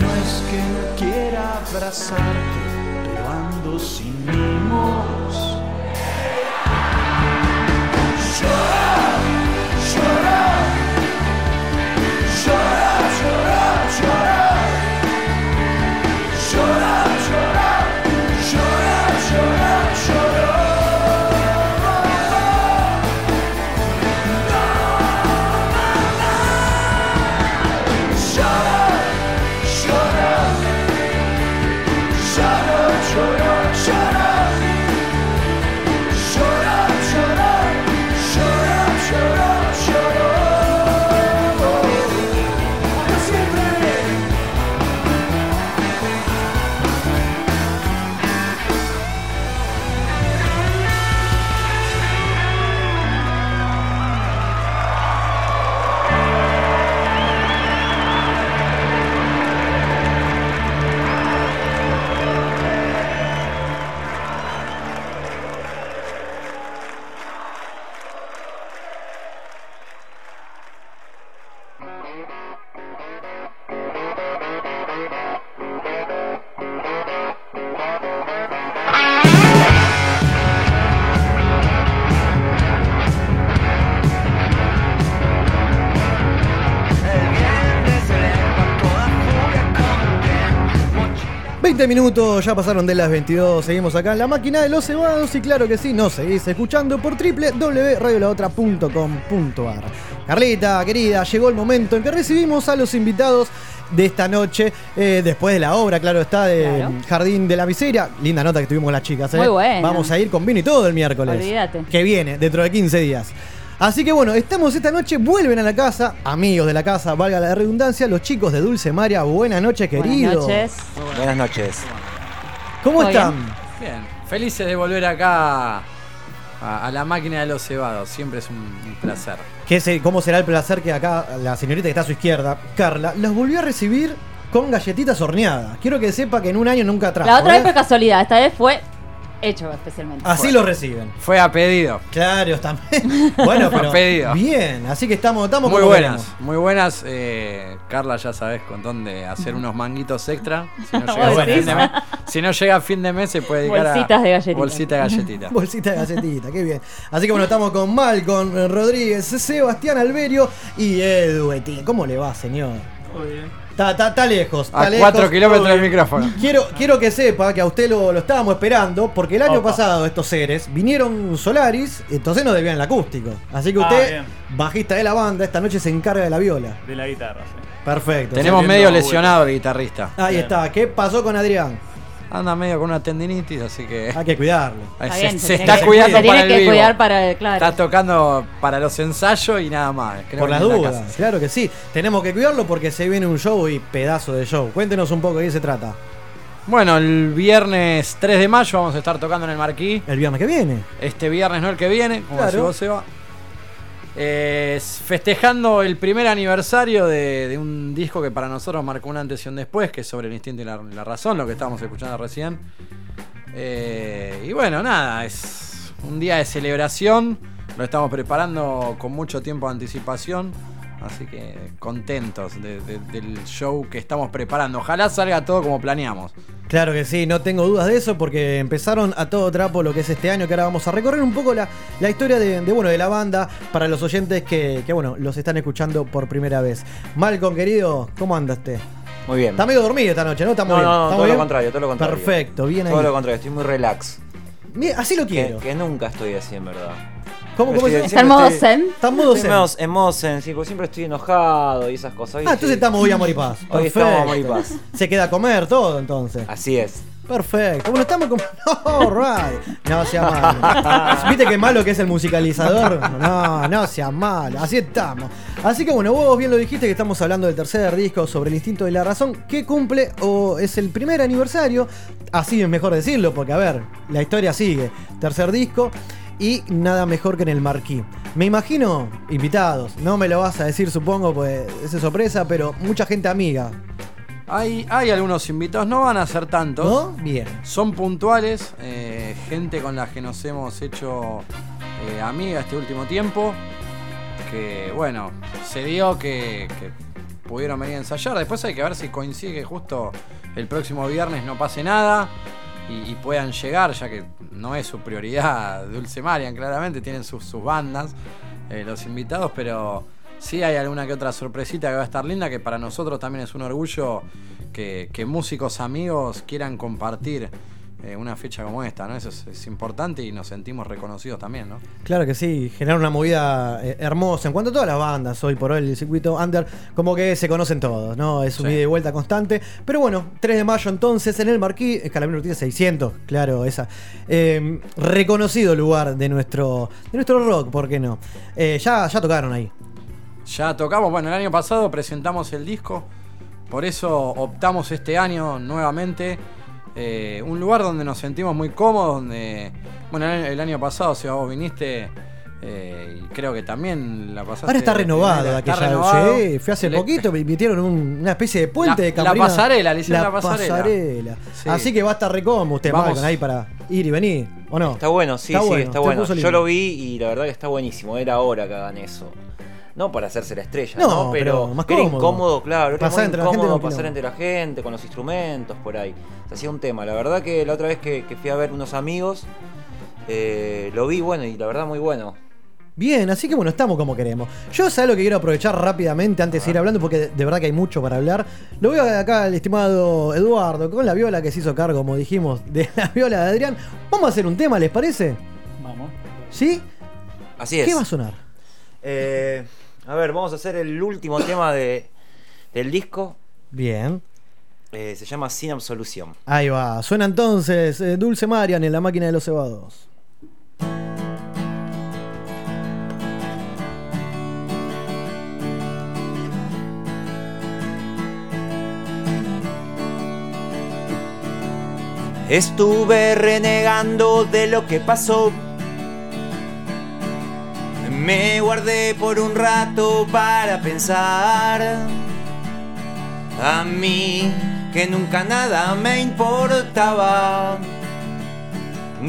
No es que no quiera abrazarte, pero ando sin mimos. minutos, ya pasaron de las 22, seguimos acá en la máquina de los cebados y claro que sí, nos seguís escuchando por www.radiolaotra.com.ar. Carlita, querida, llegó el momento en que recibimos a los invitados de esta noche, eh, después de la obra, claro está, de. Jardín de la Miseria. Linda nota que tuvimos las chicas, ¿eh? Muy buena. Vamos a ir con vino y todo el miércoles. Olvídate. Que viene, dentro de 15 días. Así que bueno, estamos esta noche, vuelven a la casa, amigos de la casa, valga la redundancia, los chicos de Dulce María. Buenas noches, queridos. Buenas noches. ¿Cómo ¿Todo están? Bien, felices de volver acá a, a la máquina de los cebados. Siempre es un, un placer. ¿Qué se- ¿Cómo será el placer que acá la señorita que está a su izquierda, Carla, los volvió a recibir con galletitas horneadas? Quiero que sepa que en un año nunca trajo. La otra ¿eh? vez fue casualidad, esta vez fue hecho especialmente. Así lo reciben. Fue a pedido. Claro, también. Bueno, pero A pedido. bien, así que estamos, estamos muy como buenas, queremos. muy buenas. eh, Carla, ya sabes con dónde hacer unos manguitos extra. Si no, ¿Vos llega, a fin de mes, si no llega a fin de mes, se puede dedicar Bolsitas a de galletitas. bolsita de galletita. Bolsita de galletita, qué bien. Así que bueno, estamos con Malcon Rodríguez, Sebastián Alberio y Edu Betín. ¿Cómo le va, señor? Está, está, está lejos. está A lejos. 4 kilómetros del micrófono. Quiero, quiero que sepa que a usted lo, lo estábamos esperando porque el año Opa. pasado estos seres vinieron Solaris, entonces no debían el acústico. Así que Ah, usted, bajista de la banda, esta noche se encarga de la viola. De la guitarra, sí. Perfecto. Tenemos medio lesionado el guitarrista. Ahí está. ¿Qué pasó con Adrián? Anda medio con una tendinitis, así que. Hay que cuidarlo. Está se, bien, se se está que- cuidando se tiene para el que vivo. cuidar para- claro. Está tocando para los ensayos y nada más. creo Por las la dudas, claro que sí. Tenemos que cuidarlo porque se viene un show y pedazo de show. Cuéntenos un poco de qué se trata. Bueno, el viernes 3 de mayo vamos a estar tocando en el Marquí. El viernes que viene. Este viernes, no el que viene, como Claro. decís vos, Seba. Eh, festejando el primer aniversario de, de un disco que para nosotros marcó un antes y un después, que es sobre el instinto y la, razón, lo que estábamos escuchando recién. Eh, y bueno, nada, es un día de celebración. Lo estamos preparando con mucho tiempo de anticipación. Así que contentos de- de- del show que estamos preparando. Ojalá salga todo como planeamos. Claro que sí, no tengo dudas de eso porque empezaron a todo trapo lo que es este año, que ahora vamos a recorrer un poco la, la historia de, de, bueno, de la banda para los oyentes que, que, bueno, los están escuchando por primera vez. Malcolm, querido, ¿cómo andaste? Muy bien. Está medio dormido esta noche, ¿no? ¿Estamos No, bien? no, no, ¿Estamos todo bien? lo contrario, todo lo contrario. Perfecto, bien ahí. Todo lo contrario, estoy muy relax. Así lo quiero. Que, que nunca estoy así, en verdad. ¿Cómo, cómo se- ¿Está en modo estoy- zen? Está en modo zen. en modo- en modo zen, sí, porque siempre estoy enojado y esas cosas. Hoy Ah, entonces estamos hoy amor y paz. Hoy estamos y paz. Se queda a comer todo entonces. Así es. Perfecto. Bueno, estamos como. No, right. No sea malo. ¿Viste qué malo que es el musicalizador? No, no sea malo. Así estamos. Así que bueno, vos bien lo dijiste que estamos hablando del tercer disco sobre el instinto de la razón que cumple o es el primer aniversario. Así es mejor decirlo, porque a ver, la historia sigue. Tercer disco. Y nada mejor que en el marquí. Me imagino invitados, no me lo vas a decir supongo, pues es sorpresa, pero mucha gente amiga. Hay, hay algunos invitados, no van a ser tantos. ¿No? Bien. Son puntuales, eh, gente con la que nos hemos hecho eh, amiga este último tiempo. Que bueno, se dio que, que pudieron venir a ensayar. Después hay que ver si coincide que justo el próximo viernes no pase nada y, puedan llegar, ya que no es su prioridad Dulce Marian, claramente tienen sus, sus bandas, eh, los invitados, pero sí hay alguna que otra sorpresita que va a estar linda, que para nosotros también es un orgullo que, que músicos amigos quieran compartir eh, una fecha como esta, ¿no? Eso es, es importante y nos sentimos reconocidos también, ¿no? Claro que sí, generar una movida eh, hermosa. En cuanto a todas las bandas, hoy por hoy el circuito under, como que se conocen todos, ¿no? Es un Sí. ida y vuelta constante. Pero bueno, 3 de mayo entonces en el Marquí, Escalabrini Ortiz 600, claro, esa. eh, reconocido lugar de nuestro, de nuestro rock, ¿por qué no? Eh, ya, ya tocaron ahí. Ya tocamos, bueno, el año pasado presentamos el disco, por eso optamos este año nuevamente. Eh, un lugar donde nos sentimos muy cómodos, donde, bueno, el, el año pasado, si vos viniste, eh, y creo que también la pasaste. Ahora está renovado primera, aquella. está renovado. Sí, fui hace Le- poquito, me metieron un- una especie de puente La- de camarino. la pasarela, le hicieron la pasarela. pasarela. Sí. Así que va a estar re cómodo usted, Vamos. Malcolm, ahí para ir y venir, ¿o no? Está bueno, sí, sí, está te bueno. puso Yo lindo. lo vi y la verdad que está buenísimo. Era hora que hagan eso. No para hacerse la estrella, No, ¿no? pero Pero, más era cómodo. incómodo, claro. Era Pasar muy entre la gente incómodo pasar entre la gente, con los instrumentos, por ahí. Se hacía un tema. La verdad que la otra vez que, que fui a ver unos amigos, eh, lo vi bueno y la verdad muy bueno. Bien, así que bueno, estamos como queremos. Yo sé lo que quiero aprovechar rápidamente antes de ir hablando, porque de, de verdad que hay mucho para hablar. Lo veo acá al estimado Eduardo, con la viola que se hizo cargo, como dijimos, de la viola de Adrián. Vamos a hacer un tema, ¿les parece? Vamos. ¿Sí? Así es. ¿Qué va a sonar? Eh, a ver, vamos a hacer el último tema de, del disco. Bien. Eh, se llama Sin Absolución. Ahí va. Suena entonces eh, Dulce Marian en la máquina de los cebados. Estuve renegando de lo que pasó. Me guardé por un rato para pensar. A mí que nunca nada me importaba.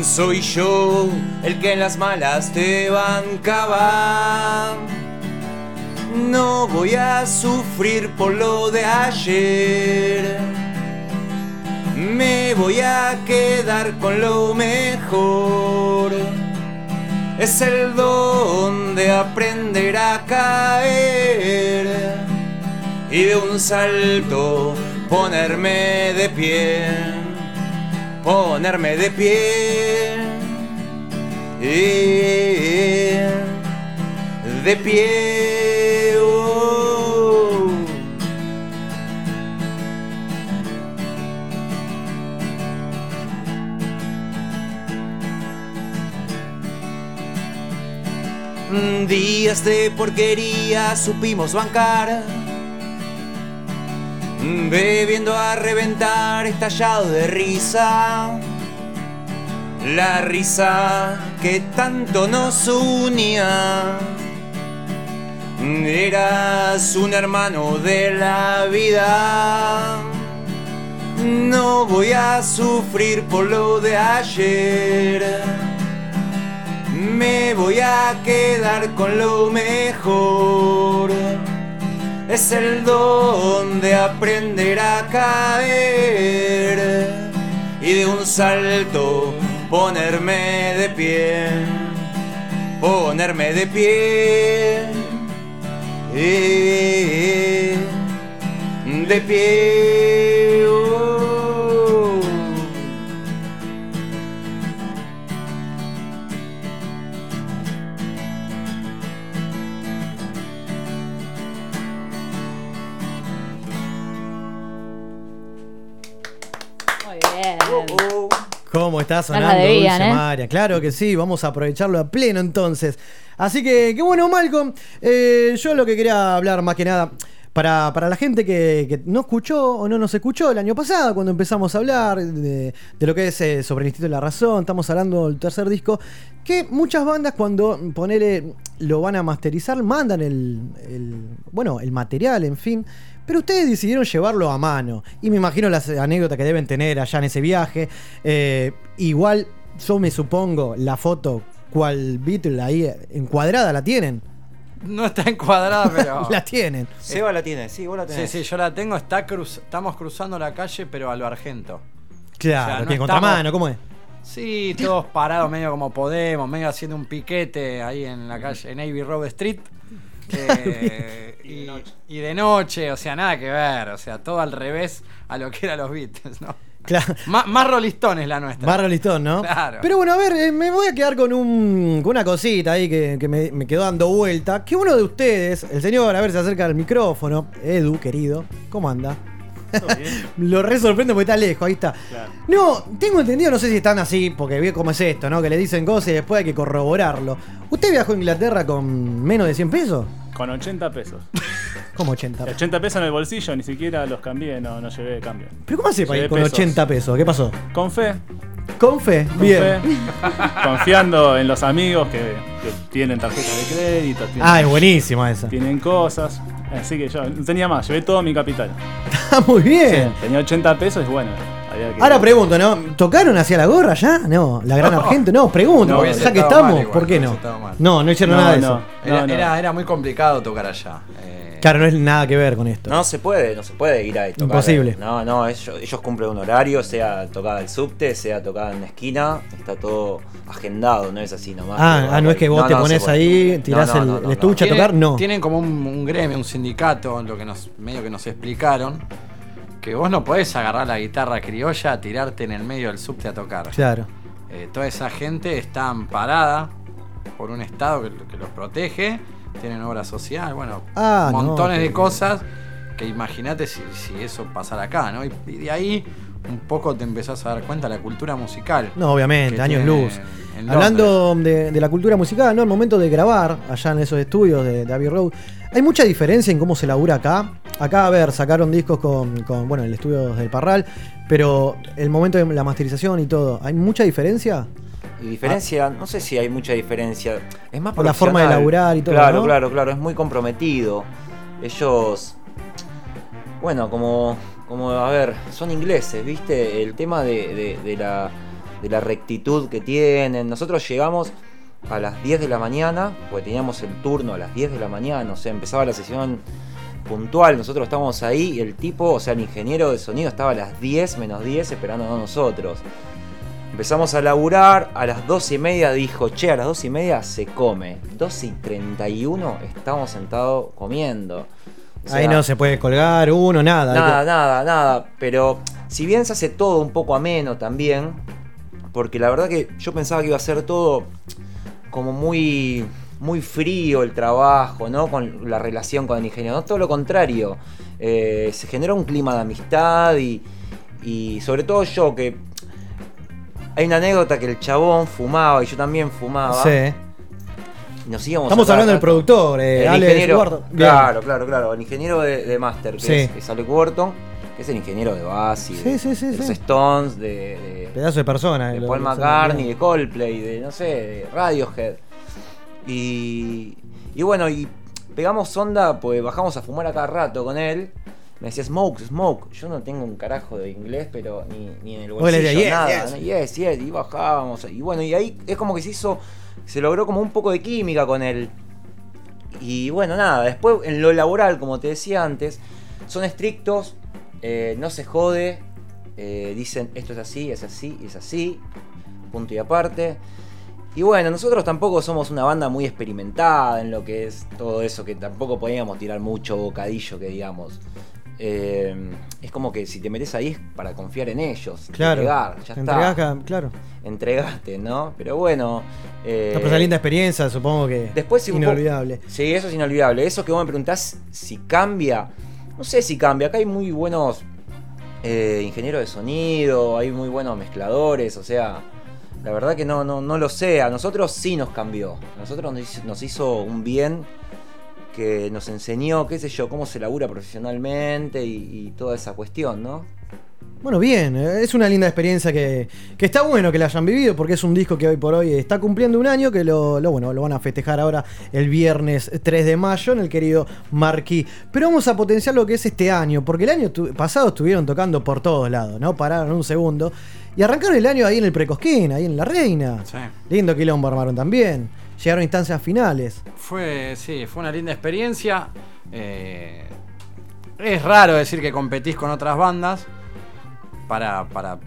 Soy yo el que en las malas te bancaba. No voy a sufrir por lo de ayer. Me voy a quedar con lo mejor. Es el don de aprender a caer y de un salto ponerme de pie. Ponerme de pie. Eh, De pie. oh. Días de porquería supimos bancar. Bebiendo a reventar, estallado de risa. La risa que tanto nos unía. Eras un hermano de la vida. No voy a sufrir por lo de ayer. Me voy a quedar con lo mejor. es el don de aprender a caer y de un salto ponerme de pie, ponerme de pie, de pie. ¿Cómo está sonando debían, Dulce ¿eh? María? Claro que sí, vamos a aprovecharlo a pleno entonces. Así que, qué bueno, Malcolm. Eh, yo lo que quería hablar más que nada, para, para la gente que, que no escuchó o no nos escuchó el año pasado, cuando empezamos a hablar de, de lo que es eh, sobre el Instituto de la Razón, estamos hablando del tercer disco, que muchas bandas cuando ponele, lo van a masterizar, mandan el, el- bueno, el material, en fin. Pero ustedes decidieron llevarlo a mano. Y me imagino las anécdotas que deben tener allá en ese viaje. Eh, igual, yo me supongo, la foto, cual Beatle ahí encuadrada, ¿la tienen? No está encuadrada, pero. la tienen. Seba la tiene, sí, vos la Sí, tenés. sí, yo la tengo. Está cruz, estamos cruzando la calle, pero a lo argento. Claro, O sea, no que contramano, estamos- ¿cómo es? Sí, todos parados medio como podemos, medio haciendo un piquete ahí en la calle, en Navy Road Street. Eh, y, y de noche, o sea, nada que ver, o sea, todo al revés a lo que eran los Beatles, ¿no? Claro. Más, más rolistón es la nuestra. Barro Listón, ¿no? Claro. Pero bueno, a ver, eh, me voy a quedar con, un, con una cosita ahí que, que me, me quedó dando vuelta. Que uno de ustedes, el señor, a ver, se acerca al micrófono. Edu, querido, ¿cómo anda? Lo re sorprende porque está lejos, ahí está. No, tengo entendido, no sé si están así, porque ve cómo es esto, ¿no? Que le dicen cosas y después hay que corroborarlo. ¿Usted viajó a Inglaterra con menos de 100 pesos? Con 80 pesos. ¿Cómo 80? 80 pesos en el bolsillo, ni siquiera los cambié, no, no llevé cambio. ¿Pero cómo hace para ir Llevé con pesos. 80 pesos? ¿Qué pasó? Con fe. Con fe, Con bien. fe, confiando en los amigos que, que tienen tarjetas de crédito. Tienen, Ah, es buenísima esa. Tienen cosas. Así que yo no tenía más, llevé todo mi capital. Está muy bien. Sí, tenía 80 pesos y bueno. había que- Ahora pregunto, ¿no? ¿Tocaron hacia la gorra ya? No, la gran Argento. No, pregunto, No hubiese ya que estado estamos, mal igual, ¿por qué no no? hubiese estado mal. No, no hicieron No, nada de no. eso. Era, no. era- era muy complicado tocar allá. eh, Claro, no es nada que ver con esto. No se puede, no se puede ir ahí. tocar. Imposible. No, no, ellos, ellos cumplen un horario, sea tocada el subte, sea tocada en la esquina, está todo agendado, no es así nomás. Ah, ah, no es que vos no, te no pones ahí, tirás No, no, el, no, el no, estuche a tocar, no. Tienen como un, un gremio, un sindicato, lo que nos medio que nos explicaron, que vos no podés agarrar la guitarra criolla, tirarte en el medio del subte a tocar. Claro. Eh, toda esa gente está amparada por un Estado que, que los protege, tienen obra social, bueno, Ah, no, montones de cosas que imagínate si, si eso pasara acá, ¿no? Y, y de ahí un poco te empezás a dar cuenta de la cultura musical. No, obviamente, años luz. en Hablando de, de la cultura musical, ¿no? El momento de grabar allá en esos estudios de, de Abbey Road. ¿Hay mucha diferencia en cómo se labura acá? Acá, a ver, sacaron discos con, con, bueno, el estudio del Parral, pero el momento de la masterización y todo, ¿hay mucha diferencia? Y diferencia, no sé si hay mucha diferencia. Es más Por la forma de laburar y todo, Claro, ¿no? claro, claro, es muy comprometido. Ellos, bueno, como, como, a ver, son ingleses, ¿viste? El tema de, de- de la, de la rectitud que tienen. Nosotros llegamos a las 10 de la mañana, porque teníamos el turno a las 10 de la mañana, o sea, empezaba la sesión puntual, nosotros estábamos ahí y el tipo, o sea, el ingeniero de sonido estaba a las 10 menos 10 esperándonos a nosotros. Empezamos a laburar, a las 12 y media dijo, che, a las 12 y media se come. 12 y 31 estamos sentados comiendo. O sea, Ahí no se puede colgar uno, nada. Nada, que- nada, nada. Pero si bien se hace todo un poco ameno también, porque la verdad que yo pensaba que iba a ser todo como muy, muy frío el trabajo, ¿no? Con la relación con el ingeniero. No, todo lo contrario. Eh, se genera un clima de amistad y, y sobre todo yo que... Hay una anécdota que el chabón fumaba y yo también fumaba. Sí. Y Nos íbamos Estamos a hablando del productor, eh, El Alex ingeniero, Wharton. Claro, claro, claro. El ingeniero de, de Master, que, Sí. es, es Alec Wharton, que es el ingeniero de Bass Sí, de, sí, sí, de los. Stones, de, de- Pedazo de persona. de Paul McCartney, de Coldplay, de no sé, de Radiohead. Y, y bueno, y pegamos onda, pues bajamos a fumar a cada rato con él. Me decía smoke, smoke. Yo no tengo un carajo de inglés, pero ni, ni en el bolsillo, nada. yes, ¿no? Yes, yes, y bajábamos. Y bueno, y ahí es como que se hizo, se logró como un poco de química con él. Y bueno, nada, después en lo laboral, como te decía antes, son estrictos, eh, no se jode, eh, dicen esto es así, es así, es así, punto y aparte. Y bueno, nosotros tampoco somos una banda muy experimentada en lo que es todo eso, que tampoco podíamos tirar mucho bocadillo, que digamos. Eh, es como que si te metes ahí es para confiar en ellos, Claro. entregar, ya está. claro. Entregaste, ¿no? Pero bueno. eh, No, pero esa linda experiencia, supongo que. Después inolvidable. Sí, eso es inolvidable. Eso que vos me preguntás si cambia. No sé si cambia. Acá hay muy buenos eh, ingenieros de sonido, hay muy buenos mezcladores. O sea, la verdad que no, no, no lo sé. A nosotros sí nos cambió. A nosotros nos hizo, nos hizo un bien que nos enseñó, qué sé yo, cómo se labura profesionalmente y, y toda esa cuestión, ¿no? Bueno, bien, eh, es una linda experiencia que, que está bueno que la hayan vivido porque es un disco que hoy por hoy está cumpliendo un año que lo, lo, bueno, lo van a festejar ahora el viernes 3 de mayo en el querido Marquí. Pero vamos a potenciar lo que es este año, porque el año tu- pasado estuvieron tocando por todos lados, ¿no? Pararon un segundo y arrancaron el año ahí en el Precosquín, ahí en La Reina. Lindo quilombo armaron también. Llegaron a instancias finales. Fue, sí, fue una linda experiencia. Eh, es raro decir que competís con otras bandas para, para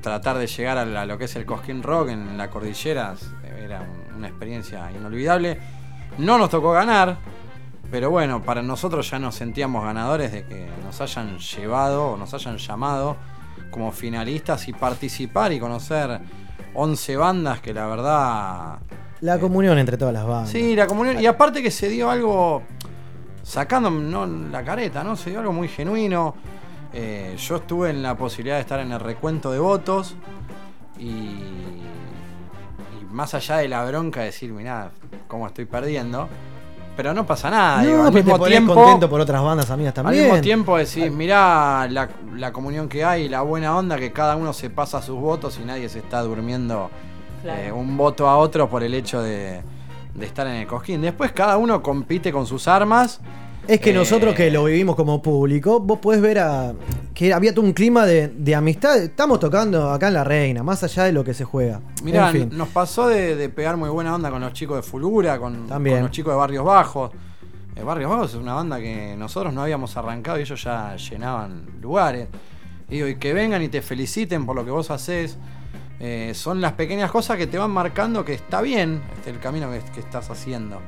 tratar de llegar a, lo que es el Cosquín Rock en la cordillera. Era un- una experiencia inolvidable. No nos tocó ganar, pero bueno, para nosotros ya nos sentíamos ganadores de que nos hayan llevado o nos hayan llamado como finalistas y participar y conocer 11 bandas que la verdad La comunión entre todas las bandas. Sí, la comunión. Y aparte que se dio algo, sacando no, la careta, ¿no? Se dio algo muy genuino. Eh, yo estuve en la posibilidad de estar en el recuento de votos y, y más allá de la bronca de decir, mirá, cómo estoy perdiendo. Pero no pasa nada. no, digo, al te mismo tiempo, contento por otras bandas amigas al también. mismo tiempo decís, mirá la, la comunión que hay, la buena onda, que cada uno se pasa sus votos y nadie se está durmiendo Claro. eh, un voto a otro por el hecho de, de estar en el cosquín. Después cada uno compite con sus armas. Es que Eh, nosotros que lo vivimos como público, vos podés ver a, que había todo un clima de, de amistad. Estamos tocando acá en La Reina, más allá de lo que se juega. Mirá, en fin. nos pasó de, de pegar muy buena onda con los chicos de Fulgura, con, También. con los chicos de Barrios Bajos. Eh, Barrios Bajos es una banda que nosotros no habíamos arrancado y ellos ya llenaban lugares. Y digo, y que vengan y te feliciten por lo que vos haces. Eh, son las pequeñas cosas que te van marcando que está bien este, el camino que, que estás haciendo.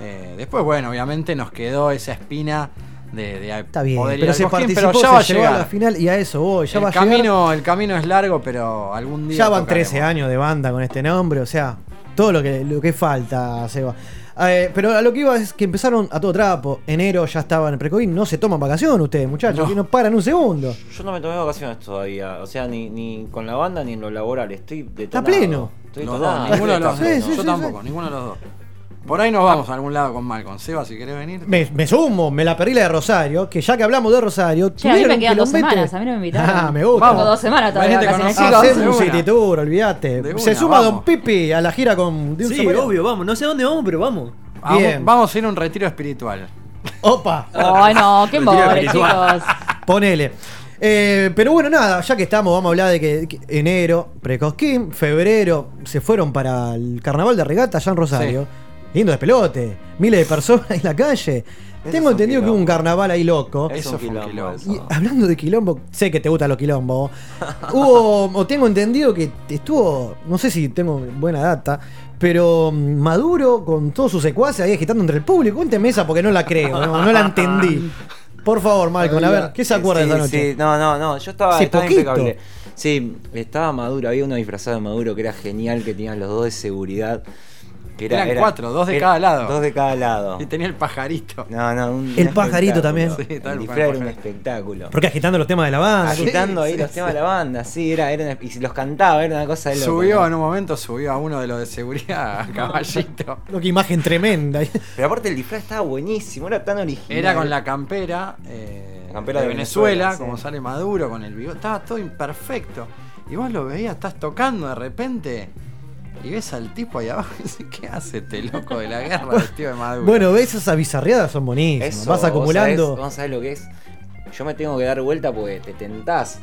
Eh, después, bueno, obviamente nos quedó esa espina de, de Está bien, poder ir pero al se Cosquín, participó, pero ya va a llegar. la final y a eso voy. Ya el, va llegar. camino, el camino es largo, pero algún día. Ya van tocaremos. 13 años de banda con este nombre, o sea, todo lo que, lo que falta, Seba. Eh, pero a lo que iba es que empezaron a todo trapo. Enero ya estaban en Precoín. No se toman vacaciones ustedes, muchachos, No. que no paran un segundo. Yo no me tomé vacaciones todavía, o sea, ni, ni con la banda ni en lo laboral, estoy detonado. Está pleno. Estoy Los detonado, dos, ninguno de los dos. Yo tampoco, ninguno de los dos. Por ahí nos vamos a algún lado con Malcon. Seba, si querés venir. Me, me sumo, me la perdí la de Rosario, que ya que hablamos de Rosario. Che, a mí me quedan dos semanas, a mí no me invitaron. Ah, me gusta. Tengo dos semanas todavía chicos. Hacemos un city tour, olvídate. Se suma vamos. Don Pipi a la gira con de un Sí, sombrero. obvio, vamos. No sé dónde vamos, pero vamos. Vamos, Bien. vamos a ir a un retiro espiritual. Opa. Ay, no, qué espiritual. chicos. Ponele. Eh, pero bueno, nada, ya que estamos, vamos a hablar de que, que enero, Precosquín, febrero, se fueron para el carnaval de regata allá en Rosario. Lindo despelote, miles de personas en la calle. Tengo entendido que hubo un carnaval ahí loco. Es un quilombo eso. Y hablando de quilombo, sé que te gustan los quilombos. Hubo, o tengo entendido que estuvo, no sé si tengo buena data, pero mm, Maduro con todos sus secuaces ahí agitando entre el público. Cuénteme esa porque no la creo, no, no la entendí. Por favor, Malcolm, a ver, ¿qué se acuerda Sí, de esa noche? Sí, no, no, no, yo estaba, Sí, estaba poquito. impecable. Sí, estaba Maduro, había uno disfrazado de Maduro que era genial, que tenían los dos de seguridad. Que era, Eran era- cuatro, dos de era- cada lado. Dos de cada lado. Y tenía el pajarito. No, no, un, El un pajarito también. Sí, el el disfraz era un pajarito. espectáculo. Porque agitando los temas de la banda. Agitando Sí, ahí sí, los sí. temas de la banda, sí, era, era una- y si los cantaba, era una cosa de loco. Subió en un momento, subió a uno de los de seguridad, a caballito. Lo que imagen tremenda. Pero aparte el disfraz estaba buenísimo, era tan original. Era con la campera, eh, La campera de de Venezuela, Venezuela, como sí. sale Maduro, con el bigote. Estaba todo imperfecto. Y vos lo veías, estás tocando de repente. Y ves al tipo ahí abajo y dices, ¿qué hace este loco de la guerra vestido de? Bueno, ves esas bizarriadas son buenísimas. Eso, Vas acumulando. Vos sabés, vos sabés lo que es. Yo me tengo que dar vuelta porque te tentás.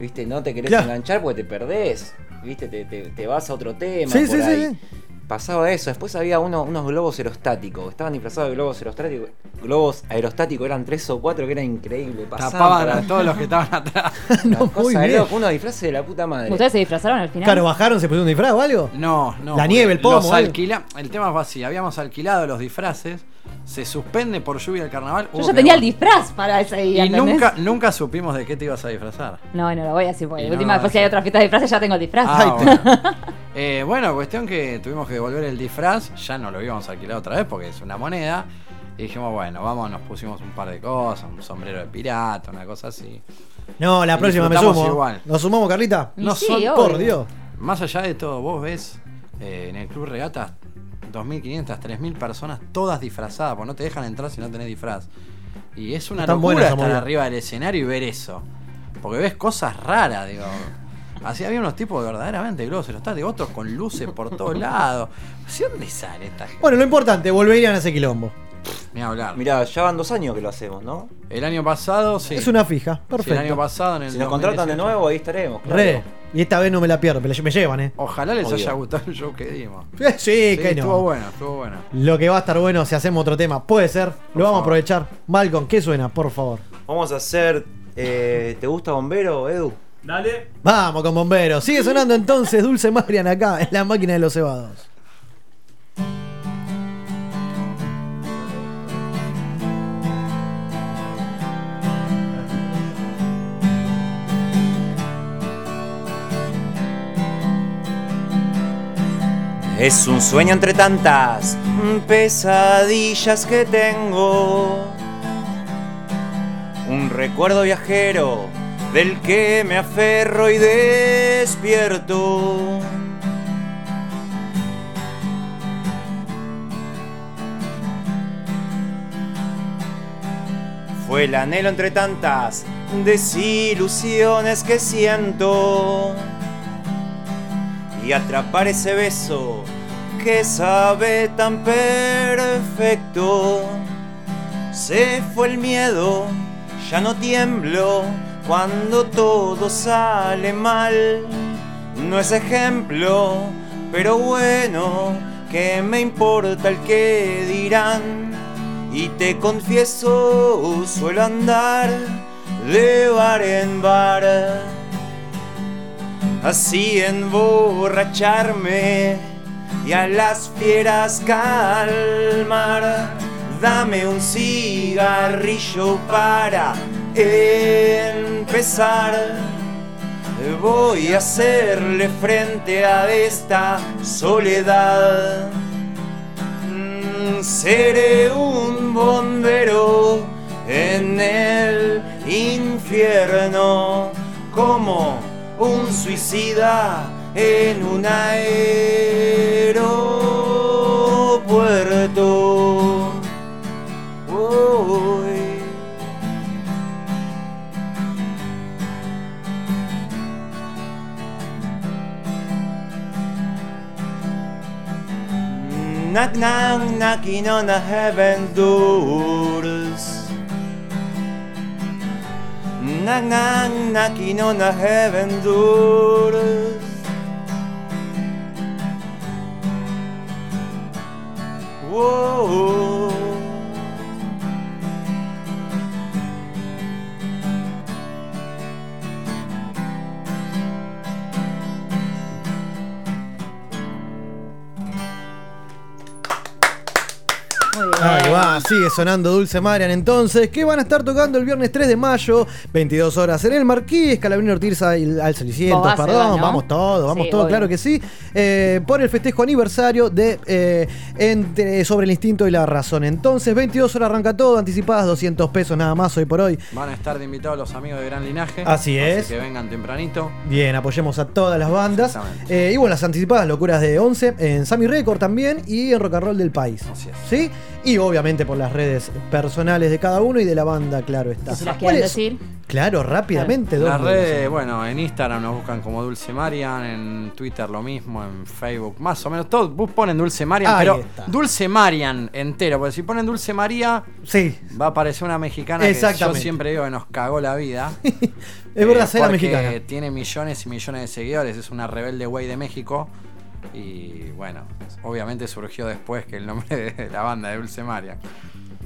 ¿Viste? No te querés Claro. enganchar porque te perdés. ¿Viste? Te, te- te vas a otro tema. Sí, por sí, sí, ahí. sí. Pasaba eso. Después había uno- unos globos aerostáticos. Estaban disfrazados de globos aerostáticos. Globos aerostáticos eran tres o cuatro que era increíble. Pasaban Tapaban para- a todos los que estaban atrás. Cosa muy de bien. loco, unos disfraces de la puta madre. ¿Ustedes se disfrazaron al final? Claro, bajaron, se pusieron un disfraz o algo. No, no. La nieve, el pomo. los alquila- El tema fue así: habíamos alquilado los disfraces, se suspende por lluvia el carnaval. Yo ya que tenía el disfraz para ese día. Y ¿entendés? nunca, nunca supimos de qué te ibas a disfrazar. No, no lo voy a decir porque Y la no, última después si sí. hay otra fiesta de disfraces ya tengo el disfraz. Ah, bueno. Eh, bueno, cuestión que tuvimos que devolver el disfraz, ya no lo íbamos a alquilar otra vez porque es una moneda. Y dijimos, bueno, vamos, nos pusimos un par de cosas, un sombrero de pirata, una cosa así. No, la Y próxima me disfrutamos sumo. igual. ¿Nos sumamos, Carlita? No sí, son, obvio. Por Dios. Más allá de todo, vos ves eh, en el Club Regatas 2.500, 3.000 personas todas disfrazadas, porque no te dejan entrar si no tenés disfraz. Y es una Están locura buenas estar arriba del escenario y ver eso. Porque ves cosas raras, digo. Así había unos tipos de verdaderamente globos aerostáticos, otros con luces por todos lados. ¿Sí dónde sale esta gente? Bueno, lo importante, volverían a ese quilombo. Ni hablar. Mirá, ya van dos años que lo hacemos, ¿no? El año pasado, sí. Es una fija, Sí, perfecto. el año pasado, en el Si nos contratan de 2018. nuevo, ahí estaremos. claro. Re. Y esta vez no me la pierdo, me, la- me llevan, ¿eh? Ojalá les Obvio. haya gustado el show que dimos. Sí, que no. Estuvo bueno, estuvo bueno. Lo que va a estar bueno si hacemos otro tema. Puede ser, lo vamos a aprovechar. Malcolm, ¿qué suena? Por favor. Vamos a hacer. eh, ¿Te gusta Bombero, Edu? Dale. Vamos con bomberos. Sigue sonando entonces Dulce Marian acá en la máquina de los cebados. Es un sueño entre tantas pesadillas que tengo. Un recuerdo viajero del que me aferro y despierto. Fue el anhelo entre tantas desilusiones que siento y atrapar ese beso que sabe tan perfecto. Se fue el miedo, ya no tiemblo cuando todo sale mal. No es ejemplo, pero bueno, que me importa el que dirán. Y te confieso, suelo andar de bar en bar así emborracharme y a las fieras calmar. Dame un cigarrillo para empezar. Voy a hacerle frente a esta soledad. Mm, Seré un bombero en el infierno como un suicida en un aeropuerto. Uy. Knock knock knocking on the heaven doors. Knock knock knocking on the heaven doors. Whoa. Va, sigue sonando Dulce Marian entonces, que van a estar tocando el viernes 3 de mayo, 22 horas en el Marquís, Calabrini Ortiz al, al 600, Vos vas, perdón, vamos todos, vamos Sí, todos, obvio. claro que sí, eh, por el festejo aniversario de eh, entre- sobre el instinto y la razón. Entonces, 22 horas arranca todo, anticipadas 200 pesos nada más hoy por hoy. Van a estar de invitados los amigos de Gran Linaje. Así es. que vengan tempranito. Bien, apoyemos a todas las bandas. Eh, y bueno, las anticipadas locuras de 11 en Sammy Record también y en Rock and Roll del país. Así es. ¿Sí? Y obviamente por las redes personales de cada uno y de la banda, claro está. Si las ¿Cuál quieren decir. Claro, rápidamente. Las redes, bueno, en Instagram nos buscan como Dulce Marian, en Twitter lo mismo, en Facebook, más o menos. Todos vos ponen Dulce Marian, Ahí pero está. Dulce Marian entero, porque si ponen Dulce María, sí. va a aparecer una mexicana que yo siempre digo que nos cagó la vida. Es verdad, Eh, será porque mexicana. Tiene millones y millones de seguidores, es una rebelde güey de México. Y bueno, obviamente surgió después que el nombre de la banda de Dulce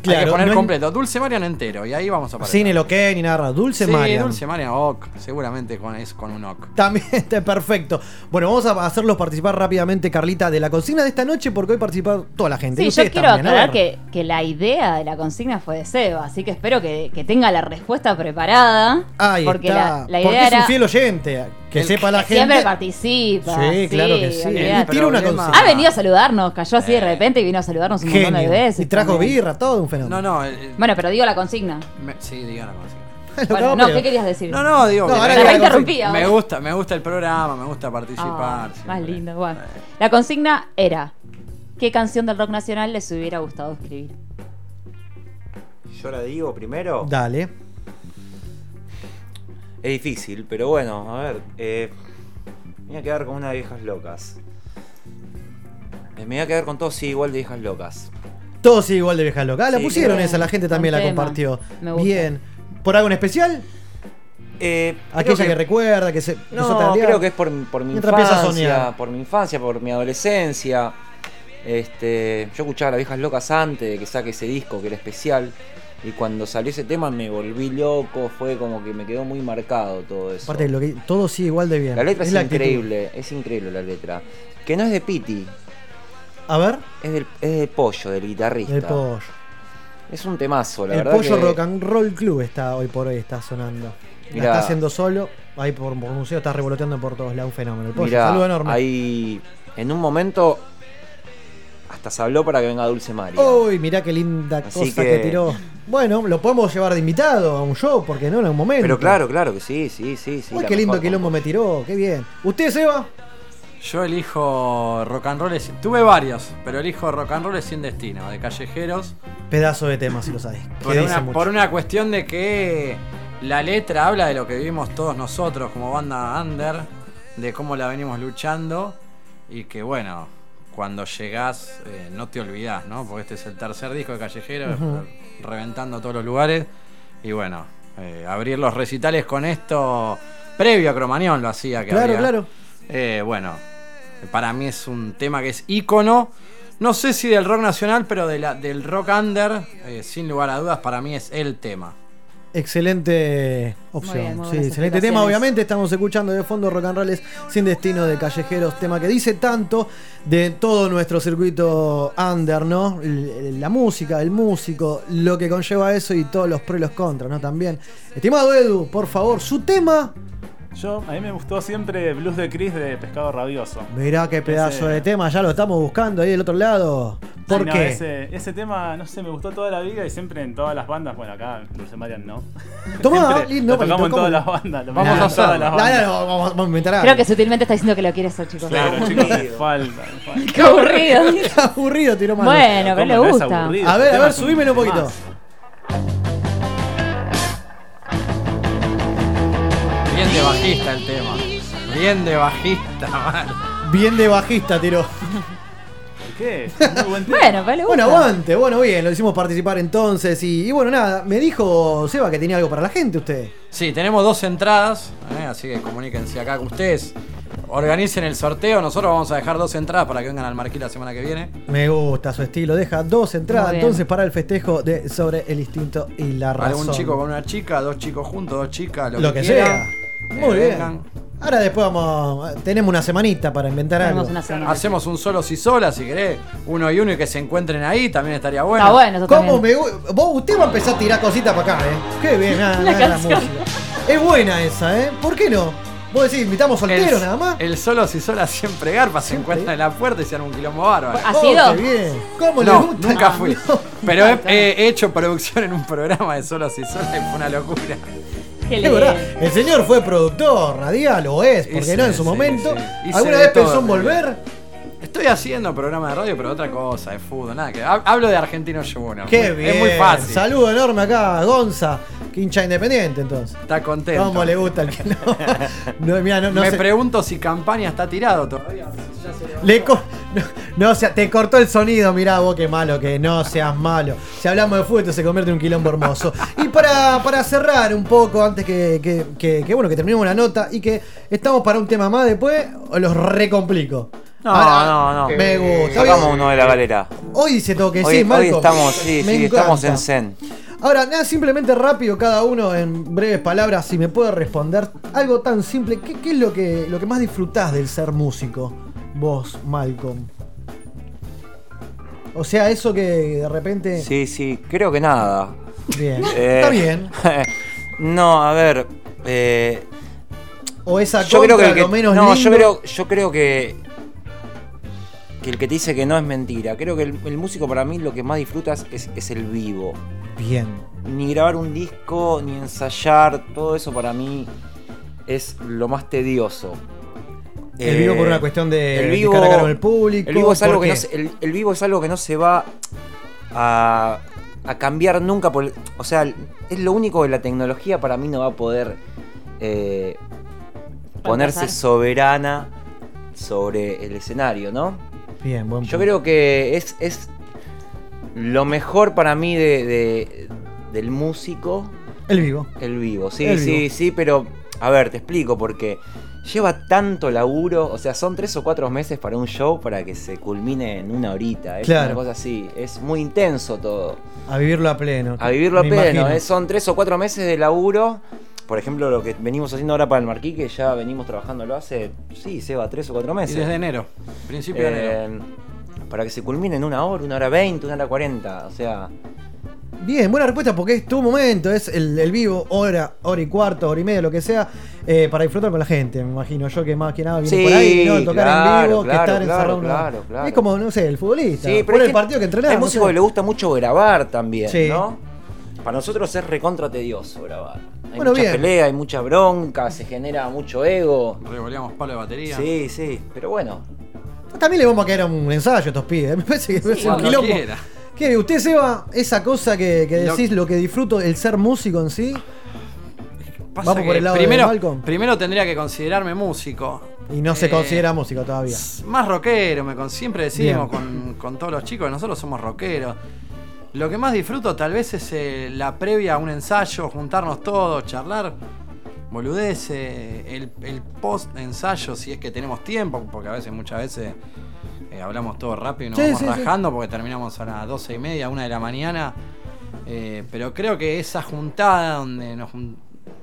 Marian. Hay Claro, que poner no completo, Dulce Marian entero, y ahí vamos a aparecer. Sin el ok ni nada. Dulce sí, Marian. Dulce Marian OK, seguramente con, es con un OK. También está perfecto. Bueno, vamos a hacerlos participar rápidamente, Carlita, de la consigna de esta noche, porque hoy participa toda la gente. Sí, Y yo quiero también, aclarar que, que la idea de la consigna fue de Seba, así que espero que, que tenga la respuesta preparada. Ahí porque está. la, la porque idea es un fiel oyente. Que El sepa la que Siempre gente. participa. Sí, claro que sí. tira una consigna. Ha venido a saludarnos, cayó así de repente y vino a saludarnos un montón de veces. Y trajo también. birra, todo un fenómeno. No, no, eh, Bueno, pero digo la consigna. me- sí, diga la consigna. Bueno, no, ¿qué querías decir? No, no, digo, No, que ahora me- diga la interrumpía, Me vos. gusta, me gusta el programa, me gusta participar. Ah, más lindo. Bueno, la consigna era: ¿qué canción del rock nacional les hubiera gustado escribir? Yo la digo primero. Dale. Es difícil, pero bueno, a ver. Eh, me voy a quedar con una de viejas locas. Eh, me voy a quedar con todos sí, igual de viejas locas. Todos sí, igual de vieja loca. Ah, la Sí, pusieron esa, la gente también la tema. compartió. Me gusta. Bien. ¿Por algo en especial? Eh, Aquella que, recuerda, que se empezó a No, creo que es por, por mi Mientras empieza a infancia, soñar. por mi infancia, por mi adolescencia. Este, yo escuchaba a las viejas locas antes de que saque ese disco que era especial. Y cuando salió ese tema me volví loco, fue como que me quedó muy marcado todo eso. Aparte, lo que, todo sí igual de bien. La letra es, la actitud. increíble, es increíble la letra. Que no es de Piti. A ver. Es del, es del pollo, del guitarrista. El pollo. Es un temazo, la el verdad. pollo que- Rock and Roll Club está hoy por hoy, está sonando. La Mirá. está haciendo solo. Ahí por, por museo está revoloteando por todos lados. Un fenómeno. El pollo, Mirá, saludo enorme. ahí en un momento hasta se habló para que venga Dulce María. Uy, mirá qué linda Así cosa que... que- tiró. Bueno, lo podemos llevar de invitado a un show, porque no en un momento. Pero claro, claro que sí, sí, sí, sí. Uy, la qué lindo quilombo me tiró, qué bien. ¿Usted, Seba? Yo elijo rock and roll. Tuve varios, pero elijo rock and roll sin destino, de callejeros. Pedazo de tema, si lo sabes. Por una, por una cuestión de que la letra habla de lo que vivimos todos nosotros como banda under, de cómo la venimos luchando y que bueno, cuando llegás eh, no te olvidás, ¿no? Porque este es el tercer disco de Callejero, Ujú. reventando todos los lugares y bueno, eh, abrir los recitales con esto, previo a Cromañón lo hacía. Que Claro, había. claro. Eh, bueno, para mí es un tema que es ícono. No sé si del rock nacional, pero de la- del rock under, eh, sin lugar a dudas, para mí es el tema. Excelente opción. Muy bien, muy sí, excelente tema. Obviamente estamos escuchando de fondo Rock and Roll es sin destino de callejeros, tema que dice tanto de todo nuestro circuito under, ¿no? La música, el músico, lo que conlleva eso y todos los pros y los contras, ¿no? También. Estimado Edu, por favor, su tema. Yo, a mí me gustó siempre Blues de Chris de Pescado Rabioso. Mirá qué pedazo Ese- de tema, ya lo estamos buscando ahí del otro lado. ¿Por Sí, no, qué? ese, ese tema, no sé, me gustó toda la vida y siempre en todas las bandas, bueno, acá Dulce Marian no. Tomá, Siempre lindo, lo tocamos en todas las bandas. lo Vamos a en todas hacerlo. las No, bandas. no, no, vamos, vamos a inventar algo. Creo que sutilmente está diciendo que lo quiere eso, chicos. Claro, chicos, me falta, falta. Qué aburrido. Está aburrido, tiró mal. Bueno, pero le ¿Cómo no es gusta. A ver, Este a ver, es un subímelo un poquito. Bien de bajista el tema. Bien de bajista, mal. Bien de bajista tiró. ¿Por qué? Muy buen tema. Bueno, pero le gusta. Bueno, aguante, bueno, bien, lo hicimos participar entonces. Y, y bueno, nada, me dijo Seba que tenía algo para la gente usted. Sí, tenemos dos entradas, ¿eh? así que comuníquense acá con ustedes. Organicen el sorteo, nosotros vamos a dejar dos entradas para que vengan al Marquí la semana que viene. Me gusta su estilo, deja dos entradas entonces para el festejo de sobre el instinto y la razón. Algún chico con una chica, dos chicos juntos, dos chicas, lo, Lo que sea. Muy bien. vengan. Ahora después vamos, tenemos una semanita para inventar algo. Hacemos un solos y solas, si querés, uno y uno y que se encuentren ahí, también estaría bueno. Está bueno, eso ¿Cómo también. me gu- Vos, usted va a empezar a tirar cositas para acá, ¿eh? Qué bien, nada, La nada, la canción. música. Es buena esa, ¿eh? ¿Por qué no? Vos decís, invitamos soltero el, nada más. El solos y solas siempre garpa, se encuentran en la puerta y se arma un quilombo bárbaro. ¿Ha Oh, sido? qué bien. ¿Cómo le No, gusta? nunca fui. Pero he, he hecho producción en un programa de solos y solas y fue una locura. Qué Es verdad, el señor fue productor radial, o es, porque no en su sí, momento. ¿Alguna vez pensó en volver? Estoy haciendo programa de radio, pero otra cosa, de fútbol, nada que. hab- Hablo de Argentino Junior. Qué bien. Es muy fácil. Saludo enorme acá a Gonza, que hincha independiente entonces. Está contento. ¿Cómo le gusta el que no? no, mirá, no, no Me sé. pregunto si campaña está tirado todavía. Le co- no, no, o sea, te cortó el sonido, mirá vos qué malo que no seas malo. Si hablamos de fútbol, esto se convierte en un quilombo hermoso. Y para, para cerrar un poco, antes que, que, que- que, bueno, que terminemos la nota y que estamos para un tema más después, os los recomplico. No, Ahora, no, no. Me gusta. Sacamos Hoy- uno de la galera. Hoy se toque, Hoy, sí, hoy Marco. estamos, sí, Me sí, estamos en zen. Ahora, nada, simplemente rápido, cada uno en breves palabras, si me puede responder algo tan simple, ¿qué, qué es lo que, lo que más disfrutás del ser músico? Vos, Malcolm. O sea, eso que de repente. Sí, sí, creo que nada. Bien. Eh, Está bien. no, a ver. eh, O esa yo creo que, contra, que- lo menos no, yo creo, yo creo que que el que te dice que no es mentira. Creo que el, el músico para mí lo que más disfrutas es, es el vivo. Bien. Ni grabar un disco, ni ensayar, todo eso para mí es lo más tedioso. El vivo por una cuestión de- el de vivo, cara a cara con el público, El vivo es algo ¿por que no se, el, el vivo es algo que no se va a, a cambiar nunca. Por, o sea, es lo único que la tecnología para mí no va a poder eh, ponerse soberana sobre el escenario, ¿no? Bien, buen Yo creo que es, es lo mejor para mí de, de- del músico. El vivo. El vivo, sí, El sí, vivo. sí, pero a ver, te explico, porque lleva tanto laburo, o sea, son tres o cuatro meses para un show para que se culmine en una horita. Es Claro. una cosa así, es muy intenso todo. A vivirlo a pleno. A vivirlo a pleno, eh, son tres o cuatro meses de laburo. Por ejemplo, lo que venimos haciendo ahora para el Marquí, que ya venimos trabajándolo hace, sí, Seba, tres o cuatro meses. Y desde enero, principio de Eh, enero. Para que se culmine en una hora, una hora veinte, una hora cuarenta. O sea, Bien, buena respuesta porque es tu momento, es el, el vivo, hora, hora y cuarto, hora y media, lo que sea, eh, para disfrutar con la gente, me imagino yo que más que nada viene Sí, por ahí, ¿no? Tocar claro, en vivo, que estar claro, encerrado una-. Es como, no sé, el futbolista. Sí, pero por es el que partido que entrenás. hay no músicos sé. que le gusta mucho grabar también, Sí. ¿no? Para nosotros es recontra tedioso grabar. Hay Bueno, mucha bien. pelea, hay mucha bronca, se genera mucho ego. Revoleamos palo de batería. Sí, sí, pero bueno. También le vamos a caer a un ensayo a estos pibes. Me parece que es un quilombo. quiera. ¿Qué? ¿Usted, Seba, esa cosa que, que decís, lo que disfruto, el ser músico en sí? Pasa Vamos por el lado primero, de Malcolm. primero tendría que considerarme músico. Y no se Eh, considera músico todavía. Más rockero, me con, siempre decimos con, con todos los chicos que nosotros somos rockeros. Lo que más disfruto tal vez es eh, la previa a un ensayo, juntarnos todos, charlar, boludece, el, el post ensayo si es que tenemos tiempo, porque a veces, muchas veces eh, hablamos todo rápido y nos Sí, vamos sí, sí. rajando porque terminamos a las doce y media, una de la mañana. Eh, pero creo que esa juntada donde nos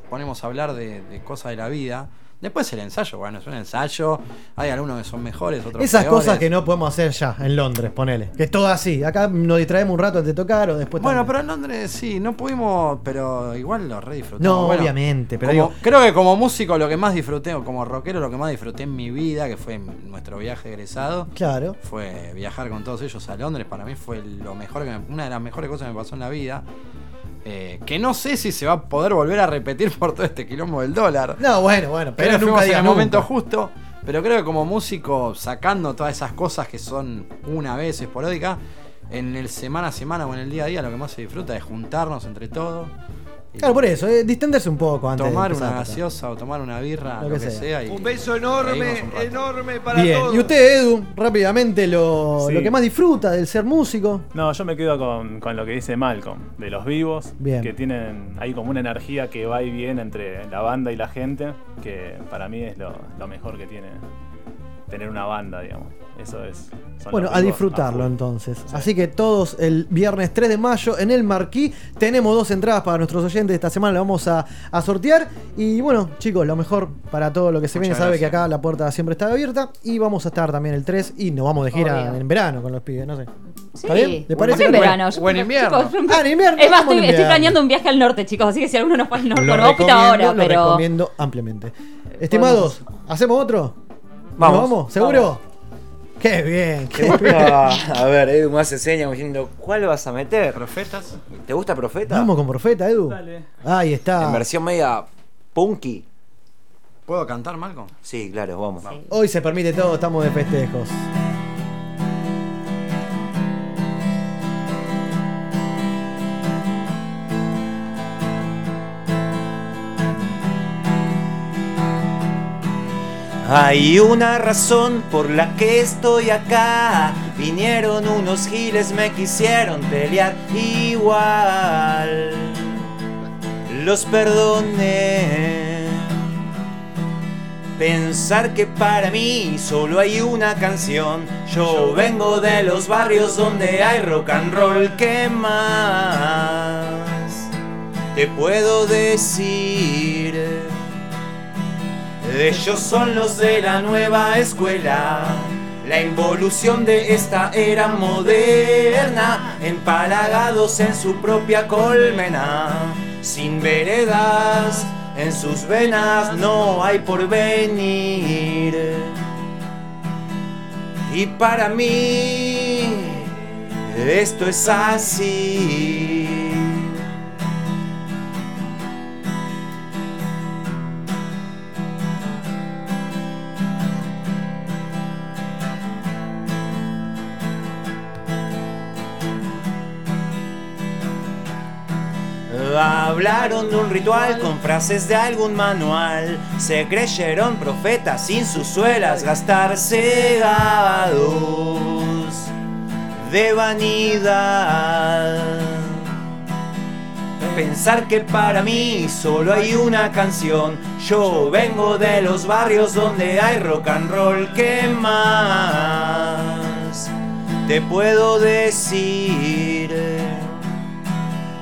ponemos a hablar de, de cosas de la vida. Después el ensayo, bueno, es un ensayo. Hay algunos que son mejores, otros Esas peores. cosas que no podemos hacer ya en Londres, ponele. Que es todo así. Acá nos distraemos un rato antes de tocar o después. Bueno, también. pero en Londres sí, no pudimos, pero igual lo re disfrutamos. No, Bueno, obviamente, pero como- digo- creo que como músico lo que más disfruté, o como rockero lo que más disfruté en mi vida, que fue nuestro viaje egresado, Claro. fue viajar con todos ellos a Londres. Para mí fue lo mejor que me- una de las mejores cosas que me pasó en la vida. Eh, que no sé si se va a poder volver a repetir por todo este quilombo del dólar. No, bueno, bueno, pero Pero nunca en el momento nunca. justo. Pero creo que como músico, sacando todas esas cosas que son una vez esporádica, en el semana a semana o en el día a día lo que más se disfruta es juntarnos entre todos, Claro, por eso, eh, distenderse un poco antes tomar de una gaseosa o tomar una birra, Lo lo, que que, sea. sea. y- Un beso enorme, un enorme para Bien, todos. y usted, Edu, rápidamente lo, Sí. lo que más disfruta del ser músico. No, yo me quedo con, con lo que dice Malcolm, de los vivos, Bien. que tienen ahí como una energía que va y viene entre la banda y la gente, que para mí es lo, lo mejor que tiene tener una banda, digamos. Eso es. Bueno, a disfrutarlo entonces. Así que todos el viernes 3 de mayo en el Marquí tenemos dos entradas para nuestros oyentes. Esta semana la vamos a, a sortear. Y bueno, chicos, lo mejor para todo lo que se Muchas viene. Sabe que acá la puerta siempre está abierta. Y vamos a estar también el 3 y nos vamos de gira Obvio. en verano con los pibes, no sé. Sí. ¿Está bien? ¿Le Bueno, parece? en verano. o en invierno. chicos, Ah, en invierno. Es más, estoy, planeando un viaje al norte, chicos, así que si alguno nos puede al norte, Lo vamos recomiendo, ahora, lo pero. recomiendo ampliamente. Estimados, ¿hacemos otro? ¿Nos Vamos. vamos? ¿Seguro? Qué bien, ¿Te qué bien. A ver, Edu me hace señas como diciendo, ¿cuál vas a meter? ¿Profetas? ¿Te gusta Profeta? Vamos con Profeta, Edu. Dale. Ahí está. En versión media punky. ¿Puedo cantar, Malcolm? Sí, claro, vamos. Hoy se permite todo, estamos de festejos. Hay una razón por la que estoy acá. Vinieron unos giles, me quisieron pelear igual. Los perdoné. Pensar que para mí solo hay una canción. Yo vengo de los barrios donde hay rock and roll. ¿Qué más te puedo decir? Ellos son los de la nueva escuela. La involución de esta era moderna, empalagados en su propia colmena, sin veredas, en sus venas no hay porvenir. Y para mí, esto es así. Hablaron de un ritual con frases de algún manual. Se creyeron profetas sin sus suelas gastar cegados de vanidad. Pensar que para mí solo hay una canción. Yo vengo de los barrios donde hay rock and roll. ¿Qué más te puedo decir?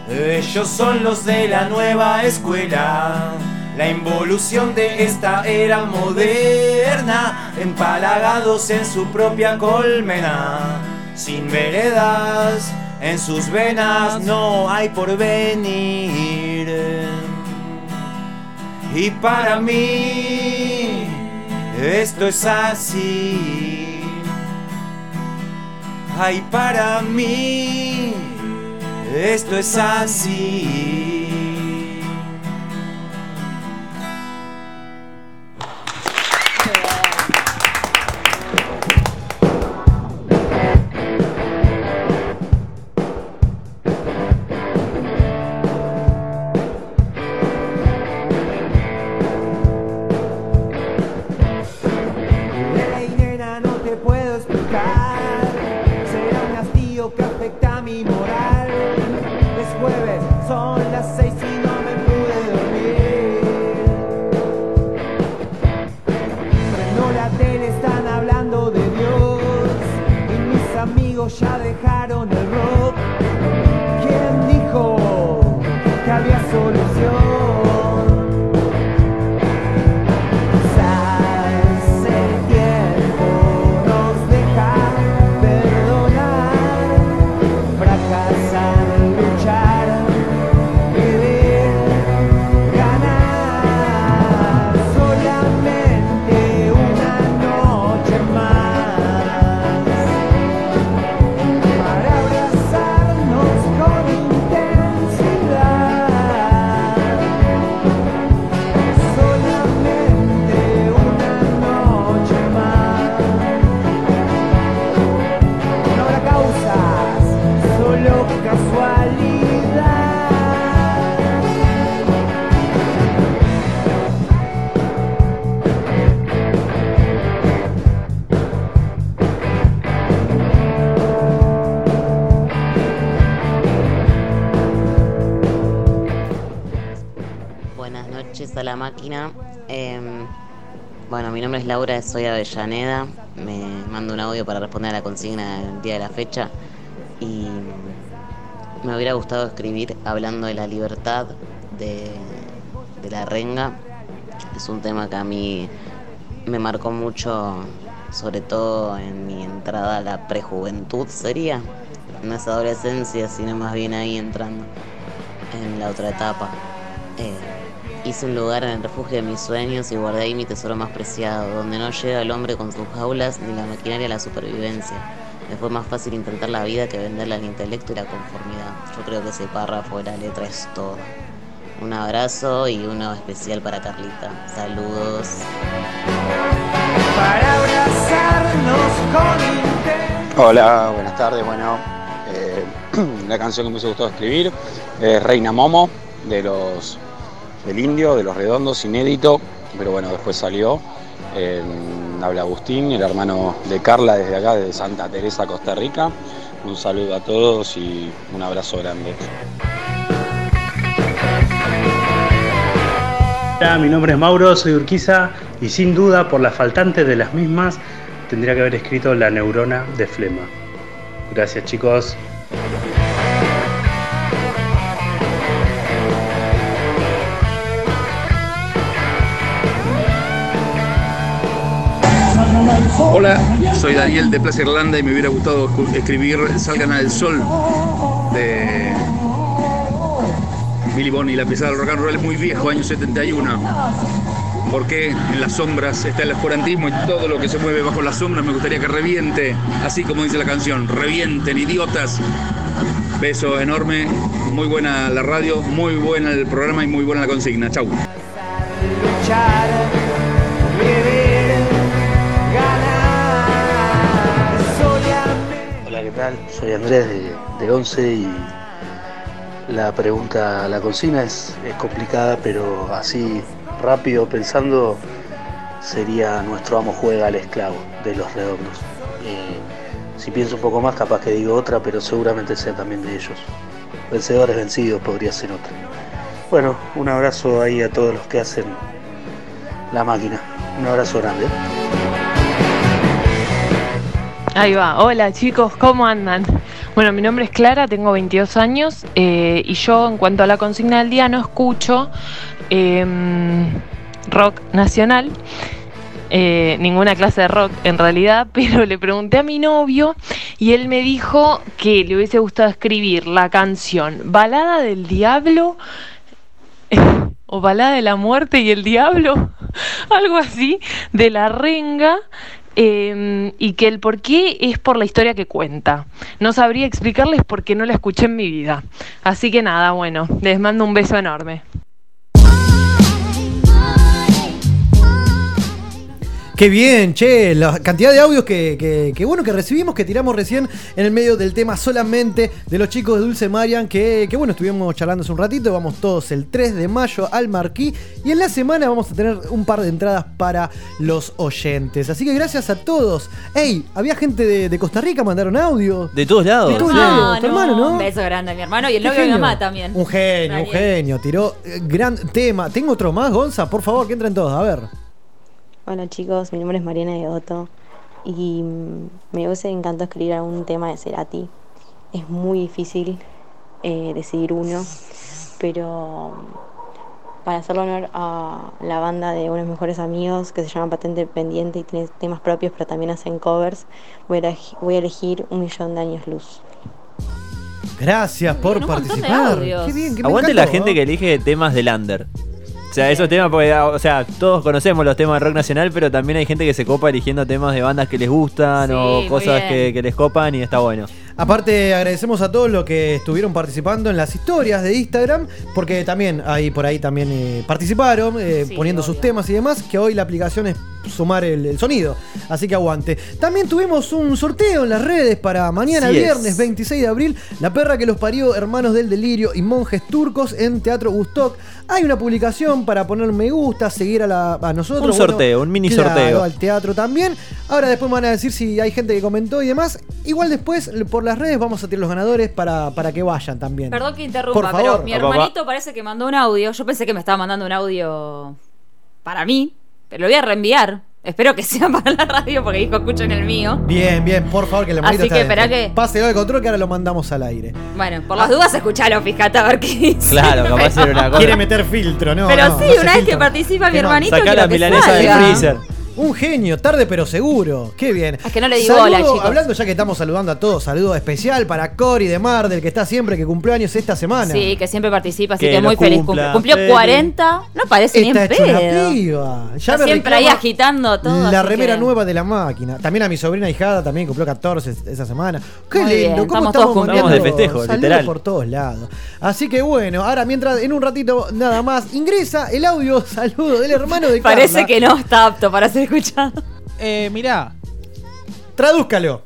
Ellos son los de la nueva escuela, la involución de esta era moderna, empalagados en su propia colmena, sin veredas, en sus venas no hay porvenir. Y para mí, esto es así. Ay, para mí. Esto es así. Máquina. Em, bueno, mi nombre es Laura, soy Avellaneda. Me mando un audio para responder a la consigna del día de la fecha. Y me hubiera gustado escribir hablando de la libertad de, de la renga. Es un tema que a mí me marcó mucho, sobre todo en mi entrada a la prejuventud, sería. No es adolescencia, sino más bien ahí entrando en la otra etapa. Eh, hice un lugar en el refugio de mis sueños y guardé ahí mi tesoro más preciado, donde no llega el hombre con sus jaulas ni la maquinaria a la supervivencia. Me fue más fácil intentar la vida que venderla al intelecto y la conformidad. Yo creo que ese párrafo de la letra es todo. Un abrazo y uno especial para Carlita. Saludos. Para abrazarnos con Hola, buenas tardes. Bueno, eh, la canción que me hubiese gustado escribir es Reina Momo de los del Indio, de los Redondos, inédito, pero bueno, después salió. Habla Agustín, el hermano de Carla desde acá, desde Santa Teresa, Costa Rica. Un saludo a todos y un abrazo grande. Hola, mi nombre es Mauro, soy Urquiza y y sin duda por la faltante de las mismas tendría que haber escrito La neurona de flema. Gracias chicos. Hola, soy Daniel de Plaza Irlanda y me hubiera gustado escribir Salgan al Sol de Billy Bonnie. La pisada del rock and roll es muy viejo, año 71. Porque en las sombras está el oscurantismo y todo lo que se mueve bajo las sombras me gustaría que reviente, así como dice la canción, revienten, idiotas. Beso enorme, muy buena la radio, muy buena el programa y muy buena la consigna. Chau. Soy Andrés de, 11 y la pregunta, la consigna es, complicada, pero así rápido pensando sería Nuestro amo juega al esclavo de los redondos. Eh, si pienso un poco más, capaz que digo otra, pero seguramente sea también de ellos. Vencedores vencidos podría ser otra. Bueno, un abrazo ahí a todos los que hacen la máquina. Un abrazo grande. Ahí va, hola chicos, ¿cómo andan? Bueno, mi nombre es Clara, tengo 22 años eh, y yo en cuanto a la consigna del día no escucho em, rock nacional, eh, ninguna clase de rock en realidad, pero le pregunté a mi novio y él me dijo que le hubiese gustado escribir la canción Balada del Diablo o Balada de la Muerte y el Diablo, algo así, de la renga. Eh, y que el por qué es por la historia que cuenta. No sabría explicarles por qué no la escuché en mi vida. Así que nada, bueno, les mando un beso enorme. Qué bien, che, la cantidad de audios que, que- que bueno que recibimos, que tiramos recién en el medio del tema solamente de los chicos de Dulce Marian, que, que bueno, estuvimos charlando hace un ratito, vamos todos el 3 de mayo al Marquí y en la semana vamos a tener un par de entradas para los oyentes. Así que gracias a todos. Ey, había gente de, de Costa Rica, mandaron audio. De todos lados. De todos No, lados, tu hermano, ¿no? Un beso grande a mi hermano y el novio de mi mamá también. Un genio, un genio. Tiró eh, gran tema. Tengo otro más, Gonza, por favor, que entren todos. A ver. Hola chicos, mi nombre es Mariana de Otto y me hubiese encantado escribir algún tema de Cerati. Es muy difícil eh, decidir uno, pero para hacerle honor a la banda de unos mejores amigos que se llama Patente Pendiente y tiene temas propios, pero también hacen covers, voy a, elegi- voy a elegir Un Millón de Años Luz. Gracias por participar. Qué bien, Aguante la gente que elige temas de Lander. O sea, esos temas, porque, o sea, todos conocemos los temas de rock nacional, pero también hay gente que se copa eligiendo temas de bandas que les gustan Sí, o cosas que les copan y está bueno. Aparte, agradecemos a todos los que estuvieron participando en las historias de Instagram, porque también ahí por ahí también eh, participaron, eh, poniendo sus temas y demás, que hoy la aplicación es sumar el, el sonido. Así que aguante. También tuvimos un sorteo en las redes para mañana Sí es. viernes 26 de abril, La perra que los parió, Hermanos del Delirio y Monjes Turcos en Teatro Gustoc. Hay una publicación para poner me gusta, seguir a, la- a nosotros. Un sorteo, un mini claro, sorteo. al teatro también. Ahora después me van a decir si hay gente que comentó y demás. Igual después por las redes vamos a tirar los ganadores para, para que vayan también. Perdón que interrumpa, Por pero favor. mi hermanito parece que mandó un audio. Yo pensé que me estaba mandando un audio para mí, pero lo voy a reenviar. Espero que sea para la radio porque dijo escuchen el mío. Bien, bien, por favor, que el hermanito Así que esperá dentro. que- Páselo al control que ahora lo mandamos al aire. Bueno, por las dudas escuchalo, fíjate a ver qué dice. Claro, capaz era una cosa. Quiere meter filtro, ¿no? Pero no, sí, no una vez que participa mi hermanito, Sacá la que milanesa del freezer. Un genio, tarde pero seguro. Qué bien. Es que no le digo Saludo, hola, chicos. Hablando ya que estamos saludando a todos, saludo especial para Cory de Mar, del que está siempre, que cumplió años esta semana. Sí, que siempre participa, así Que muy feliz. Cumple- Cumplió feliz. 40, no parece ni en Está hecho una pedo. piba. Ya Está me siempre ahí agitando todo. La remera que- nueva de la máquina. También a mi sobrina hijada también cumplió 14 esa semana. Qué Muy lindo, bien, cómo estamos todos estamos Estamos de festejo, saludos literal. por todos lados. Así que bueno, ahora mientras en un ratito nada más ingresa el audio saludo del hermano de Parece Carla. que no está apto para ser escuchado. Eh, mirá, Tradúzcalo.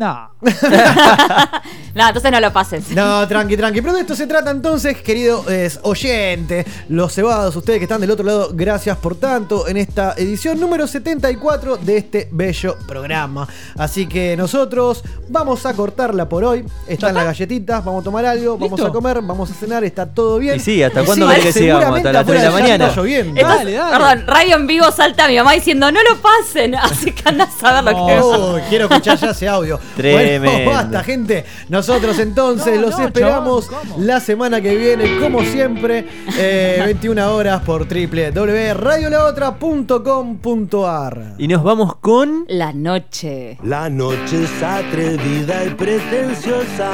No. No, entonces no lo pases. No, tranqui, tranqui. Pero de esto se trata entonces, querido eh, oyente, los cebados, ustedes que están del otro lado, gracias por tanto en esta edición número 74 de este bello programa. Así que nosotros vamos a cortarla por hoy. Están las galletitas, vamos a tomar algo, vamos a comer, vamos a cenar, está todo bien. Y sí, ¿hasta cuándo Sí, querés que sigamos? ¿Hasta las seguramente 3 de la mañana? está lloviendo. Entonces, Perdón, radio en vivo salta mi mamá diciendo no lo pasen. Así que anda a saber lo que Oh, quiero escuchar ya ese audio. Tremendo. Bueno, basta, gente. Nosotros entonces los esperamos la semana que viene, como siempre, eh, 21 horas por www.radiolaotra.com.ar. Y nos vamos con. La noche. La noche es atrevida y pretenciosa.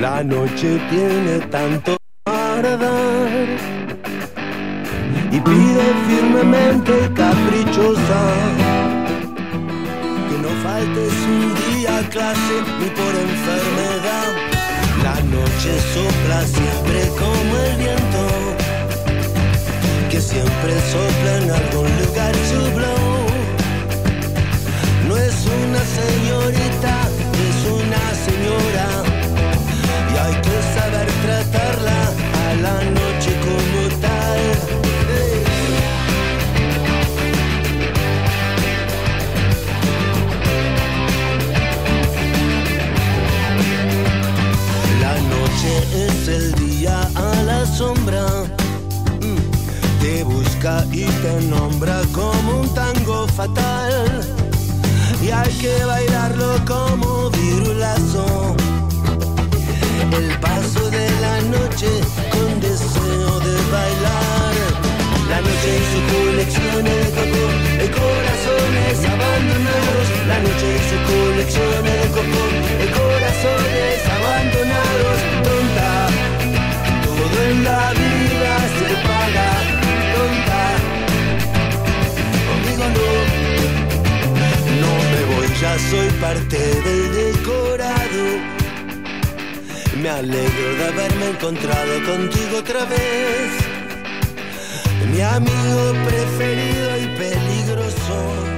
La noche tiene tanto para dar. Y pide firmemente y caprichosa. Faltes un día clase ni por enfermedad. La noche sopla siempre como el viento. Que siempre sopla en algún lugar su blow. No es una señorita, es una señora. Y hay que saber tratarla sombra. Mm, Te busca y te nombra como un tango fatal. Y hay que bailarlo como virulazo. El paso de la noche con deseo de bailar. La noche y su colección de coco, de corazones abandonados. La noche y su colección de coco, de corazones abandonados. Ya soy parte del decorado. Me alegro de haberme encontrado contigo otra vez. Mi amigo preferido y peligroso.